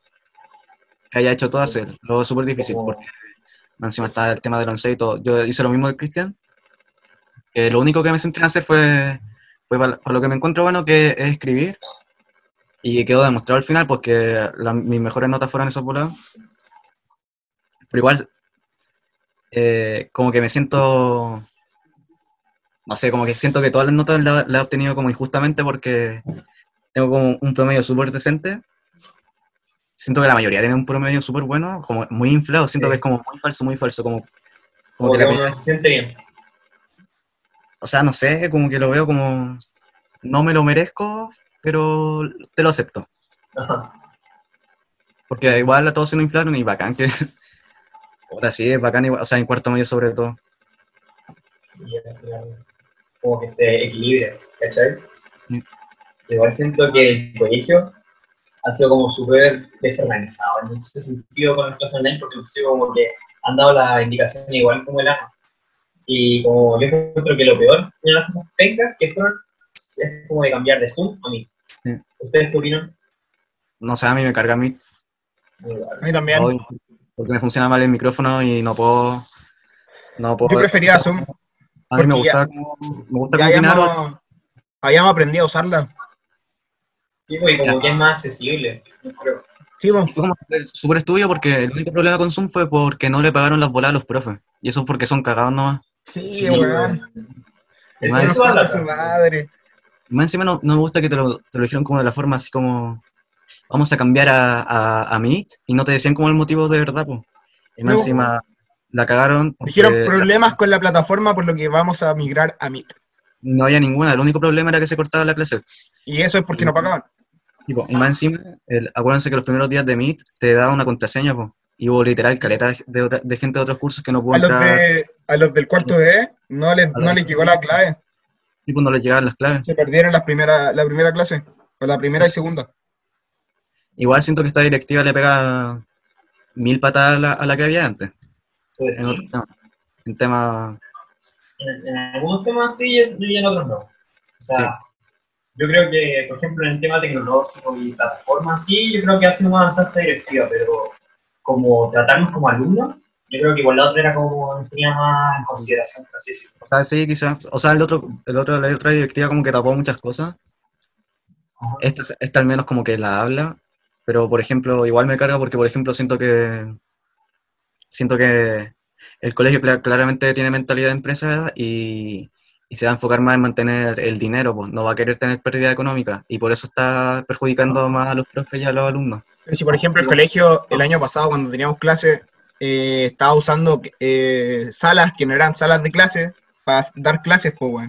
Speaker 1: Que haya hecho todas él. Lo súper difícil,
Speaker 3: Como-
Speaker 1: porque encima está el tema del once y todo. Yo hice lo mismo de Cristian. que lo único que me centré en hacer fue, fue para, lo que me encuentro bueno, que es escribir. Y quedó demostrado al final, porque la- mis mejores notas fueron esas voladas. Pero igual, eh, como que me siento no sé, como que siento que todas las notas las las he obtenido como injustamente porque tengo como un promedio súper decente. Siento que la mayoría tiene un promedio súper bueno, como muy inflado, siento
Speaker 3: Sí.
Speaker 1: que es como muy falso, muy falso, como, como
Speaker 3: Como
Speaker 1: que
Speaker 3: que
Speaker 1: la
Speaker 3: uno se siente bien.
Speaker 1: o sea, no sé, como que lo veo como, no me lo merezco, pero te lo acepto.
Speaker 3: Ajá.
Speaker 1: Porque igual a todos se nos inflaron y bacán que, *laughs* ahora sí, es bacán, igual, o sea, en cuarto medio sobre todo.
Speaker 3: Sí, claro. Como que se equilibre, ¿cachai? Igual siento que el colegio ha sido como súper desorganizado en ese sentido con las clases online, porque ha sido como que han dado la indicación igual como el año. Y como yo encuentro que lo peor de las cosas pencas que fueron es como de cambiar de Zoom a mí.
Speaker 1: Sí.
Speaker 3: ¿Ustedes qué opinan?
Speaker 1: No sé, a mí me carga a mí,
Speaker 2: A mí también.
Speaker 1: hoy, porque me funciona mal el micrófono y no puedo... No puedo
Speaker 2: Yo prefería Zoom.
Speaker 1: A mí me
Speaker 2: ya-
Speaker 1: gusta, como- me gusta
Speaker 2: Ya
Speaker 1: combinar
Speaker 2: habíamos, habíamos aprendido a usarla.
Speaker 3: Sí, pues, y como
Speaker 1: Ya.
Speaker 3: que es más accesible. creo.
Speaker 2: Sí, po.
Speaker 1: Y fue como estudio porque el único problema con Zoom fue porque no le pagaron las bolas a los profes. Y eso es porque son cagados nomás.
Speaker 2: Sí,
Speaker 3: Sí,
Speaker 2: weón.
Speaker 3: Eso es la
Speaker 2: su madre.
Speaker 1: Más encima no, no me gusta que te lo, te lo dijeron como de la forma así como vamos a cambiar a, a, a Meet y no te decían como el motivo de verdad, pues. Y más
Speaker 2: No.
Speaker 1: encima la cagaron
Speaker 2: Dijeron problemas con la plataforma por lo que vamos a migrar a Meet.
Speaker 1: no había ninguna. El único problema era que se cortaba la clase.
Speaker 2: Y eso es porque no pagaban.
Speaker 1: Y más encima, el- acuérdense que los primeros días de Meet te daban una contraseña, pues. Y hubo literal caleta de, de otra- de gente de otros cursos que no pudo
Speaker 2: A los,
Speaker 1: entrar
Speaker 2: de, a los del cuarto D no les,
Speaker 1: los
Speaker 2: no les llegó la clave.
Speaker 1: y cuando les llegaban las claves.
Speaker 2: Se perdieron las primera, la primera clase. O la primera y segunda.
Speaker 1: Igual siento que esta directiva le pega mil patadas a la, a la que había antes.
Speaker 3: Pues,
Speaker 1: En,
Speaker 3: sí.
Speaker 1: en tema
Speaker 3: en, en algunos temas sí y y en otros no. O sea, yo creo que, por ejemplo, en el tema tecnológico y plataformas, sí, yo creo que ha sido más avanzada esta directiva, pero como tratarnos como alumnos, yo creo que igual la otra era como tenía más en consideración, por así decirlo.
Speaker 1: O sea, sí, quizás. O sea, el otro, el otro, la otra directiva como que tapó muchas cosas.
Speaker 3: Ajá.
Speaker 1: Esta, esta al menos como que la habla. Pero, por ejemplo, igual me carga porque, por ejemplo, siento que. Siento que el colegio cla- claramente tiene mentalidad de empresa y, y se va a enfocar más en mantener el dinero, pues no va a querer tener pérdida económica. Y por eso está perjudicando más a los profes y a los alumnos.
Speaker 2: Pero si, por ejemplo, el colegio el año pasado, cuando teníamos clase, eh, estaba usando eh, salas que no eran salas de clase para dar clases, pues.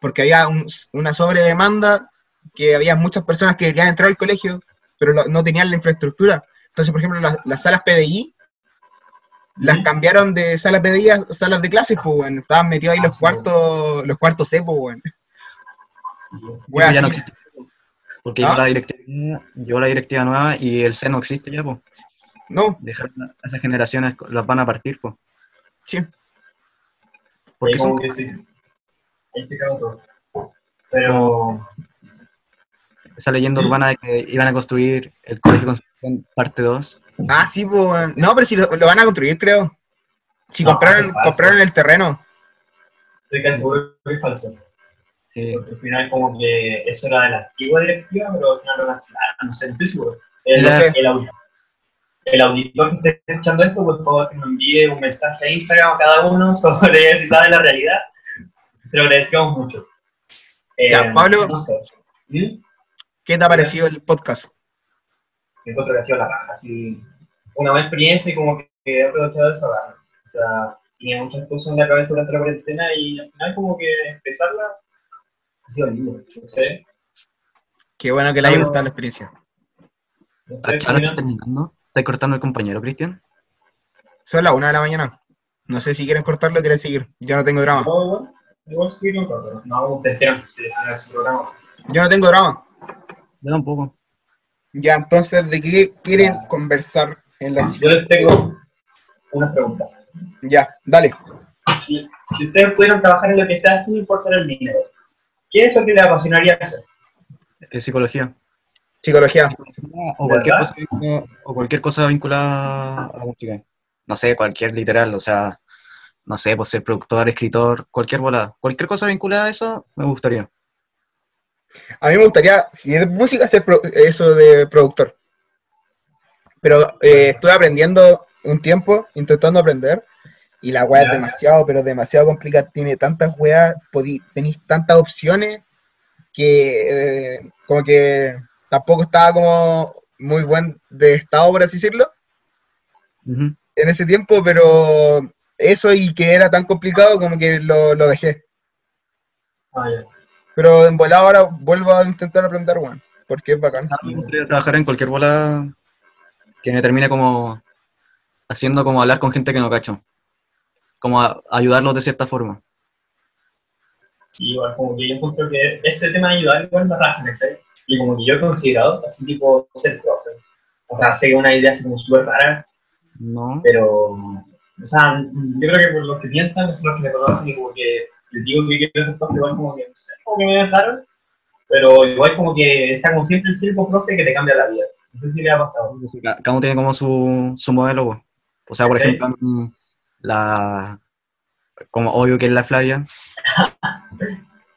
Speaker 2: Porque había un- una sobredemanda, que había muchas personas que querían entrar al colegio, pero no tenían la infraestructura. Entonces, por ejemplo, las, las salas PDI las cambiaron de salas PDI a salas de clases, pues, weón. Estaban metidos ahí
Speaker 3: Ah,
Speaker 2: los
Speaker 3: sí.
Speaker 2: cuartos, los cuartos C, pues.
Speaker 3: Sí.
Speaker 2: Weón,
Speaker 1: ya no existe. Porque
Speaker 2: ¿Ah?
Speaker 1: llegó la directiva, llegó la directiva nueva y el C no existe ya, pues.
Speaker 2: No,
Speaker 1: Dejar esas generaciones las van a partir, pues.
Speaker 2: sí.
Speaker 1: Porque
Speaker 3: Ahí
Speaker 1: son
Speaker 3: que sí. Ahí se quedó todo. Pero,
Speaker 1: esa leyenda urbana de que iban a construir el Colegio Concepción parte 2.
Speaker 2: Ah, sí, pues. No, pero si lo, lo van a construir, creo. Si
Speaker 3: No,
Speaker 2: compraron, compraron el terreno.
Speaker 3: Estoy casi seguro que es falso.
Speaker 1: Sí.
Speaker 3: Porque al final como que eso era de la antigua directiva, pero al final lo cancelaron, no sé, no estoy seguro. El,
Speaker 2: No sé.
Speaker 3: el, audi- el auditor que esté escuchando esto, por favor que nos envíe un mensaje a Instagram a cada uno *laughs* sobre si sabe la realidad. Se lo agradecemos mucho. Eh,
Speaker 2: Ya, Pablo.
Speaker 3: No sé. ¿Mm?
Speaker 2: ¿Qué te ha parecido el podcast?
Speaker 3: Me encuentro que ha sido la raja, así. Una buena experiencia y como que he aprovechado de saber. O sea, tenía muchas cosas en la cabeza durante la cuarentena y al final como que empezarla ha sido lindo. ¿Ustedes?
Speaker 2: Qué bueno que le haya gustado la experiencia.
Speaker 3: ¿Ustedes
Speaker 1: ¿Ahora
Speaker 3: opinan?
Speaker 1: está terminando? ¿Está cortando el compañero, Cristian?
Speaker 2: Son las una de la mañana. No sé si quieren cortarlo o quieren seguir. Yo no tengo drama.
Speaker 3: No, igual, igual sí, no, pero no, ustedes quieran, si dejan ese programa.
Speaker 2: Yo no tengo drama.
Speaker 1: Yo tampoco.
Speaker 2: Ya, entonces, ¿de qué quieren conversar en la
Speaker 3: Yo les tengo una pregunta.
Speaker 2: Ya, dale.
Speaker 3: Si, si ustedes pudieran trabajar en lo que sea sin importar el dinero, ¿qué es lo que les apasionaría hacer?
Speaker 1: Es psicología.
Speaker 2: Psicología.
Speaker 1: O cualquier, cosa, vinculada- o cualquier cosa vinculada a la música. No sé, cualquier literal, o sea, no sé, pues ser productor, escritor, cualquier volada. Cualquier cosa vinculada a eso me gustaría.
Speaker 2: A mí me gustaría, si es música, hacer eso de productor. Pero eh, estuve aprendiendo un tiempo, intentando aprender, y la weá es demasiado, pero demasiado complicada. Tiene tantas weas, tenéis tantas opciones, que eh, como que tampoco estaba como muy buen de estado, por así decirlo, en ese tiempo, pero eso y que era tan complicado como que lo, lo dejé.
Speaker 3: Ah, ya.
Speaker 2: Pero en volado ahora vuelvo a intentar aprender, weón, porque es bacán.
Speaker 1: A mí me gustaría trabajar en cualquier bola que me termine como haciendo como hablar con gente que no cacho. Como a- ayudarlos de cierta forma.
Speaker 3: Sí, igual, como que yo encuentro que ese tema de ayudar igual me raja, ¿cachai? Y como que yo he considerado, así tipo, ser profe. O sea, sé que es una idea así como súper rara,
Speaker 1: No.
Speaker 3: pero, o sea, yo creo que por los que piensan, son los que me conocen y como que les digo que quiero ser profe, igual como que, no sé, como que me dejaron, pero igual como que está como siempre el tipo profe que te cambia la vida. No sé si le ha pasado.
Speaker 1: Ca- Cada uno tiene como su, su modelo. po. O sea, por
Speaker 3: Sí.
Speaker 1: ejemplo, la. Como obvio que es la Flavia.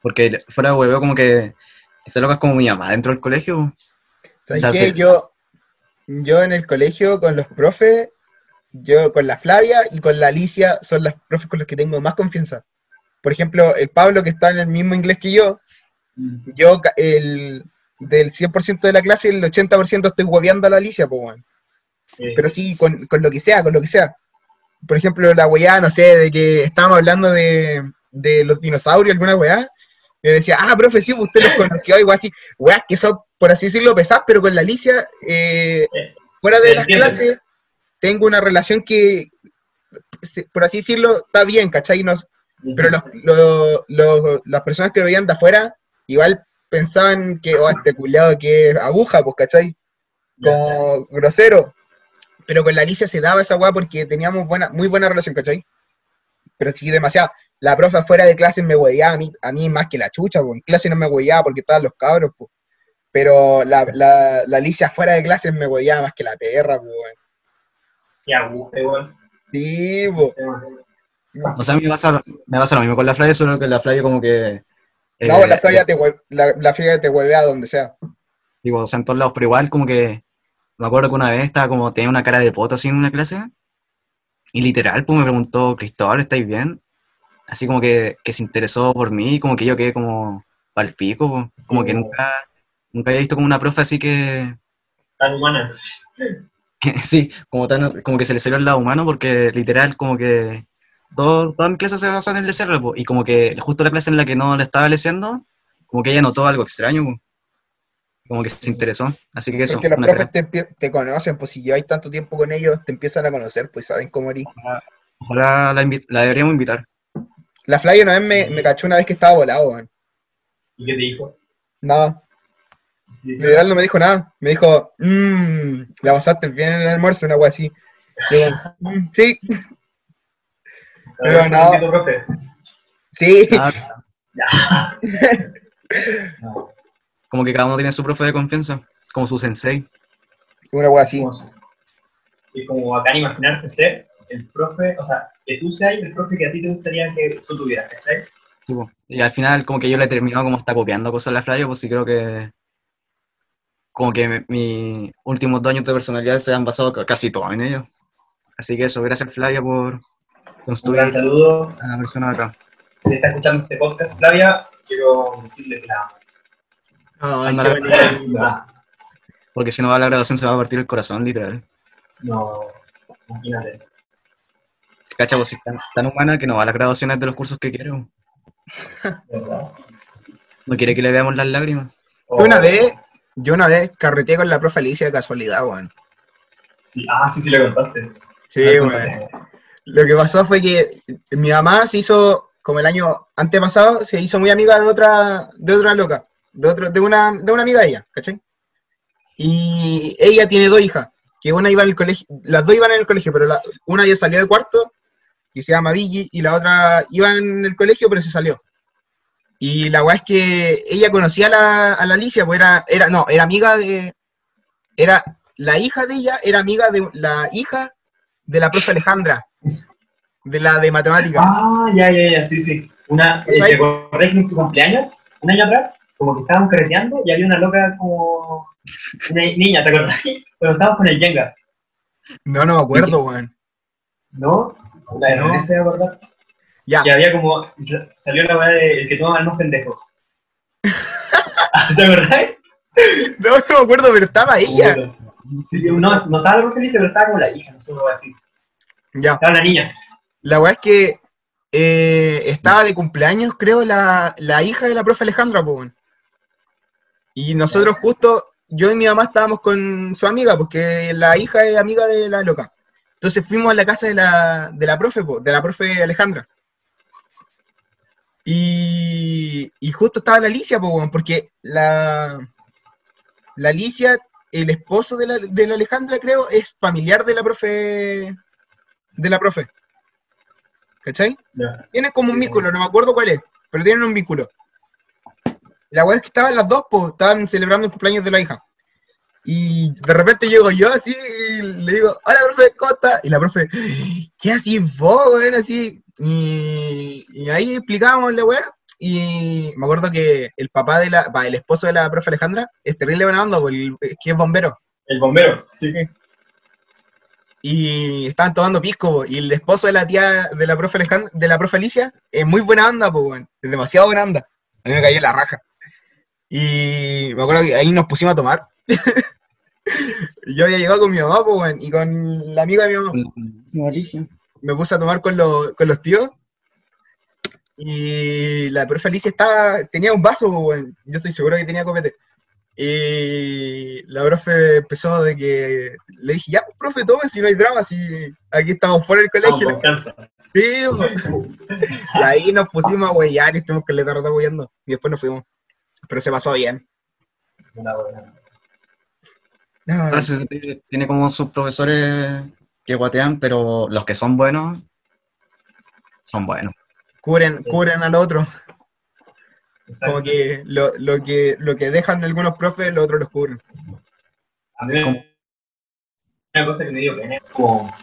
Speaker 1: Porque fuera de huevo, como que. Esa loca es como mi mamá dentro del colegio.
Speaker 2: ¿Sabes
Speaker 1: O sea,
Speaker 2: qué? Yo, yo en el colegio con los profes, yo con la Flavia y con la Alicia son las profes con las que tengo más confianza. Por ejemplo, el Pablo que está en el mismo inglés que yo, yo el, del 100% de la clase, el 80% estoy hueveando a la Alicia, pues.
Speaker 3: Sí.
Speaker 2: Pero sí, con, con lo que sea, con lo que sea. Por ejemplo, la weá, no sé, de que estábamos hablando de, de los dinosaurios, alguna weá. Y decía, ah, profe, sí, usted los conoció, igual así, weá, que son, por así decirlo, pesadas, pero con la Alicia, eh, fuera de las
Speaker 3: Entiendo.
Speaker 2: clases, tengo una relación que, por así decirlo, está bien, ¿cachai? Nos- pero los, los- los- las personas que lo veían de afuera, igual pensaban que, oh, este culiado que es aguja, pues, ¿cachai? Como grosero. Pero con la Alicia se daba esa weá porque teníamos buena, muy buena relación, ¿cachai? Pero sí, demasiado. La profe afuera de clase me hueveaba a mí, a mí más que la chucha, pues. En clase no me hueveaba porque estaban los cabros, pues. Pero la, la, la Alicia fuera de clases me hueveaba más que la perra, pues.
Speaker 3: Qué aguja igual.
Speaker 2: Sí, pues.
Speaker 1: O sea, a mí me pasa, me pasa lo mismo con la Flavia, solo que la Flavia como que... eh,
Speaker 2: No, la Flavia te, hue- la, la Flavia te huevea donde sea.
Speaker 1: Digo, o sea, en todos lados, pero igual como que... Me acuerdo que una vez estaba como, tenía una cara de poto así en una clase, y literal, pues me preguntó, Cristóbal, ¿estáis bien? Así como que, que se interesó por mí, como que yo quedé como pal pico, pues. como que nunca, nunca había visto como una profe así que,
Speaker 3: Tan humana.
Speaker 1: que *laughs* sí, como, tan, como que se le salió el lado humano, porque literal como que todo, todas mis clases se basan en lesearle, pues, y como que justo la clase en la que no le estaba leyendo, como que ella notó algo extraño, pues. como que se interesó, así que eso.
Speaker 2: Porque los
Speaker 1: una
Speaker 2: profes te, te conocen, pues si lleváis tanto tiempo con ellos, te empiezan a conocer, pues saben cómo eres.
Speaker 1: Ojalá, ojalá la, la deberíamos invitar.
Speaker 2: La Flavia una vez me,
Speaker 3: Sí.
Speaker 2: me cachó una vez que estaba volado, weón.
Speaker 3: ¿Y qué te dijo?
Speaker 2: Nada,
Speaker 3: Sí,
Speaker 2: literal no me dijo nada. Me dijo, mmm, la pasaste bien en el almuerzo, una wea así. Yo, "Mm, sí, pero no.
Speaker 3: profe.
Speaker 2: sí.
Speaker 1: Ah,
Speaker 3: No.
Speaker 1: como que cada uno tiene su profe de confianza, como su sensei.
Speaker 2: Una wea así.
Speaker 3: Como- Y como bacán imaginarte ser el profe, o sea, que tú seas el profe que a ti te gustaría que tú tuvieras, ¿cachai?
Speaker 1: Sí. Y al final como que yo le he terminado como hasta copiando cosas a la Flavia, pues sí creo que como que mi- mis últimos dos años de personalidad se han basado ca- casi todo en ello. Así que eso, gracias Flavia por
Speaker 3: Un gran saludo.
Speaker 1: a la persona de acá.
Speaker 3: Si está escuchando este podcast, Flavia, quiero decirle que la amo.
Speaker 1: Anda
Speaker 2: qué
Speaker 1: la- Porque si no va a la graduación se va a partir el corazón, literal.
Speaker 3: no, imagínate.
Speaker 1: Cacha, pues si es tan, tan humana que no va a las graduaciones de los cursos que quiere.
Speaker 3: ¿verdad?
Speaker 1: No quiere que le veamos las lágrimas.
Speaker 2: Yo una vez, yo una vez carreteé con la profe Alicia de casualidad, weón.
Speaker 3: Sí, ah, sí, sí, lo contaste.
Speaker 2: Sí, weón. Lo que pasó fue que mi mamá se hizo, como el año antepasado, se hizo muy amiga de otra, de otra loca, de otro, de una, de una amiga de ella, ¿cachai? Y ella tiene dos hijas, que una iba el colegio, las dos iban en el colegio, pero la- una ya salió de cuarto, que se llama Vicky, y la otra iba en el colegio, pero se salió. Y la weá es que ella conocía a la, a la Alicia, pues era, era, no, era amiga de, era, la hija de ella era amiga de la hija de la profe Alejandra, de la de matemáticas.
Speaker 3: Ah, ya, ya, ya, sí, sí. Una, eh. ¿te acordás en tu cumpleaños, un año atrás, como que estábamos carreteando y había una loca como una niña, ¿te acordás? *laughs* Cuando estábamos con el Jenga,
Speaker 2: No, no me acuerdo, weón.
Speaker 3: ¿no? La
Speaker 2: No.
Speaker 3: se acordar.
Speaker 2: Ya,
Speaker 3: Y había como, sa- salió la weá de el que toma el más pendejo. *laughs* ¿Te acordás?
Speaker 2: no, no me acuerdo, pero estaba ella.
Speaker 3: Sí, no, no estaba la más feliz, pero estaba como la hija, no sé cómo decir.
Speaker 2: Ya,
Speaker 3: Estaba la niña.
Speaker 2: La weá es que eh, estaba de cumpleaños, creo, la, la hija de la profe Alejandra, pues. Y nosotros justo, yo y mi mamá estábamos con su amiga, porque la hija es amiga de la loca. Entonces fuimos a la casa de la, de la profe, po, de la profe Alejandra. Y, y justo estaba la Alicia, po, porque la, la Alicia, el esposo de la, de la Alejandra, creo, es familiar de la profe. De la profe. ¿Cachai?
Speaker 3: Ya.
Speaker 2: Tienen como un vínculo, no me acuerdo cuál es, pero tienen un vínculo. La weá es que estaban las dos, pues, estaban celebrando el cumpleaños de la hija. Y de repente llego yo así y le digo, hola profe, ¿cómo estás? Y la profe, ¿qué así vos, weón? Así. Y, y ahí explicábamos la weá. Y me acuerdo que el papá de la, el esposo de la profe Alejandra es terrible buena onda, porque es que es bombero.
Speaker 3: El bombero, sí.
Speaker 2: Y estaban tomando pisco, y el esposo de la tía de la profe Alejandra, de la profe Alicia, es muy buena onda, pues, weón. Es demasiado buena onda. A mí me cayó la raja. Y me acuerdo que ahí nos pusimos a tomar. *laughs* Yo había llegado con mi mamá, pues, weón, y con la amiga de mi mamá. Me puse a tomar con, los- con los tíos. Y la profe Alicia estaba, tenía un vaso, pues, weón. Yo estoy seguro que tenía copete. Y la profe empezó de que le dije, ya, pues, profe, tome si no hay drama, si aquí estamos fuera del colegio. Sí, po. y ahí nos pusimos a huellar y estuvimos con la tarde huellando. Y después nos fuimos. Pero se pasó bien.
Speaker 3: Una buena.
Speaker 2: No,
Speaker 1: Francis tiene- tiene como sus profesores que guatean, pero los que son buenos, son buenos.
Speaker 2: cubren, cubren al otro.
Speaker 3: Exacto.
Speaker 2: Como que lo, lo que lo que dejan algunos profes, los otros los cubren.
Speaker 3: A mí una cosa que me dio pena es como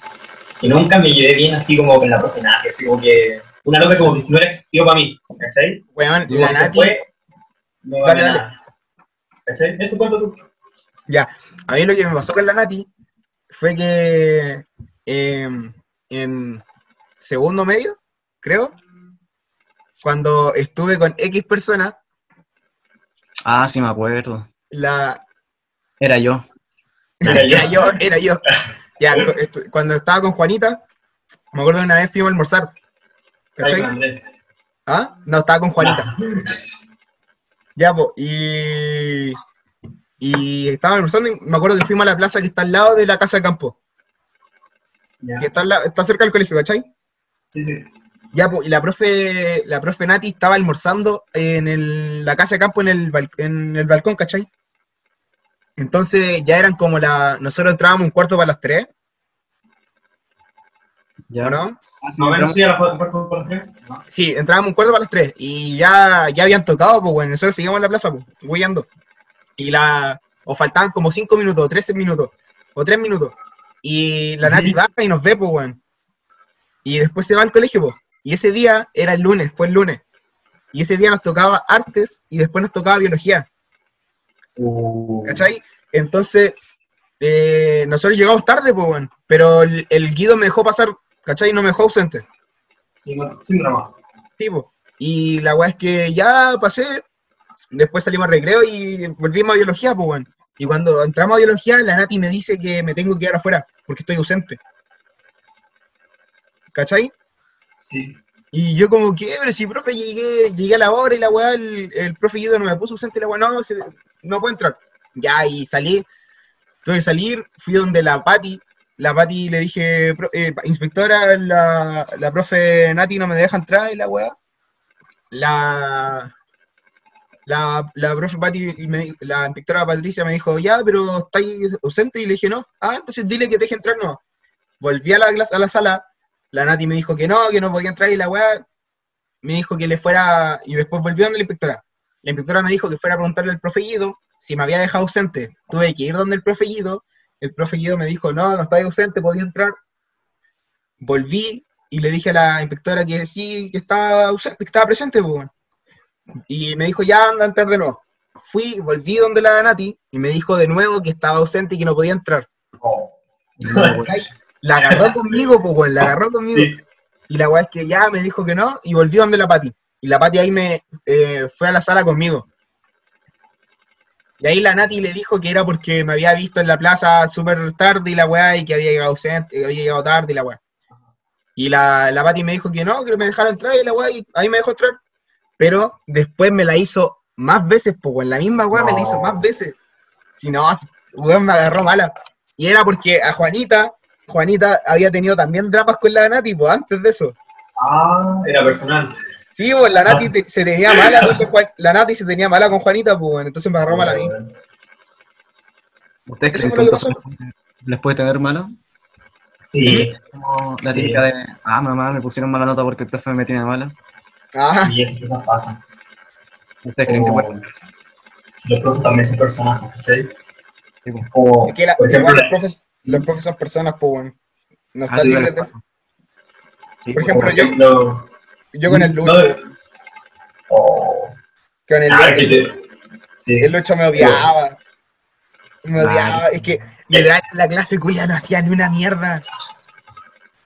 Speaker 3: que nunca me llevé bien así como con la profe Nati, así como que una loca como que si no era existió para mí, ¿cachai?
Speaker 2: Weón,
Speaker 3: Como
Speaker 2: la Nati,
Speaker 3: fue, no vale
Speaker 2: dale.
Speaker 3: nada. ¿Cachai? Eso cuento tú.
Speaker 2: a mí lo que me pasó con la Nati fue que em, en segundo medio, creo, cuando estuve con X personas,
Speaker 1: Ah, sí me acuerdo.
Speaker 2: la,
Speaker 1: Era yo.
Speaker 3: Era yo.
Speaker 2: Era yo, era yo. Ya, cuando estaba con Juanita, me acuerdo de una vez fuimos a almorzar. ¿Cachai? ¿Ah? No, estaba con Juanita.
Speaker 3: Ah, *laughs*
Speaker 2: Ya, pues, y. Y estaba almorzando y me acuerdo que fuimos a la plaza que está al lado de la casa de campo.
Speaker 3: ya.
Speaker 2: Que está, la- está cerca del colegio, ¿cachai?
Speaker 3: Sí, sí.
Speaker 2: Ya, pues, y la profe, la profe Nati estaba almorzando en el- la casa de campo en el, en el balcón, ¿cachai? Entonces ya eran como la. Nosotros entrábamos un cuarto para las tres,
Speaker 1: Ya.
Speaker 2: ¿o no?
Speaker 1: Ah, sí,
Speaker 3: No,
Speaker 1: pero-
Speaker 3: menos sí, a las tres. No.
Speaker 2: Sí, entrábamos un cuarto para las tres y ya, ya habían tocado, pues bueno, nosotros seguíamos en la plaza, pues, huyendo. y la, o faltaban como 5 minutos, o 13 minutos, o 3 minutos. Y la Nati baja y nos ve, pues, weón. Y después se va al colegio, pues. Y ese día era el lunes, fue el lunes. Y ese día nos tocaba artes y después nos tocaba biología.
Speaker 3: Uh,
Speaker 2: ¿Cachai? Entonces, eh, nosotros llegamos tarde, pues, weón. Pero el, el Guido me dejó pasar, ¿cachai? No me dejó ausente.
Speaker 3: sin, drama.
Speaker 2: Sí, po. Y la weá es que ya pasé, después salimos a recreo y volvimos a biología, pues, weón. Y cuando entramos a biología, la Nati me dice que me tengo que quedar afuera porque estoy ausente. ¿Cachai?
Speaker 3: Sí.
Speaker 2: Y yo como que, pero si, profe, llegué, llegué a la hora y la weá, el, profe Guido no me puso ausente, la weá, no, no puedo entrar. Ya, y salí, tuve que salir, fui donde la Pati, la Pati le dije, "Pro- eh, inspectora, la, la profe Nati no me deja entrar y la weá. La, la, profe Pati, la inspectora Patricia me dijo, ya, pero estáis ausente, y le dije, no. Ah, entonces dile que te deje entrar, no. Volví a la, a la sala, la Nati me dijo que no, que no podía entrar y la weá me dijo que le fuera, y después volvió donde la inspectora. La inspectora me dijo que fuera a preguntarle al profe Guido si me había dejado ausente. Tuve que ir donde el profe Guido, el profe Guido me dijo, no, no estaba ausente, podía entrar. Volví y le dije a la inspectora que sí, que estaba ausente, que estaba presente, pues, weón. Y me dijo, ya anda a entrar de nuevo. Fui, volví donde la Nati y me dijo de nuevo que estaba ausente y que no podía entrar.
Speaker 3: Oh.
Speaker 2: La agarró *laughs* conmigo, pues, weón, la agarró conmigo.
Speaker 3: Sí.
Speaker 2: Y la weá es que ya me dijo que no, y volví donde la Pati. Y la Pati ahí me eh, fue a la sala conmigo. Y ahí la Nati le dijo que era porque me había visto en la plaza súper tarde y la weá, y que había llegado ausente, había llegado tarde y la weá. Y la, la Pati me dijo que no, que me dejara entrar y la weá, y ahí me dejó entrar. Pero después me la hizo más veces, pues, weón, la misma weá me la hizo más veces. Si no, weón, me agarró mala. Y era porque a Juanita, Juanita había tenido también dramas con la Nati, pues, antes de eso.
Speaker 3: Ah, era personal.
Speaker 2: Sí, pues la Nati te- se tenía mala *laughs* con Juan- la Nati se tenía mala con Juanita, pues, entonces me agarró mala a mí.
Speaker 1: ¿Ustedes creen que
Speaker 2: que
Speaker 1: profesor les puede tener malo?
Speaker 3: Sí,
Speaker 1: Como la
Speaker 3: Sí.
Speaker 1: típica de, ah, mamá, me pusieron mala nota porque el profe me tiene mala.
Speaker 2: Ah,
Speaker 3: y esas cosas pasan.
Speaker 1: ¿Ustedes creen que puede ser?
Speaker 3: Si los profes también son personajes, ¿cachai?
Speaker 1: Sí, pues.
Speaker 3: Como,
Speaker 2: es que la-
Speaker 3: por ejemplo,
Speaker 2: igual los profes, los profes son personas, pues, bueno. No
Speaker 1: Ah,
Speaker 2: están
Speaker 1: sí,
Speaker 2: libres de.
Speaker 1: Sí,
Speaker 2: Por ejemplo,
Speaker 3: por
Speaker 2: yo- Yo con el
Speaker 3: no-
Speaker 2: Lucho,
Speaker 3: Oh,
Speaker 2: con el,
Speaker 3: ah,
Speaker 2: Lucho,
Speaker 3: te- sí.
Speaker 2: el Lucho me odiaba. Me odiaba,
Speaker 1: Ah,
Speaker 2: es que la clase culia no hacía ni una mierda.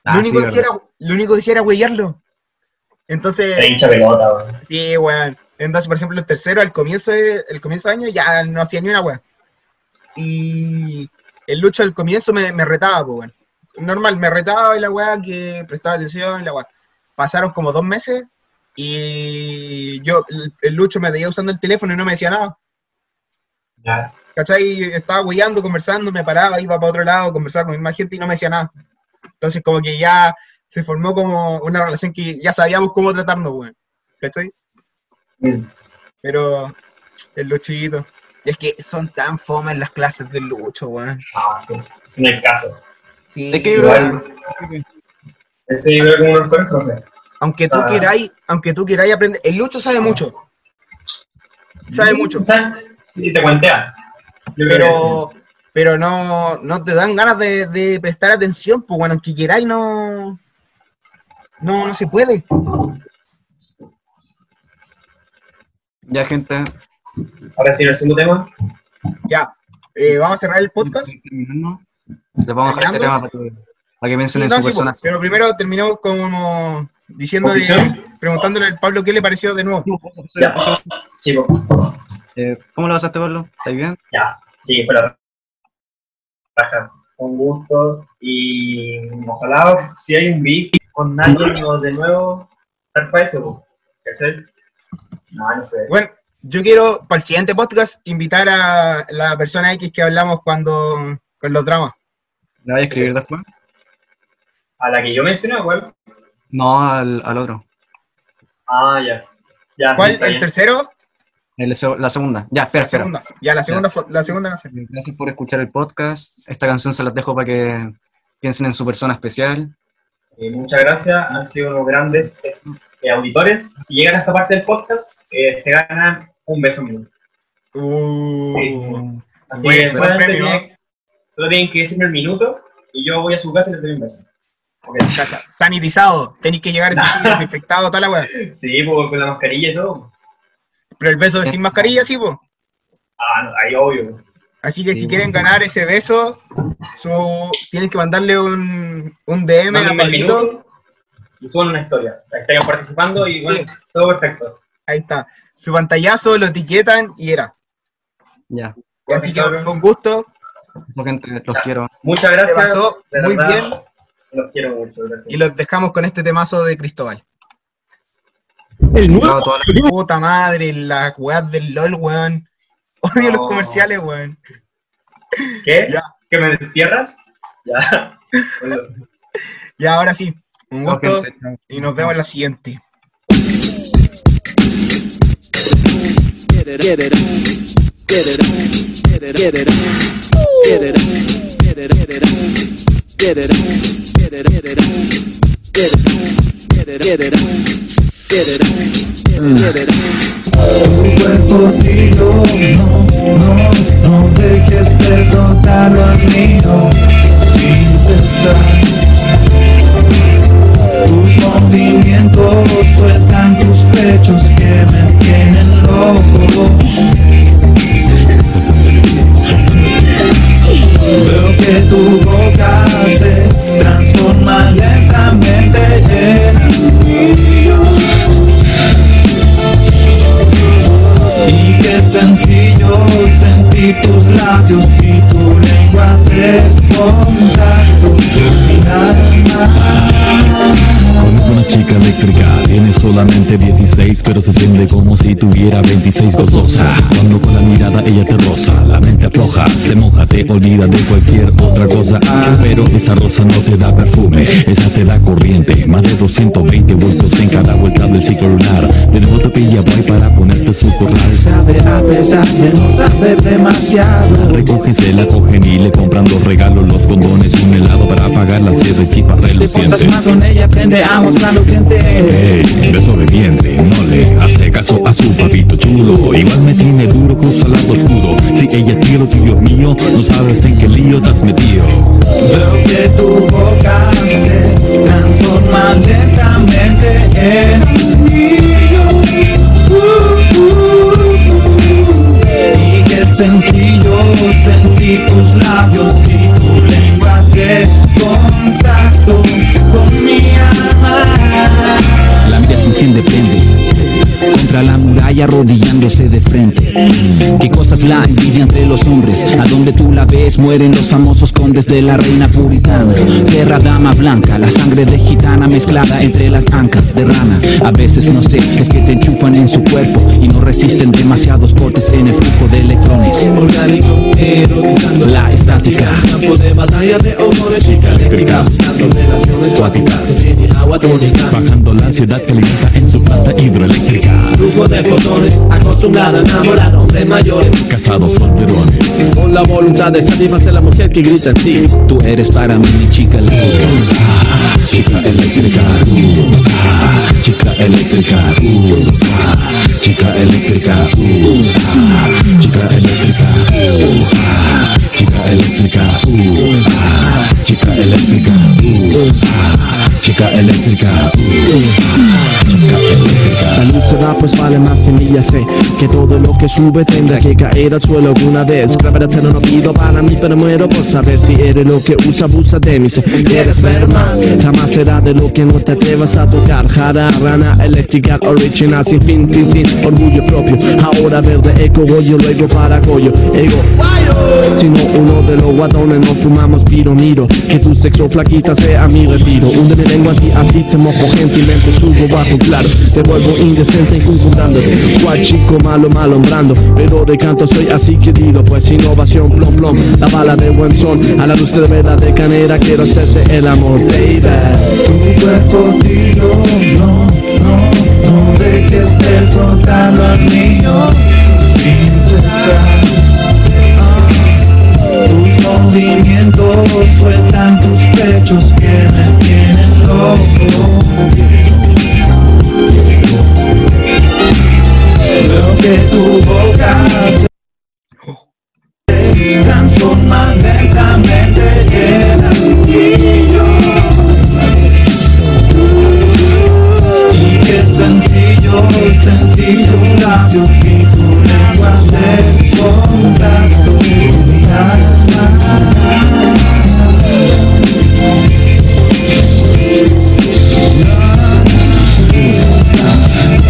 Speaker 1: Ah,
Speaker 2: lo,
Speaker 1: sí,
Speaker 2: único que hacía
Speaker 1: verdad.
Speaker 2: era, lo único que hacía era huellarlo. Entonces,
Speaker 3: pelota, weón.
Speaker 2: Sí, weón. Entonces, por ejemplo, el tercero, al comienzo de, el comienzo de año, ya no hacía ni una weón. Y el Lucho al comienzo me, me retaba, pues, weón. Normal, me retaba y la weá que prestaba atención y la weá. Pasaron como dos meses y yo, el, el Lucho me veía usando el teléfono y no me decía nada.
Speaker 3: Ya.
Speaker 2: ¿Cachai? Estaba weyando, conversando, me paraba, iba para otro lado, conversaba con más gente y no me decía nada. Entonces, como que ya se formó como una relación que ya sabíamos cómo tratarnos, weón. ¿Cachai?
Speaker 3: Mm.
Speaker 2: Pero el Luchito. Y es que son tan fomes las clases del Lucho, weón.
Speaker 3: Ah, sí. No hay caso.
Speaker 2: Sí,
Speaker 1: Es que
Speaker 3: Igual, ese yo uno de los mejores profes.
Speaker 2: aunque tú
Speaker 3: Ah.
Speaker 2: queráis, aunque tú queráis aprender, el Lucho sabe mucho. Sabe mucho.
Speaker 3: ¿Sabes? Sí, te cuentea. Yo que
Speaker 2: Pero, pero no, no te dan ganas de, de prestar atención, pues bueno, aunque queráis no. No, no se puede.
Speaker 1: Ya, gente.
Speaker 3: Ahora sí, el segundo tema.
Speaker 2: Ya. eh, vamos a cerrar el podcast.
Speaker 1: terminando, les vamos a dejar este tema para que, para que piensen
Speaker 2: Sí,
Speaker 1: en
Speaker 2: no,
Speaker 1: su
Speaker 2: sí,
Speaker 1: persona.
Speaker 2: pues, pero primero terminamos como diciendo de, preguntándole al Pablo qué le pareció de nuevo.
Speaker 3: Ya. Sí.
Speaker 1: Eh, ¿Cómo lo pasaste, Pablo? ¿Estás bien?
Speaker 3: ya. Sí, fue la raja. Un gusto. Y ojalá, si hay un beef con nadie o de nuevo, estar para eso. ¿cachai? No, no sé.
Speaker 2: Bueno, yo quiero para el siguiente podcast invitar a la persona X que hablamos cuando con los dramas.
Speaker 1: ¿Le voy a escribir después?
Speaker 3: A la que yo mencioné, igual.
Speaker 1: No, al, al otro.
Speaker 3: Ah, ya. Ya,
Speaker 2: ¿Cuál? ¿El
Speaker 3: bien.
Speaker 2: tercero?
Speaker 1: El la segunda. Ya, espera,
Speaker 2: La
Speaker 1: espera.
Speaker 2: segunda. Ya, la segunda, fue- la segunda canción.
Speaker 1: Gracias por escuchar el podcast. Esta canción se las dejo para que piensen en su persona especial.
Speaker 3: Eh, muchas gracias, han sido unos grandes eh, auditores. Si llegan a esta parte del podcast, eh, se ganan un beso mío.
Speaker 2: Uh,
Speaker 3: Así
Speaker 2: Buen-
Speaker 3: que tienen, solo tienen que decirme el minuto y yo voy a su casa y les doy un beso. Ok.
Speaker 2: cacha, sanitizado. Tenéis que llegar *laughs* desinfectado, toda la weá.
Speaker 3: Sí, pues, con la mascarilla y todo.
Speaker 2: Pero el beso de sin mascarilla, sí, po.
Speaker 3: Ah, no, ahí obvio.
Speaker 2: Así que
Speaker 1: Sí,
Speaker 2: si quieren ganar ese beso, su, tienen que mandarle un, un DM a Pablito.
Speaker 3: y suban una historia. Ahí estarían participando y bueno,
Speaker 2: Sí.
Speaker 3: todo perfecto.
Speaker 2: Ahí está. Su pantallazo, lo etiquetan y era.
Speaker 1: Ya.
Speaker 2: Así que fue un gusto.
Speaker 1: Gente, los quiero.
Speaker 3: Muchas gracias.
Speaker 2: pasó muy
Speaker 3: verdad,
Speaker 2: bien
Speaker 3: Los quiero mucho, gracias.
Speaker 2: y los dejamos con este temazo de Cristóbal.
Speaker 5: El nuevo.
Speaker 1: la-
Speaker 2: Puta madre, las weas del LOL, weón. Odio los comerciales, weón.
Speaker 3: ¿Qué?
Speaker 2: Ya.
Speaker 3: ¿Que me destierras? Ya. *laughs* Bueno,
Speaker 2: Y ahora sí, un gusto
Speaker 1: gente.
Speaker 2: Y nos vemos en la siguiente.
Speaker 6: It, it, it, it, it, it, it,
Speaker 8: no, no, no dejes de sin cesar. Tus movimientos sueltan tus pechos que me tienen loco. Veo que tu boca se transforma lentamente en. Y qué sencillo sentir tus labios y tu lengua hacer contacto.
Speaker 9: Conozco una chica eléctrica, tiene solamente 16, pero se siente como si tuviera 26 gozosa. Cuando con la mirada ella te roza, la mente afloja, se moja, te olvida de cualquier otra cosa. Ah, pero esa rosa no te da perfume, esa te da corriente. Más de 220 voltios en cada vuelta del ciclo lunar. Tienes botella boy para ponerte su corral.
Speaker 8: Sabe a pesar de no saber demasiado.
Speaker 9: Recogen, se la cogen y le compran los regalos, los condones, un helado para apagar la sed de chispas
Speaker 8: Te
Speaker 9: relucientes.
Speaker 8: portas más con ella, aprende a mostrar lo que te
Speaker 9: Ey, desobediente, no le hace caso a su papito chulo. Igual me tiene duro su lado oscuro. Si ella lo tuyo es mío, no sabes en qué lío te has metido.
Speaker 8: Veo que tu boca se transforma lentamente en mío. Y qué sencillo sentir tus labios y tu lengua hacer contacto con mi alma.
Speaker 5: La vida se enciende, Contra la muralla arrodillándose de frente. Qué cosas la envidia entre los hombres A donde tú la ves mueren los famosos condes de la reina puritana. Guerra dama blanca, la sangre de gitana mezclada entre las ancas de rana. A veces no sé, es que te enchufan en su cuerpo Y no resisten demasiados cortes en el flujo de electrones.
Speaker 6: Orgánico, erotizando
Speaker 5: La estática.
Speaker 6: campo de batalla de honores, chica relaciones cuáticas,
Speaker 9: Bajando la ansiedad que alimenta en su planta hidroeléctrica.
Speaker 6: De fotones, acostumbrada a enamorar hombres mayores,
Speaker 9: Casados solterones.
Speaker 6: con la voluntad de satisfacer la mujer que grita en ti.
Speaker 5: Tú eres para mí mi chica eléctrica.
Speaker 9: Chica eléctrica, uh, ah, chica eléctrica, uh, ah, chica eléctrica, uh, chica eléctrica, uh, ah, chica eléctrica, ah, chica eléctrica, chica eléctrica, chica eléctrica.
Speaker 6: La luz se va pues vale más semilla sé Que todo lo que sube tendrá que caer al suelo alguna vez. Gravedad cero no pido para mí pero muero por saber si eres lo que usa, abusa de mí. Quieres ver más, jamás será de lo que no te atrevas a tocar. Jara, rana, eléctrica, original, sin fin, fin, sin orgullo propio. Ahora verde, eco, goyo, luego para goyo, ego. Si no uno de los guatones no fumamos piro, miro Que tu sexo flaquita sea mi retiro. Hunde mi lengua a ti, así te mojo gentilmente. Subo bajo, claro, te vuelvo indecente injuntándote Cual chico malo, malo hombrando Pero de canto soy así querido Pues innovación, plom, plom. La bala de buen son. A la luz de vela de canera Quiero hacerte el amor, baby.
Speaker 8: Tu cuerpo tiro, no, no, no dejes de frotarlo al mío sin cesar. Movimientos sueltan tus pechos que me tienen loco. Veo que tu boca se transforma lentamente en anillo. Y qué sencillo, sencillo, labios y su lengua de contacto.
Speaker 5: Quieres